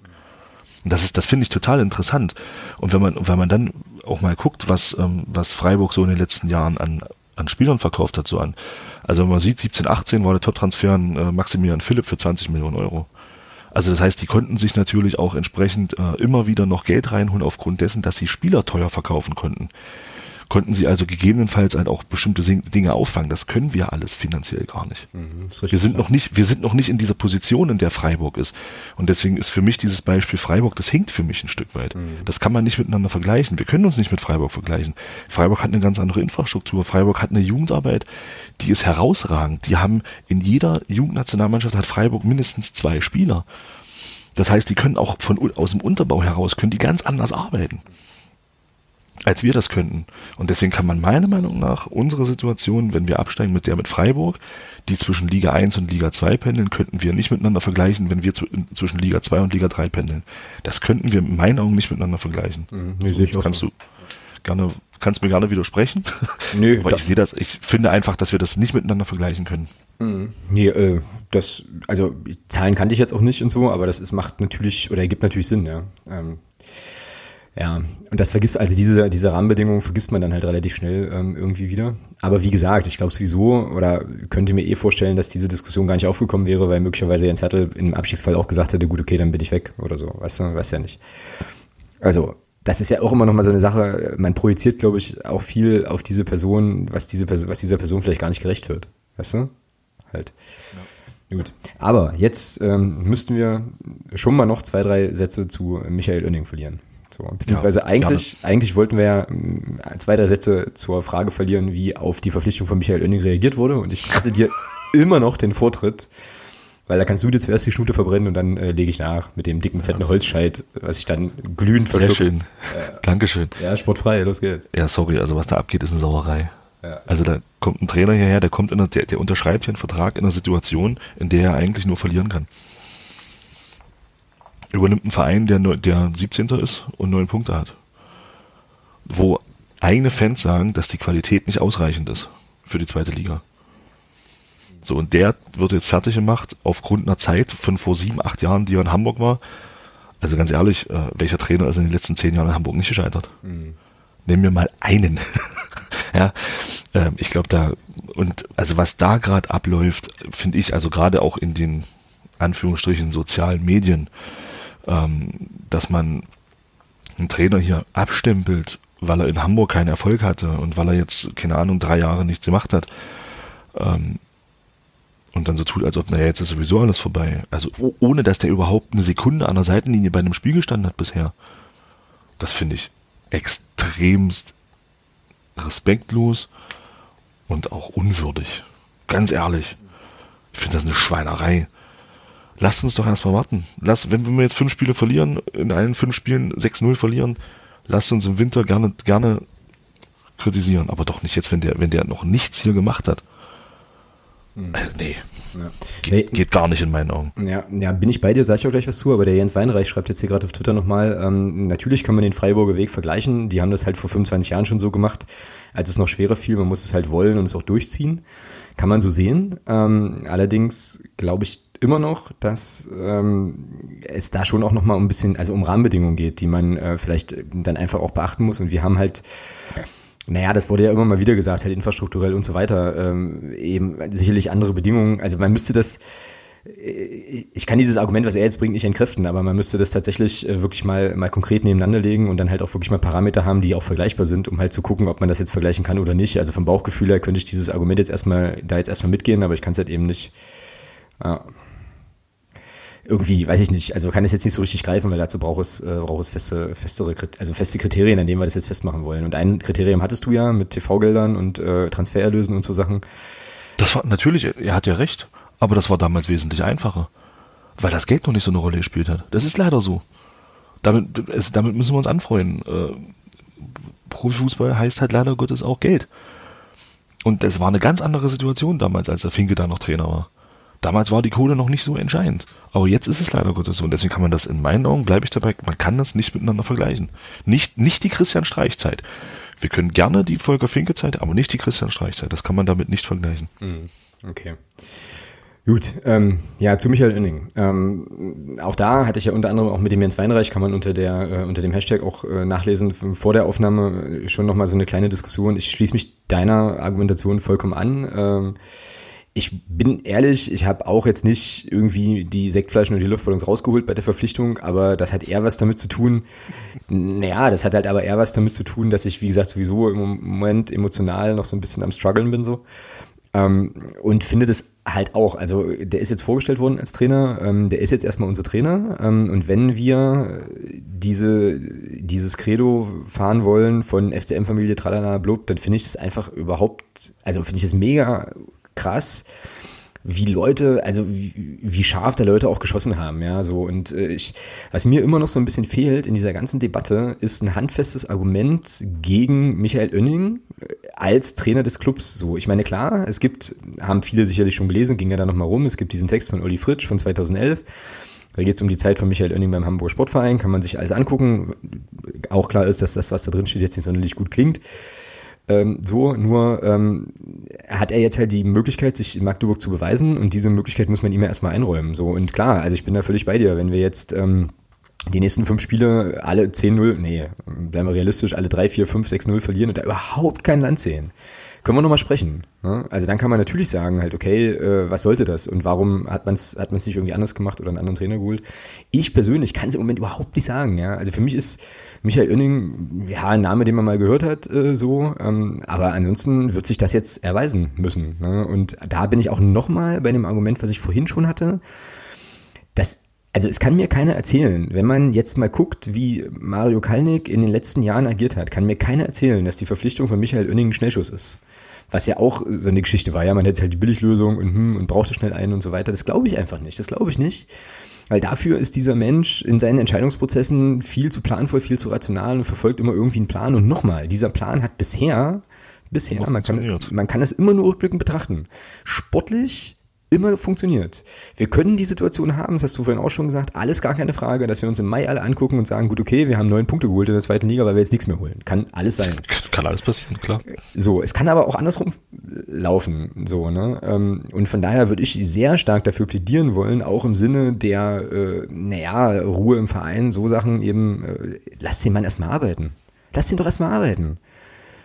Und das ist, das finde ich total interessant. Und wenn man, wenn man dann auch mal guckt, was, ähm, was Freiburg so in den letzten Jahren an, an Spielern verkauft hat, so an. Also man sieht, 17, 18 war der Top-Transfer an äh, Maximilian Philipp für 20 Millionen Euro. Also das heißt, die konnten sich natürlich auch entsprechend äh, immer wieder noch Geld reinholen aufgrund dessen, dass sie Spieler teuer verkaufen konnten. Konnten sie also gegebenenfalls halt auch bestimmte Dinge auffangen. Das können wir alles finanziell gar nicht. Mhm, wir sind noch nicht, wir sind noch nicht in dieser Position, in der Freiburg ist. Und deswegen ist für mich dieses Beispiel Freiburg, das hinkt für mich ein Stück weit. Mhm. Das kann man nicht miteinander vergleichen. Wir können uns nicht mit Freiburg vergleichen. Freiburg hat eine ganz andere Infrastruktur. Freiburg hat eine Jugendarbeit, die ist herausragend. Die haben in jeder Jugendnationalmannschaft hat Freiburg mindestens zwei Spieler. Das heißt, die können auch von, aus dem Unterbau heraus, können die ganz anders arbeiten als wir das könnten. Und deswegen kann man meiner Meinung nach unsere Situation, wenn wir absteigen mit der mit Freiburg, die zwischen Liga 1 und Liga 2 pendeln, könnten wir nicht miteinander vergleichen, wenn wir zwischen Liga 2 und Liga 3 pendeln. Das könnten wir in meinen Augen nicht miteinander vergleichen. Mhm, nee, sehe ich auch kannst so. du gerne, kannst mir gerne widersprechen. [LAUGHS] Nö, Aber ich sehe das, ich finde einfach, dass wir das nicht miteinander vergleichen können. Mhm. Nee, äh, das, also Zahlen kannte ich jetzt auch nicht und so, aber das ist, macht natürlich oder ergibt natürlich Sinn, ja. Ähm, ja, und das vergisst, also diese, diese Rahmenbedingungen vergisst man dann halt relativ schnell ähm, irgendwie wieder. Aber wie gesagt, ich glaube sowieso, oder könnte mir eh vorstellen, dass diese Diskussion gar nicht aufgekommen wäre, weil möglicherweise Jens Hertel im Abstiegsfall auch gesagt hätte, gut, okay, dann bin ich weg oder so. Weißt du, weißt ja nicht. Also, das ist ja auch immer noch mal so eine Sache, man projiziert, glaube ich, auch viel auf diese Person, was diese Person, was dieser Person vielleicht gar nicht gerecht wird. Weißt du? Halt. Ja. Gut. Aber jetzt ähm, müssten wir schon mal noch zwei, drei Sätze zu Michael Oenning verlieren. So, beziehungsweise ja, eigentlich, gerne. eigentlich wollten wir ja mm, zwei, drei Sätze zur Frage verlieren, wie auf die Verpflichtung von Michael Oenning reagiert wurde. Und ich lasse dir [LAUGHS] immer noch den Vortritt, weil da kannst du dir zuerst die Schnute verbrennen und dann äh, lege ich nach mit dem dicken, fetten Holzscheit, was ich dann glühend verschlucke. Sehr schön. Äh, Dankeschön. Ja, sportfrei, los geht's. Ja, sorry, also was da abgeht, ist eine Sauerei. Ja. Also da kommt ein Trainer hierher, der kommt in der, der unterschreibt hier einen Vertrag in einer Situation, in der er eigentlich nur verlieren kann übernimmt einen Verein, der, der 17. ist und neun Punkte hat. Wo eigene Fans sagen, dass die Qualität nicht ausreichend ist für die zweite Liga. So, und der wird jetzt fertig gemacht aufgrund einer Zeit von vor sieben, acht Jahren, die er in Hamburg war. Also ganz ehrlich, äh, welcher Trainer ist in den letzten zehn Jahren in Hamburg nicht gescheitert? Mhm. Nehmen wir mal einen. [LAUGHS] ja, äh, ich glaube da, und also was da gerade abläuft, finde ich, also gerade auch in den Anführungsstrichen sozialen Medien, ähm, dass man einen Trainer hier abstempelt, weil er in Hamburg keinen Erfolg hatte und weil er jetzt, keine Ahnung, drei Jahre nichts gemacht hat. Ähm, und dann so tut, als ob, naja, jetzt ist sowieso alles vorbei. Also ohne, dass der überhaupt eine Sekunde an der Seitenlinie bei einem Spiel gestanden hat bisher. Das finde ich extremst respektlos und auch unwürdig. Ganz ehrlich. Ich finde das eine Schweinerei lasst uns doch erstmal warten. Lass, wenn, wenn wir jetzt fünf Spiele verlieren, in allen fünf Spielen 6-0 verlieren, lasst uns im Winter gerne, gerne kritisieren. Aber doch nicht jetzt, wenn der, wenn der noch nichts hier gemacht hat. Hm. Äh, nee. Ja. Geht, geht, gar nicht in meinen Augen. Ja, ja, bin ich bei dir, sag ich auch gleich was zu, aber der Jens Weinreich schreibt jetzt hier gerade auf Twitter nochmal, ähm, natürlich kann man den Freiburger Weg vergleichen, die haben das halt vor 25 Jahren schon so gemacht, als es noch schwerer fiel, man muss es halt wollen und es auch durchziehen. Kann man so sehen. Ähm, allerdings glaube ich immer noch, dass ähm, es da schon auch noch mal um ein bisschen, also um Rahmenbedingungen geht, die man äh, vielleicht dann einfach auch beachten muss. Und wir haben halt, naja, das wurde ja immer mal wieder gesagt, halt infrastrukturell und so weiter, ähm, eben sicherlich andere Bedingungen. Also man müsste das, äh, ich kann dieses Argument, was er jetzt bringt, nicht entkräften, aber man müsste das tatsächlich äh, wirklich mal, mal konkret nebeneinander legen und dann halt auch wirklich mal Parameter haben, die auch vergleichbar sind, um halt zu gucken, ob man das jetzt vergleichen kann oder nicht. Also vom Bauchgefühl her könnte ich dieses Argument jetzt erstmal, da jetzt erstmal mitgehen, aber ich kann es halt eben nicht. Ja irgendwie, weiß ich nicht, also kann es jetzt nicht so richtig greifen, weil dazu braucht es, äh, braucht es feste, festere, also feste Kriterien, an denen wir das jetzt festmachen wollen. Und ein Kriterium hattest du ja mit TV-Geldern und äh, Transfererlösen und so Sachen. Das war natürlich, er hat ja recht, aber das war damals wesentlich einfacher. Weil das Geld noch nicht so eine Rolle gespielt hat. Das ist leider so. Damit, es, damit müssen wir uns anfreuen. Äh, Profifußball heißt halt leider Gottes auch Geld. Und das war eine ganz andere Situation damals, als der Finke da noch Trainer war. Damals war die Kohle noch nicht so entscheidend. Aber jetzt ist es leider Gottes so. Und deswegen kann man das in meinen Augen, bleibe ich dabei, man kann das nicht miteinander vergleichen. Nicht, nicht die Christian Streich-Zeit. Wir können gerne die Volker Finke-Zeit, aber nicht die Christian Streich-Zeit. Das kann man damit nicht vergleichen. Mhm. Okay. Gut, ähm, ja, zu Michael Oenning. Ähm, auch da hatte ich ja unter anderem auch mit dem Jens Weinreich, kann man unter der äh, unter dem Hashtag auch äh, nachlesen, vor der Aufnahme schon nochmal so eine kleine Diskussion. Ich schließe mich deiner Argumentation vollkommen an. Ähm, ich bin ehrlich, ich habe auch jetzt nicht irgendwie die Sektflaschen und die Luftballons rausgeholt bei der Verpflichtung, aber das hat eher was damit zu tun. [LAUGHS] Naja, das hat halt aber eher was damit zu tun, dass ich, wie gesagt, sowieso im Moment emotional noch so ein bisschen am struggeln bin so. Ähm, und finde das halt auch, also der ist jetzt vorgestellt worden als Trainer, ähm, der ist jetzt erstmal unser Trainer ähm, und wenn wir diese, dieses Credo fahren wollen von FCM-Familie Tralala Blub, dann finde ich das einfach überhaupt, also finde ich das mega krass, wie Leute, also wie, wie scharf da Leute auch geschossen haben, ja, so und äh, ich, was mir immer noch so ein bisschen fehlt in dieser ganzen Debatte, ist ein handfestes Argument gegen Michael Oenning äh, als Trainer des Clubs. So, ich meine klar, es gibt, haben viele sicherlich schon gelesen, ging ja da noch mal rum. Es gibt diesen Text von Olli Fritsch von 2011. Da geht es um die Zeit von Michael Oenning beim Hamburger Sportverein, kann man sich alles angucken. Auch klar ist, dass das, was da drin steht, jetzt nicht sonderlich gut klingt. Ähm, so, nur ähm, hat er jetzt halt die Möglichkeit, sich in Magdeburg zu beweisen und diese Möglichkeit muss man ihm ja erstmal einräumen. So, und klar, also ich bin da völlig bei dir, wenn wir jetzt ähm, die nächsten fünf Spiele alle 10-0, nee, bleiben wir realistisch, alle 3, 4, 5, 6-0 verlieren und da überhaupt kein Land sehen können wir nochmal sprechen. Ne? Also dann kann man natürlich sagen, halt, okay, äh, was sollte das und warum hat man es hat man's nicht irgendwie anders gemacht oder einen anderen Trainer geholt? Ich persönlich kann es im Moment überhaupt nicht sagen. Ja? Also für mich ist Michael Oenning, ja, ein Name, den man mal gehört hat, äh, so, ähm, aber ansonsten wird sich das jetzt erweisen müssen. Ne? Und da bin ich auch nochmal bei dem Argument, was ich vorhin schon hatte, dass also es kann mir keiner erzählen, wenn man jetzt mal guckt, wie Mario Kalnick in den letzten Jahren agiert hat, kann mir keiner erzählen, dass die Verpflichtung von Michael Oenning ein Schnellschuss ist. Was ja auch so eine Geschichte war, ja, man hätte halt die Billiglösung und, hm, und brauchte schnell einen und so weiter. Das glaube ich einfach nicht. Das glaube ich nicht. Weil dafür ist dieser Mensch in seinen Entscheidungsprozessen viel zu planvoll, viel zu rational und verfolgt immer irgendwie einen Plan. Und nochmal, dieser Plan hat bisher, bisher, man kann, man kann das immer nur rückblickend betrachten. Sportlich immer funktioniert. Wir können die Situation haben, das hast du vorhin auch schon gesagt, alles gar keine Frage, dass wir uns im Mai alle angucken und sagen, gut, okay, wir haben neun Punkte geholt in der zweiten Liga, weil wir jetzt nichts mehr holen. Kann alles sein. Kann alles passieren, klar. So, es kann aber auch andersrum laufen, so, ne? Ähm, und von daher würde ich sehr stark dafür plädieren wollen, auch im Sinne der, äh, naja, Ruhe im Verein, so Sachen eben, äh, lass den Mann erstmal arbeiten. Lass den doch erstmal arbeiten.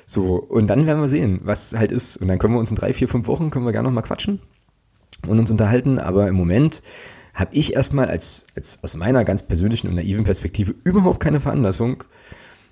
So, und dann werden wir sehen, was halt ist. Und dann können wir uns in drei, vier, fünf Wochen, können wir gerne nochmal quatschen und uns unterhalten, aber im Moment habe ich erstmal als, als aus meiner ganz persönlichen und naiven Perspektive überhaupt keine Veranlassung,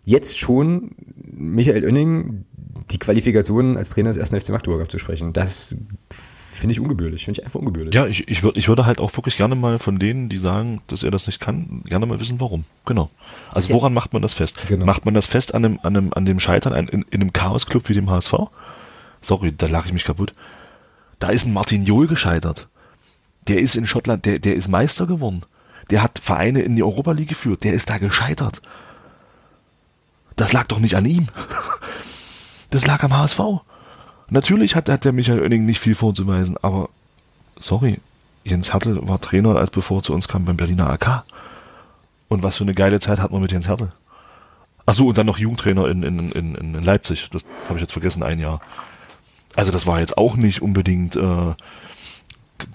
jetzt schon Michael Oenning die Qualifikationen als Trainer des ersten FC Magdeburg abzusprechen. Das finde ich ungebührlich, finde ich einfach ungebührlich. Ja, ich, ich, würd, ich würde halt auch wirklich gerne mal von denen, die sagen, dass er das nicht kann, gerne mal wissen, warum. Genau. Also woran macht man das fest? Genau. Macht man das fest an dem, an dem, an dem Scheitern in, in einem Chaos-Club wie dem HSV? Sorry, da lache ich mich kaputt. Da ist ein Martin Jol gescheitert. Der ist in Schottland, der, der ist Meister geworden. Der hat Vereine in die Europa League geführt. Der ist da gescheitert. Das lag doch nicht an ihm. [LAUGHS] Das lag am HSV. Natürlich hat, hat der Michael Oenning nicht viel vorzuweisen, aber sorry, Jens Hertel war Trainer, als bevor er zu uns kam beim Berliner AK. Und was für eine geile Zeit hat man mit Jens Hertel. Ach so, und dann noch Jugendtrainer in, in, in, in Leipzig. Das habe ich jetzt vergessen, ein Jahr. Also das war jetzt auch nicht unbedingt, äh,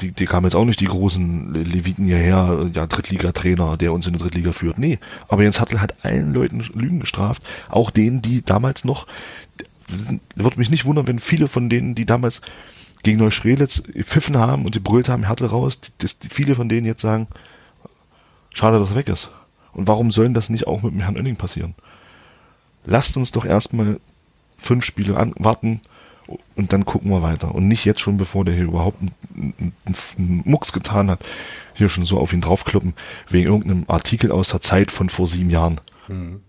die, die kamen jetzt auch nicht die großen Leviten hierher, ja, Drittligatrainer, der uns in der Drittliga führt. Nee, aber Jens Hartl hat allen Leuten Lügen gestraft, auch denen, die damals noch, wird mich nicht wundern, wenn viele von denen, die damals gegen Neustrelitz pfiffen haben und sie brüllt haben, Hertel raus, dass viele von denen jetzt sagen, schade, dass er weg ist. Und warum sollen das nicht auch mit dem Herrn Oenning passieren? Lasst uns doch erstmal fünf Spiele an, warten, und dann gucken wir weiter. Und nicht jetzt schon, bevor der hier überhaupt einen, einen Mucks getan hat, hier schon so auf ihn draufkloppen, wegen irgendeinem Artikel aus der Zeit von vor sieben Jahren. Hm.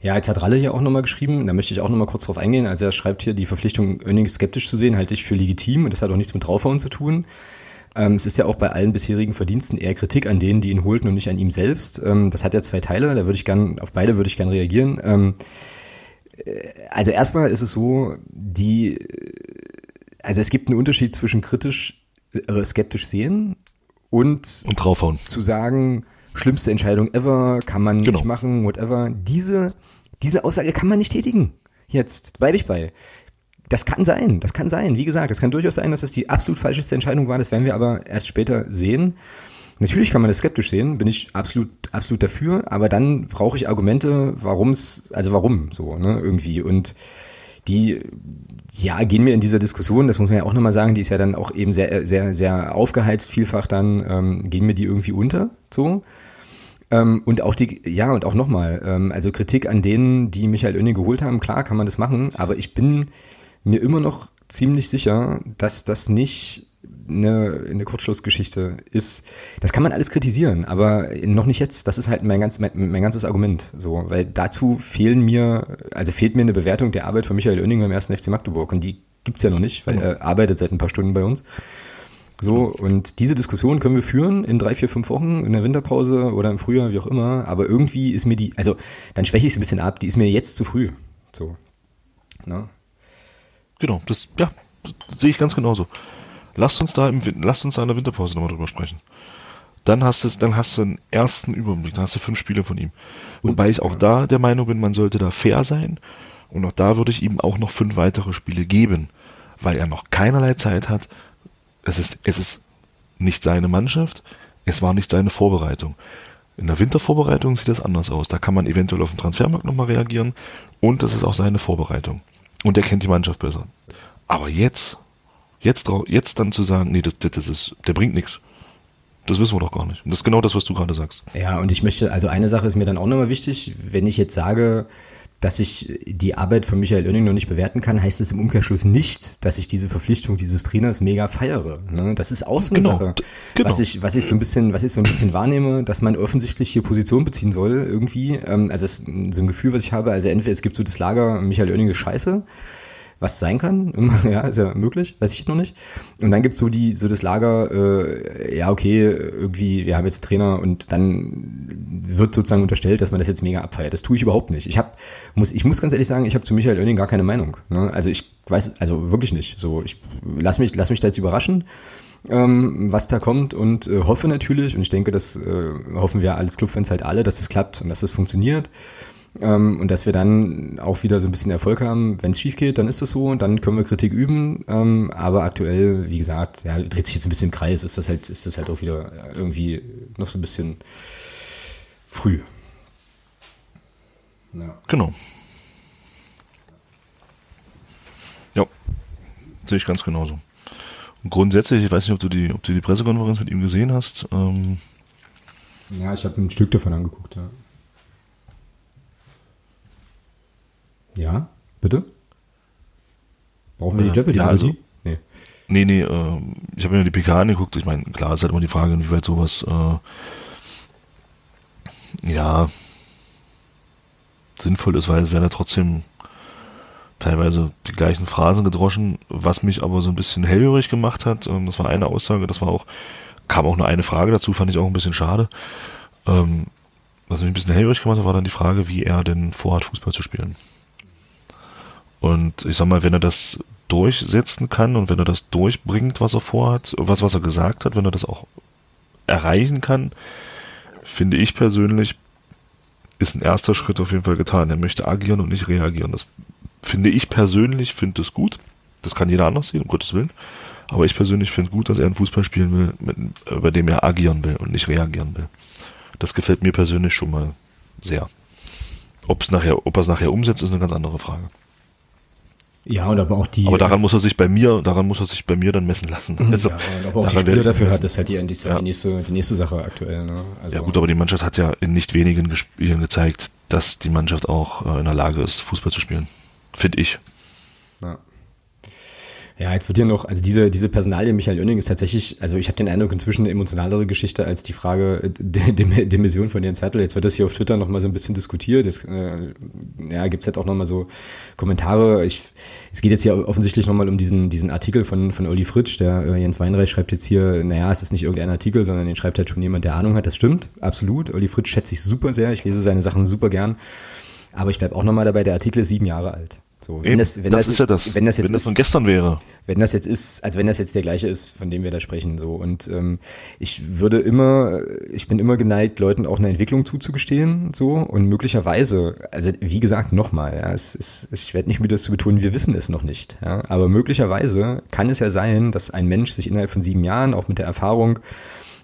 Ja, jetzt hat Ralle hier auch nochmal geschrieben, da möchte ich auch nochmal kurz drauf eingehen. Also er schreibt hier, die Verpflichtung Earnings skeptisch zu sehen, halte ich für legitim und das hat auch nichts mit draufhauen zu tun. Ähm, es ist ja auch bei allen bisherigen Verdiensten eher Kritik an denen, die ihn holten und nicht an ihm selbst. Ähm, das hat ja zwei Teile, da würde ich gern, auf beide würde ich gern reagieren. Ähm, also erstmal ist es so, die, also es gibt einen Unterschied zwischen kritisch, äh, skeptisch sehen und, und draufhauen. Zu sagen, schlimmste Entscheidung ever, kann man genau. nicht machen, whatever. Diese, diese Aussage kann man nicht tätigen. Jetzt bleibe ich bei. Das kann sein, das kann sein. Wie gesagt, es kann durchaus sein, dass das die absolut falscheste Entscheidung war. Das werden wir aber erst später sehen. Natürlich kann man das skeptisch sehen, bin ich absolut, absolut dafür, aber dann brauche ich Argumente, warum es, also warum so, ne, irgendwie. Und die ja, gehen wir in dieser Diskussion, das muss man ja auch nochmal sagen, die ist ja dann auch eben sehr, sehr, sehr aufgeheizt, vielfach dann, ähm, gehen mir die irgendwie unter, so. Ähm, und auch die, ja, und auch nochmal, ähm, also Kritik an denen, die Michael Oenning geholt haben, klar kann man das machen, aber ich bin mir immer noch ziemlich sicher, dass das nicht eine, eine Kurzschlussgeschichte ist. Das kann man alles kritisieren, aber noch nicht jetzt. Das ist halt mein, ganz, mein, mein ganzes Argument. So, weil dazu fehlen mir, also fehlt mir eine Bewertung der Arbeit von Michael Oenning beim ersten FC Magdeburg und die gibt's ja noch nicht, weil er arbeitet seit ein paar Stunden bei uns. So, und diese Diskussion können wir führen in drei, vier, fünf Wochen, in der Winterpause oder im Frühjahr, wie auch immer. Aber irgendwie ist mir die, also dann schwäche ich es ein bisschen ab, die ist mir jetzt zu früh. So. Na? Genau, das, ja, das sehe ich ganz genauso. Lasst uns da im, lasst uns da in der Winterpause nochmal drüber sprechen. Dann hast du, dann hast du einen ersten Überblick, dann hast du fünf Spiele von ihm. Wobei ich auch da der Meinung bin, man sollte da fair sein. Und auch da würde ich ihm auch noch fünf weitere Spiele geben, weil er noch keinerlei Zeit hat. Es ist, es ist nicht seine Mannschaft, es war nicht seine Vorbereitung. In der Wintervorbereitung sieht das anders aus. Da kann man eventuell auf den Transfermarkt nochmal reagieren und das ist auch seine Vorbereitung. Und er kennt die Mannschaft besser. Aber jetzt Jetzt, jetzt dann zu sagen, nee, das, das ist, der bringt nichts. Das wissen wir doch gar nicht. Und das ist genau das, was du gerade sagst. Ja, und ich möchte, also eine Sache ist mir dann auch nochmal wichtig, wenn ich jetzt sage, dass ich die Arbeit von Michael Oenning noch nicht bewerten kann, heißt es im Umkehrschluss nicht, dass ich diese Verpflichtung dieses Trainers mega feiere. Ne? Das ist auch so eine genau, Sache. Genau. Was ich, was ich so ein bisschen, was ich so ein bisschen wahrnehme, dass man offensichtlich hier Position beziehen soll, irgendwie. Ähm, also es ist so ein Gefühl, was ich habe. Also entweder es gibt so das Lager, Michael Oenning ist scheiße, was sein kann. [LAUGHS] ja, ist ja möglich, weiß ich noch nicht. Und dann gibt's so die, so das Lager, äh, ja, okay, irgendwie, wir haben jetzt Trainer und dann wird sozusagen unterstellt, dass man das jetzt mega abfeiert. Das tue ich überhaupt nicht. Ich hab, muss, ich muss ganz ehrlich sagen, ich habe zu Michael Oenning gar keine Meinung. Ne? Also ich weiß, also wirklich nicht. So, ich lass mich, lass mich da jetzt überraschen ähm, was da kommt und äh, hoffe natürlich, und ich denke, das äh, hoffen wir als Clubfans halt alle, dass es das klappt und dass es das funktioniert. Ähm, und dass wir dann auch wieder so ein bisschen Erfolg haben. Wenn es schief geht, dann ist das so, dann können wir Kritik üben. Ähm, aber aktuell, wie gesagt, ja, dreht sich jetzt ein bisschen im Kreis, ist das halt, ist das halt auch wieder irgendwie noch so ein bisschen früh. Ja. Genau. Ja, sehe ich ganz genauso. Und grundsätzlich, ich weiß nicht, ob du die, ob du die Pressekonferenz mit ihm gesehen hast. Ähm ja, ich habe ein Stück davon angeguckt, ja. Ja, bitte? Brauchen wir die Jeopardy? Ja, also, nee. Nee, nee, äh, ich habe mir die PK angeguckt. Ich meine, klar ist halt immer die Frage, inwieweit sowas, äh, ja, sinnvoll ist, weil es werden ja trotzdem teilweise die gleichen Phrasen gedroschen, was mich aber so ein bisschen hellhörig gemacht hat. Ähm, das war eine Aussage, das war auch, kam auch nur eine Frage dazu, fand ich auch ein bisschen schade. Ähm, was mich ein bisschen hellhörig gemacht hat, war dann die Frage, wie er denn vorhat, Fußball zu spielen. Und ich sag mal, wenn er das durchsetzen kann und wenn er das durchbringt, was er vorhat, was, was er gesagt hat, wenn er das auch erreichen kann, finde ich persönlich, ist ein erster Schritt auf jeden Fall getan. Er möchte agieren und nicht reagieren. Das finde ich persönlich, finde es gut. Das kann jeder anders sehen, um Gottes Willen. Aber ich persönlich finde gut, dass er einen Fußball spielen will, mit, bei dem er agieren will und nicht reagieren will. Das gefällt mir persönlich schon mal sehr. Ob es nachher, ob er es nachher umsetzt, ist eine ganz andere Frage. Ja, und aber auch die. Aber daran muss er sich bei mir, daran muss er sich bei mir dann messen lassen. Mhm. Also, ja, und aber auch die Spieler dafür hat, ist halt die, die, ja. die, nächste, die nächste Sache aktuell. Ne? Also, ja gut, aber die Mannschaft hat ja in nicht wenigen Spielen gezeigt, dass die Mannschaft auch äh, in der Lage ist, Fußball zu spielen. Finde ich. Ja. Ja, jetzt wird hier noch, also diese, diese Personalie Michael Oenning ist tatsächlich, also ich habe den Eindruck, inzwischen eine emotionalere Geschichte als die Frage der, der, der Mission von Jens Hertel. Jetzt wird das hier auf Twitter nochmal so ein bisschen diskutiert. Jetzt, äh, ja, gibt's halt auch nochmal so Kommentare. Ich, es geht jetzt hier offensichtlich nochmal um diesen, diesen Artikel von, von Olli Fritsch, der äh, Jens Weinreich schreibt jetzt hier, naja, es ist nicht irgendein Artikel, sondern den schreibt halt schon jemand, der Ahnung hat. Das stimmt, absolut. Olli Fritsch schätze ich super sehr. Ich lese seine Sachen super gern. Aber ich bleib auch nochmal dabei, der Artikel ist sieben Jahre alt. So, wenn Eben, das, wenn das, das, ist ja das. Wenn das jetzt wenn das von gestern wäre. Wenn das jetzt ist, also wenn das jetzt der gleiche ist, von dem wir da sprechen, so und ähm, ich würde immer, ich bin immer geneigt, Leuten auch eine Entwicklung zuzugestehen, so und möglicherweise, also wie gesagt nochmal, ja, es ist, ich werde nicht müde das zu betonen, wir wissen es noch nicht, ja, aber möglicherweise kann es ja sein, dass ein Mensch sich innerhalb von sieben Jahren auch mit der Erfahrung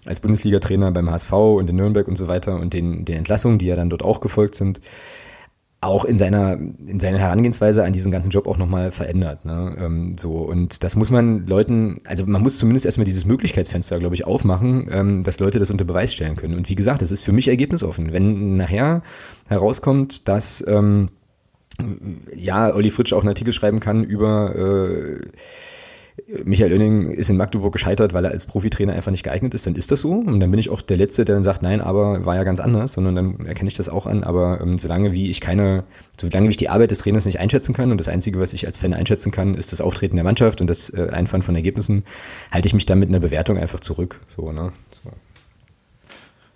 als Bundesliga-Trainer beim HSV und in Nürnberg und so weiter und den, den Entlassungen, die ja dann dort auch gefolgt sind, auch in seiner, in seiner Herangehensweise an diesen ganzen Job auch nochmal verändert. Ne? Ähm, so, und das muss man Leuten, also man muss zumindest erstmal dieses Möglichkeitsfenster, glaube ich, aufmachen, ähm, dass Leute das unter Beweis stellen können. Und wie gesagt, das ist für mich ergebnisoffen. Wenn nachher herauskommt, dass ähm, ja, Olli Fritsch auch einen Artikel schreiben kann über äh, Michael Oenning ist in Magdeburg gescheitert, weil er als Profitrainer einfach nicht geeignet ist, dann ist das so. Und dann bin ich auch der Letzte, der dann sagt, nein, aber war ja ganz anders, sondern dann erkenne ich das auch an. Aber ähm, solange wie ich keine, solange wie ich die Arbeit des Trainers nicht einschätzen kann und das Einzige, was ich als Fan einschätzen kann, ist das Auftreten der Mannschaft und das äh, Einfahren von Ergebnissen, halte ich mich dann mit einer Bewertung einfach zurück. So, ne? So.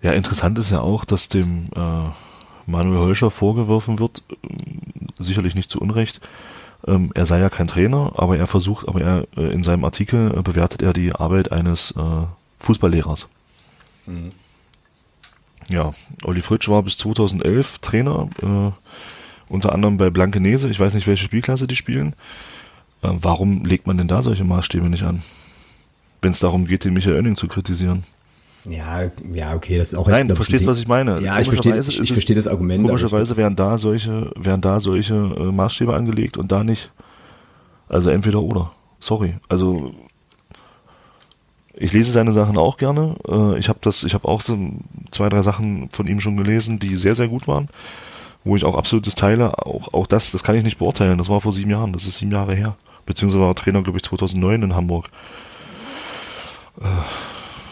Ja, interessant ist ja auch, dass dem äh, Manuel Holscher vorgeworfen wird, sicherlich nicht zu Unrecht, ähm, er sei ja kein Trainer, aber er versucht, aber er äh, in seinem Artikel äh, bewertet er die Arbeit eines äh, Fußballlehrers. Mhm. Ja, Olli Fritsch war bis 2011 Trainer, äh, unter anderem bei Blankenese. Ich weiß nicht, welche Spielklasse die spielen. Äh, warum legt man denn da solche Maßstäbe nicht an? Wenn es darum geht, den Michael Oenning zu kritisieren. Ja, ja, okay, das ist auch. Nein, du verstehst, was ich meine. Ja, ich verstehe, ich, ich verstehe das Argument. Komischerweise werden da solche, werden da solche äh, Maßstäbe angelegt und da nicht. Also entweder oder. Sorry. Also ich lese seine Sachen auch gerne. Äh, ich habe das, ich habe auch so zwei, drei Sachen von ihm schon gelesen, die sehr, sehr gut waren, wo ich auch absolutes teile. Auch, auch das, das kann ich nicht beurteilen. Das war vor sieben Jahren. Das ist sieben Jahre her. Beziehungsweise war Trainer, glaube ich, 2009 in Hamburg. Äh,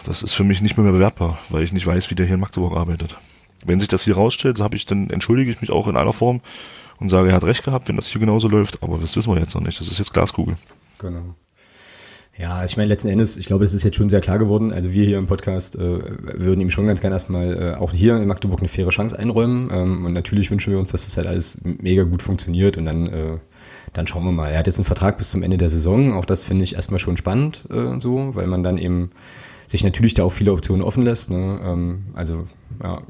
das ist für mich nicht mehr bewertbar, weil ich nicht weiß, wie der hier in Magdeburg arbeitet. Wenn sich das hier rausstellt, ich, dann entschuldige ich mich auch in einer Form und sage, er hat recht gehabt, wenn das hier genauso läuft, aber das wissen wir jetzt noch nicht. Das ist jetzt Glaskugel. Genau. Ja, ich meine, letzten Endes, ich glaube, es ist jetzt schon sehr klar geworden. Also wir hier im Podcast äh, würden ihm schon ganz gerne erstmal äh, auch hier in Magdeburg eine faire Chance einräumen. Ähm, und natürlich wünschen wir uns, dass das halt alles mega gut funktioniert und dann, äh, dann schauen wir mal. Er hat jetzt einen Vertrag bis zum Ende der Saison. Auch das finde ich erstmal schon spannend äh, so, weil man dann eben sich natürlich da auch viele Optionen offen lässt. Ne? Ähm, also ja,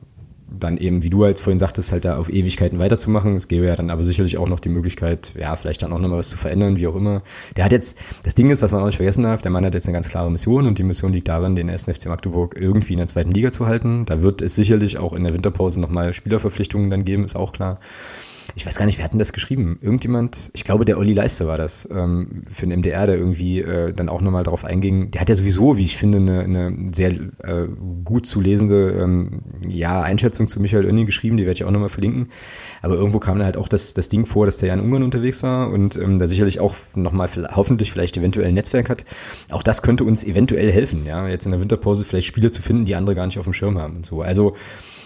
dann eben, wie du halt vorhin sagtest, halt da auf Ewigkeiten weiterzumachen. Es gäbe ja dann aber sicherlich auch noch die Möglichkeit, ja, vielleicht dann auch nochmal was zu verändern, wie auch immer. Der hat jetzt, das Ding ist, was man auch nicht vergessen darf, der Mann hat jetzt eine ganz klare Mission und die Mission liegt darin, den ersten FC Magdeburg irgendwie in der zweiten Liga zu halten. Da wird es sicherlich auch in der Winterpause nochmal Spielerverpflichtungen dann geben, ist auch klar ich weiß gar nicht, wer hat denn das geschrieben? Irgendjemand, ich glaube, der Olli Leiste war das, ähm, für den MDR, der irgendwie äh, dann auch nochmal drauf einging. Der hat ja sowieso, wie ich finde, eine, eine sehr äh, gut zu lesende ähm, ja, Einschätzung zu Michael Oenning geschrieben, die werde ich auch nochmal verlinken. Aber irgendwo kam dann halt auch das, das Ding vor, dass der ja in Ungarn unterwegs war und ähm, da sicherlich auch nochmal hoffentlich vielleicht eventuell ein Netzwerk hat. Auch das könnte uns eventuell helfen, ja, jetzt in der Winterpause vielleicht Spieler zu finden, die andere gar nicht auf dem Schirm haben und so. Also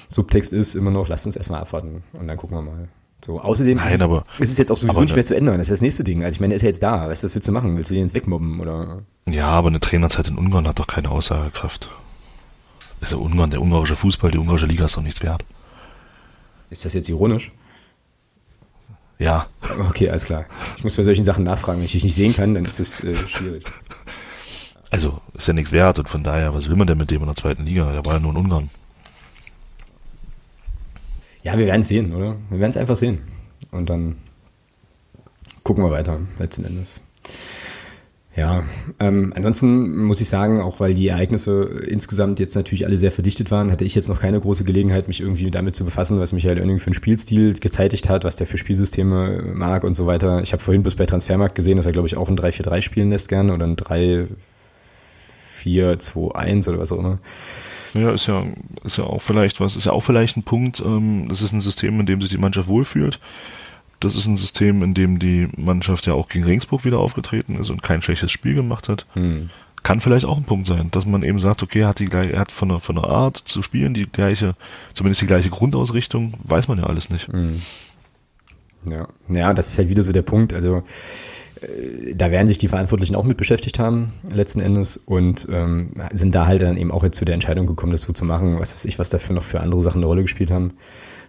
Subtext ist immer noch, lasst uns erstmal abwarten und dann gucken wir mal. So, außerdem Nein, ist, aber, ist es jetzt auch sowieso nicht mehr zu ändern. Das ist das nächste Ding. Also ich meine, er ist ja jetzt da. Weißt du, was willst du machen? Willst du den jetzt wegmobben oder? Ja, aber eine Trainerzeit in Ungarn hat doch keine Aussagekraft. Also Ungarn, der ungarische Fußball, die ungarische Liga ist doch nichts wert. Ist das jetzt ironisch? Ja. Okay, alles klar. Ich muss bei solchen Sachen nachfragen. Wenn ich dich nicht sehen kann, dann ist das äh, schwierig. Also, ist ja nichts wert und von daher, was will man denn mit dem in der zweiten Liga? Der war ja nur in Ungarn. Ja, wir werden sehen, oder? Wir werden es einfach sehen. Und dann gucken wir weiter, letzten Endes. Ja, ähm, ansonsten muss ich sagen, auch weil die Ereignisse insgesamt jetzt natürlich alle sehr verdichtet waren, hatte ich jetzt noch keine große Gelegenheit, mich irgendwie damit zu befassen, was Michael Oenning für einen Spielstil gezeitigt hat, was der für Spielsysteme mag und so weiter. Ich habe vorhin bloß bei Transfermarkt gesehen, dass er, glaube ich, auch ein 3-4-3 spielen lässt gerne oder ein 3-4-2-1 oder was auch immer. Ja, ist ja, ist ja auch vielleicht was, ist ja auch vielleicht ein Punkt. Ähm, das ist ein System, in dem sich die Mannschaft wohlfühlt. Das ist ein System, in dem die Mannschaft ja auch gegen Regensburg wieder aufgetreten ist und kein schlechtes Spiel gemacht hat. Hm. Kann vielleicht auch ein Punkt sein, dass man eben sagt, okay, er hat die gleiche, er hat von der, von der Art zu spielen die gleiche, zumindest die gleiche Grundausrichtung, weiß man ja alles nicht. Hm. Ja, ja, das ist halt wieder so der Punkt. Also da werden sich die Verantwortlichen auch mit beschäftigt haben, letzten Endes, und ähm, sind da halt dann eben auch jetzt zu der Entscheidung gekommen, das so zu machen, was weiß ich, was dafür noch für andere Sachen eine Rolle gespielt haben.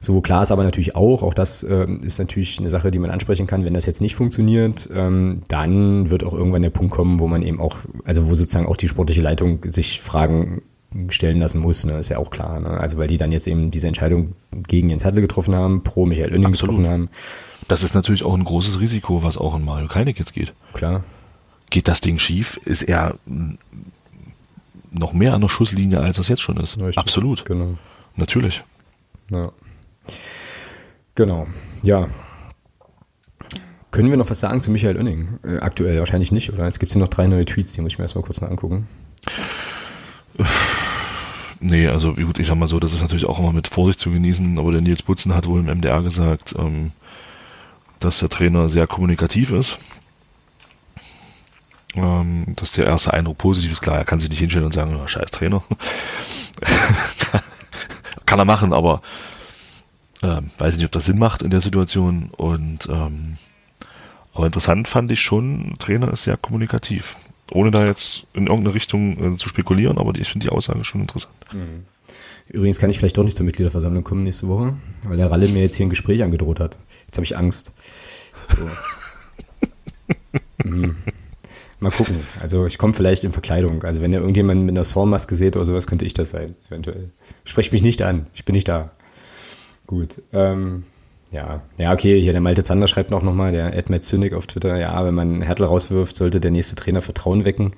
So klar ist aber natürlich auch, auch das äh, ist natürlich eine Sache, die man ansprechen kann, wenn das jetzt nicht funktioniert, ähm, dann wird auch irgendwann der Punkt kommen, wo man eben auch, also wo sozusagen auch die sportliche Leitung sich Fragen stellen lassen muss, ne, ist ja auch klar. Ne? Also weil die dann jetzt eben diese Entscheidung gegen Jens Hertel getroffen haben, pro Michael Oenning getroffen haben. Das ist natürlich auch ein großes Risiko, was auch in Mario Keinig jetzt geht. Klar. Geht das Ding schief, ist er noch mehr an der Schusslinie, als es jetzt schon ist. Richtig, Absolut. Genau. Natürlich. Ja. Genau, ja. Können wir noch was sagen zu Michael Oenning? Äh, aktuell wahrscheinlich nicht, oder? Jetzt gibt es hier noch drei neue Tweets, die muss ich mir erstmal kurz noch angucken. Nee, also gut, ich sag mal so, das ist natürlich auch immer mit Vorsicht zu genießen, aber der Nils Butzen hat wohl im MDR gesagt, ähm, dass der Trainer sehr kommunikativ ist. Ähm, dass der erste Eindruck positiv ist. Klar, er kann sich nicht hinstellen und sagen, oh, scheiß Trainer. [LAUGHS] kann er machen, aber ähm, weiß nicht, ob das Sinn macht in der Situation. Und ähm, aber interessant fand ich schon, Trainer ist sehr kommunikativ. Ohne da jetzt in irgendeine Richtung äh, zu spekulieren, aber ich finde die Aussage schon interessant. Mhm. Übrigens kann ich vielleicht doch nicht zur Mitgliederversammlung kommen nächste Woche, weil der Ralle mir jetzt hier ein Gespräch angedroht hat. Jetzt habe ich Angst. So. [LAUGHS] mhm. Mal gucken. Also ich komme vielleicht in Verkleidung. Also wenn ihr irgendjemanden mit einer Saw-Maske seht oder sowas, könnte ich das sein, eventuell. Sprecht mich nicht an. Ich bin nicht da. Gut. Ähm, ja, ja, okay, hier der Malte Zander schreibt noch nochmal, der Ed Zynik auf Twitter, ja, wenn man Hertel rauswirft, sollte der nächste Trainer Vertrauen wecken.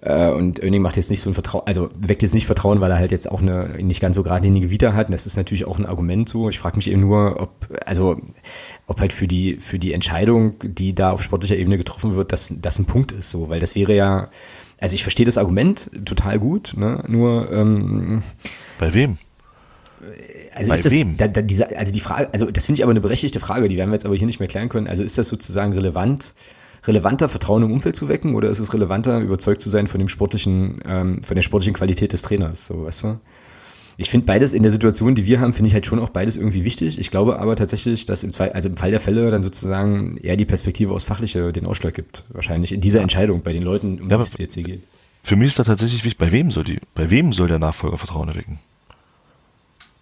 Äh, und Oening macht jetzt nicht so ein Vertrauen, also weckt jetzt nicht Vertrauen, weil er halt jetzt auch eine nicht ganz so geradlinige Vita hat. Und das ist natürlich auch ein Argument so. Ich frage mich eben nur, ob, also, ob halt für die, für die Entscheidung, die da auf sportlicher Ebene getroffen wird, dass das ein Punkt ist so, weil das wäre ja, also ich verstehe das Argument total gut, ne? Nur ähm, bei wem? Also Bei ist das, wem? Da, da, diese, also die Frage, also das finde ich aber eine berechtigte Frage, die werden wir jetzt aber hier nicht mehr klären können. Also ist das sozusagen relevant, relevanter Vertrauen im Umfeld zu wecken oder ist es relevanter, überzeugt zu sein von dem sportlichen, ähm, von der sportlichen Qualität des Trainers, so weißt du? Ich finde beides in der Situation, die wir haben, finde ich halt schon auch beides irgendwie wichtig. Ich glaube aber tatsächlich, dass im, Fall, also im Fall der Fälle dann sozusagen eher die Perspektive aus Fachliche den Ausschlag gibt. Wahrscheinlich in dieser Entscheidung bei den Leuten, um ja, die es jetzt hier geht. Für mich ist da tatsächlich wichtig, bei wem soll die, bei wem soll der Nachfolger Vertrauen erwecken?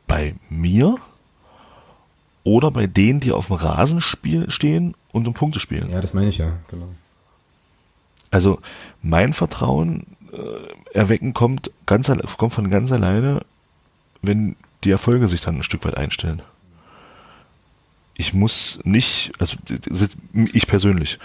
bei mir oder bei denen, die auf dem Rasen stehen und um Punkte spielen. Ja, das meine ich ja, genau. Also mein Vertrauen äh, erwecken kommt, ganz, kommt von ganz alleine, wenn die Erfolge sich dann ein Stück weit einstellen. Ich muss nicht, also ich persönlich,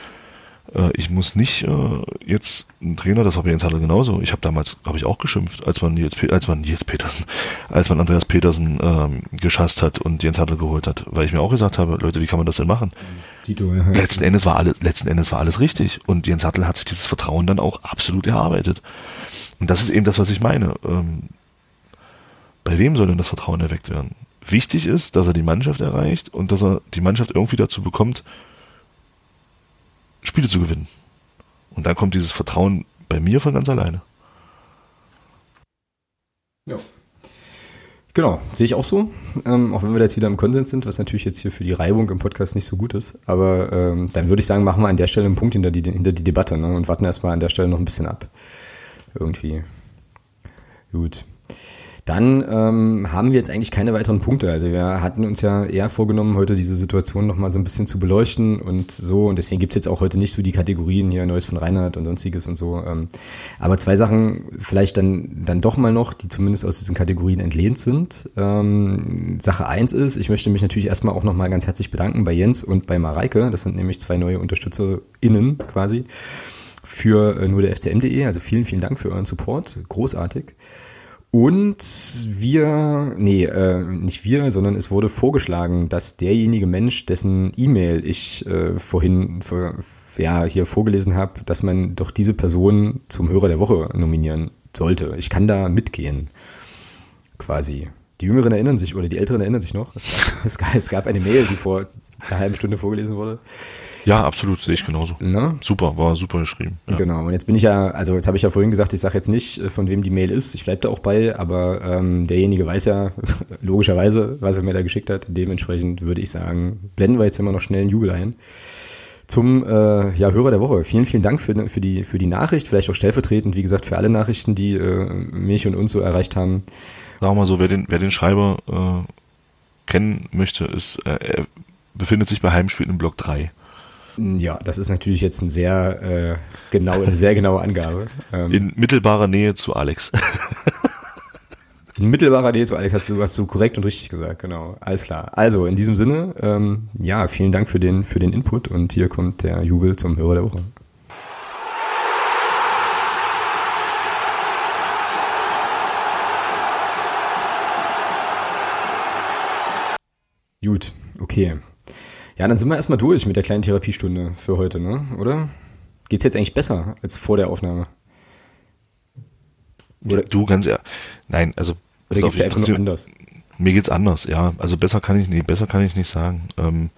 äh, ich muss nicht äh, jetzt ein Trainer, das war bei Jens Hadler genauso. Ich habe damals, habe ich auch geschimpft, als man Nils, als man Nils Petersen, [LAUGHS] als man Andreas Petersen ähm, geschasst hat und Jens Hadler geholt hat, weil ich mir auch gesagt habe, Leute, wie kann man das denn machen? Tito, ja, letzten Endes war alles, letzten Endes war alles richtig und Jens Hartl hat sich dieses Vertrauen dann auch absolut erarbeitet. Und das ist eben das, was ich meine. Ähm, bei wem soll denn das Vertrauen erweckt werden? Wichtig ist, dass er die Mannschaft erreicht und dass er die Mannschaft irgendwie dazu bekommt, Spiele zu gewinnen. Und dann kommt dieses Vertrauen bei mir von ganz alleine. Ja. Genau, sehe ich auch so. Ähm, auch wenn wir da jetzt wieder im Konsens sind, was natürlich jetzt hier für die Reibung im Podcast nicht so gut ist. Aber ähm, dann würde ich sagen, machen wir an der Stelle einen Punkt hinter die, hinter die Debatte ne? und warten erstmal an der Stelle noch ein bisschen ab. Irgendwie. Gut. Dann ähm, haben wir jetzt eigentlich keine weiteren Punkte. Also wir hatten uns ja eher vorgenommen, heute diese Situation nochmal so ein bisschen zu beleuchten und so. Und deswegen gibt's jetzt auch heute nicht so die Kategorien hier Neues von Reinhard und sonstiges und so. Ähm, aber zwei Sachen vielleicht dann, dann doch mal noch, die zumindest aus diesen Kategorien entlehnt sind. Ähm, Sache eins ist, ich möchte mich natürlich erstmal auch nochmal ganz herzlich bedanken bei Jens und bei Mareike. Das sind nämlich zwei neue UnterstützerInnen quasi für äh, nur der FCM.de. Also vielen, vielen Dank für euren Support. Großartig. Und wir, nee, äh, nicht wir, sondern es wurde vorgeschlagen, dass derjenige Mensch, dessen E-Mail ich äh, vorhin für, ja, hier vorgelesen habe, dass man doch diese Person zum Hörer der Woche nominieren sollte. Ich kann da mitgehen, quasi. Die Jüngeren erinnern sich oder die Älteren erinnern sich noch. Es gab, [LAUGHS] es gab eine Mail, die vor einer halben Stunde vorgelesen wurde. Ja, absolut, sehe ich genauso. Na? Super, war super geschrieben. Ja. Genau, und jetzt bin ich ja, also jetzt habe ich ja vorhin gesagt, ich sage jetzt nicht, äh, von wem die Mail ist, ich bleibe da auch bei, aber ähm, derjenige weiß ja [LAUGHS] logischerweise, was er mir da geschickt hat. Dementsprechend würde ich sagen, blenden wir jetzt immer noch schnell einen Jubel ein. Zum äh, ja, Hörer der Woche. Vielen, vielen Dank für, für, die, für die Nachricht, vielleicht auch stellvertretend, wie gesagt, für alle Nachrichten, die äh, mich und uns so erreicht haben. Sagen wir mal so, wer den, wer den Schreiber äh, kennen möchte, ist, äh, er befindet sich bei Heimspielen im Block 3. Ja, das ist natürlich jetzt ein sehr, äh, genau, eine sehr genaue Angabe. Ähm, In mittelbarer Nähe zu Alex. [LAUGHS] In mittelbarer Nähe zu Alex hast du, hast du korrekt und richtig gesagt, genau. Alles klar. Also, in diesem Sinne, ähm, ja, vielen Dank für den, für den Input und hier kommt der Jubel zum Hörer der Woche. Gut, okay. Ja, dann sind wir erstmal durch mit der kleinen Therapiestunde für heute, ne? Oder? Geht's jetzt eigentlich besser als vor der Aufnahme? Oder, du ganz ehrlich. Nein, also. Oder geht's ja einfach nur anders? Mir geht's anders, ja. Also besser kann ich nicht, besser kann ich nicht sagen. Ähm,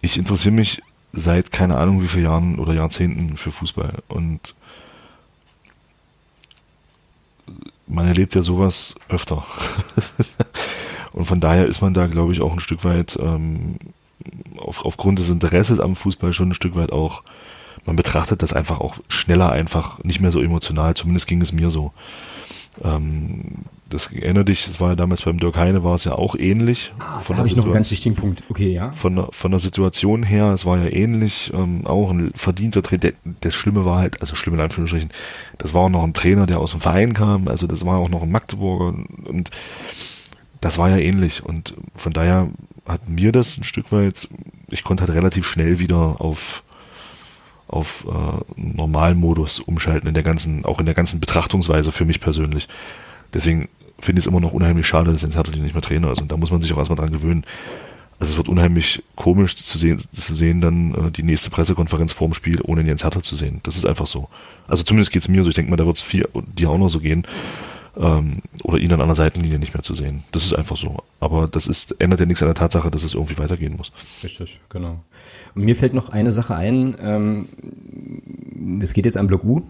ich interessiere mich seit keine Ahnung wie vielen Jahren oder Jahrzehnten für Fußball und man erlebt ja sowas öfter. [LAUGHS] und von daher ist man da, glaube ich, auch ein Stück weit ähm, auf, aufgrund des Interesses am Fußball schon ein Stück weit auch, man betrachtet das einfach auch schneller einfach, nicht mehr so emotional, zumindest ging es mir so. Ähm, das erinnert dich, das war ja damals beim Dirk Heine, war es ja auch ähnlich. Ah, da habe ich noch einen ganz wichtigen Punkt. Okay, ja. Von der, von der Situation her, es war ja ähnlich, ähm, auch ein verdienter Trainer. Das Schlimme war halt, also schlimm in Anführungsstrichen, das war auch noch ein Trainer, der aus dem Verein kam, also das war auch noch ein Magdeburger und das war ja ähnlich. Und von daher hat mir das ein Stück weit, ich konnte halt relativ schnell wieder auf auf äh, Normalmodus umschalten in der ganzen, auch in der ganzen Betrachtungsweise für mich persönlich. Deswegen finde ich es immer noch unheimlich schade, dass Jens Hertel nicht mehr Trainer ist. Und da muss man sich auch erstmal dran gewöhnen. Also es wird unheimlich komisch zu sehen, zu sehen dann äh, die nächste Pressekonferenz vorm Spiel, ohne Jens Hertel zu sehen. Das ist einfach so. Also zumindest geht es mir so. Ich denke mal, da wird es dir auch noch so gehen ähm, oder ihn an der Seitenlinie nicht mehr zu sehen. Das ist einfach so. Aber das ist, ändert ja nichts an der Tatsache, dass es irgendwie weitergehen muss. Richtig, genau. Und mir fällt noch eine Sache ein. Ähm, das geht jetzt an Block U.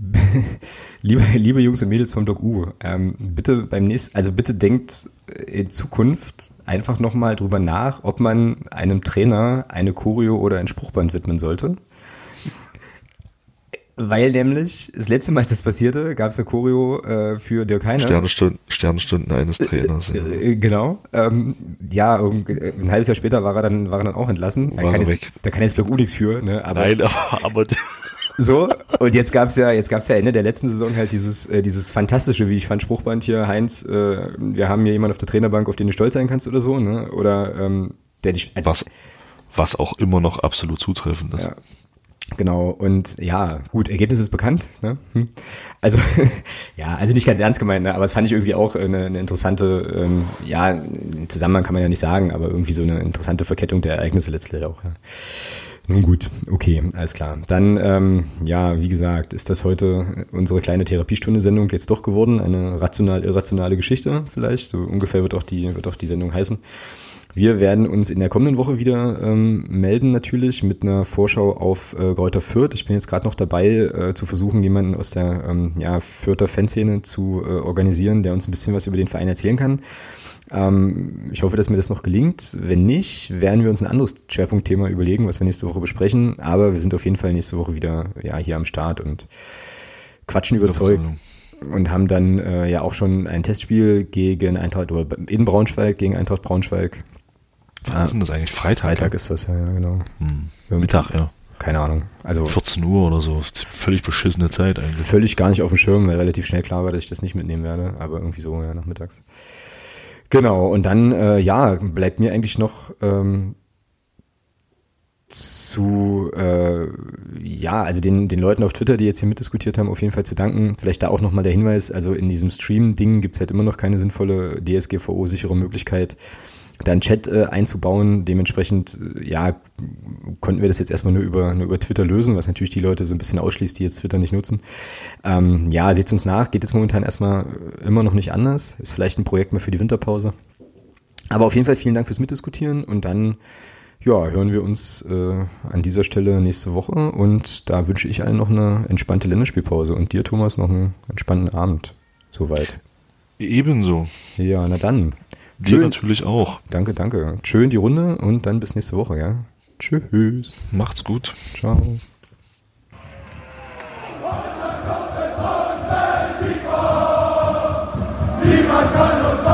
[LAUGHS] liebe, liebe Jungs und Mädels vom Block U, ähm, bitte beim nächsten, also bitte denkt in Zukunft einfach nochmal drüber nach, ob man einem Trainer eine Choreo oder ein Spruchband widmen sollte. Weil nämlich das letzte Mal, als das passierte, gab es eine Choreo äh, für Dirk Heiner. Sternstunden, Sternstunden eines Trainers. Ja. Äh, genau. Ähm, ja, ein halbes Jahr später war er dann, war er dann auch entlassen. War er jetzt, weg. Da kann jetzt Block U nichts für. Ne? Aber, Nein, [LAUGHS] aber, aber so und jetzt gab's ja, jetzt gab's ja Ende der letzten Saison halt dieses, äh, dieses fantastische, wie ich fand, Spruchband hier, Heinz. Äh, wir haben hier jemanden auf der Trainerbank, auf den du stolz sein kannst oder so, ne? Oder ähm, der dich. Also, was, was auch immer noch absolut zutreffend ist. Ja. Genau, und ja, gut, Ergebnis ist bekannt. Ne? Hm. Also, [LAUGHS] ja, also nicht ganz ernst gemeint, ne? aber es fand ich irgendwie auch eine, eine interessante, ähm, ja, Zusammenhang kann man ja nicht sagen, aber irgendwie so eine interessante Verkettung der Ereignisse letztlich auch. Ja. Nun gut, okay, alles klar. Dann, ähm, ja, wie gesagt, ist das heute unsere kleine Therapiestunde-Sendung jetzt doch geworden. Eine rational-irrationale Geschichte vielleicht. So ungefähr wird auch die, wird auch die Sendung heißen. Wir werden uns in der kommenden Woche wieder ähm, melden natürlich mit einer Vorschau auf äh, Greuther Fürth. Ich bin jetzt gerade noch dabei, äh, zu versuchen, jemanden aus der ähm, ja, Fürther Fanszene zu äh, organisieren, der uns ein bisschen was über den Verein erzählen kann. Ähm, ich hoffe, dass mir das noch gelingt. Wenn nicht, werden wir uns ein anderes Schwerpunktthema überlegen, was wir nächste Woche besprechen. Aber wir sind auf jeden Fall nächste Woche wieder ja, hier am Start und quatschen überzeugt und haben dann äh, ja auch schon ein Testspiel gegen Eintracht oder in Braunschweig gegen Eintracht Braunschweig Wann ist denn das eigentlich? Freitag? Freitag ist das, ja, genau. Hm. Mittag, ja. Keine Ahnung. Also 14 Uhr oder so. Völlig beschissene Zeit eigentlich. Völlig gar nicht auf dem Schirm, weil relativ schnell klar war, dass ich das nicht mitnehmen werde. Aber irgendwie so, ja, nachmittags. Genau, und dann, äh, ja, bleibt mir eigentlich noch ähm, zu, äh, ja, also den, den Leuten auf Twitter, die jetzt hier mitdiskutiert haben, auf jeden Fall zu danken. Vielleicht da auch nochmal der Hinweis, also in diesem Stream-Ding gibt's halt immer noch keine sinnvolle DSGVO-sichere Möglichkeit, da einen Chat äh, einzubauen. Dementsprechend, äh, ja, konnten wir das jetzt erstmal nur über, nur über Twitter lösen, was natürlich die Leute so ein bisschen ausschließt, die jetzt Twitter nicht nutzen. Ähm, ja, seht uns nach, geht jetzt momentan erstmal immer noch nicht anders. Ist vielleicht ein Projekt mehr für die Winterpause. Aber auf jeden Fall vielen Dank fürs Mitdiskutieren und dann ja, hören wir uns äh, an dieser Stelle nächste Woche und da wünsche ich allen noch eine entspannte Länderspielpause und dir, Thomas, noch einen entspannten Abend. Soweit. Ebenso. Ja, na dann. Dir natürlich auch. Danke, danke. Schön die Runde und dann bis nächste Woche, ja? Tschüss. Macht's gut. Ciao. Niemand kann uns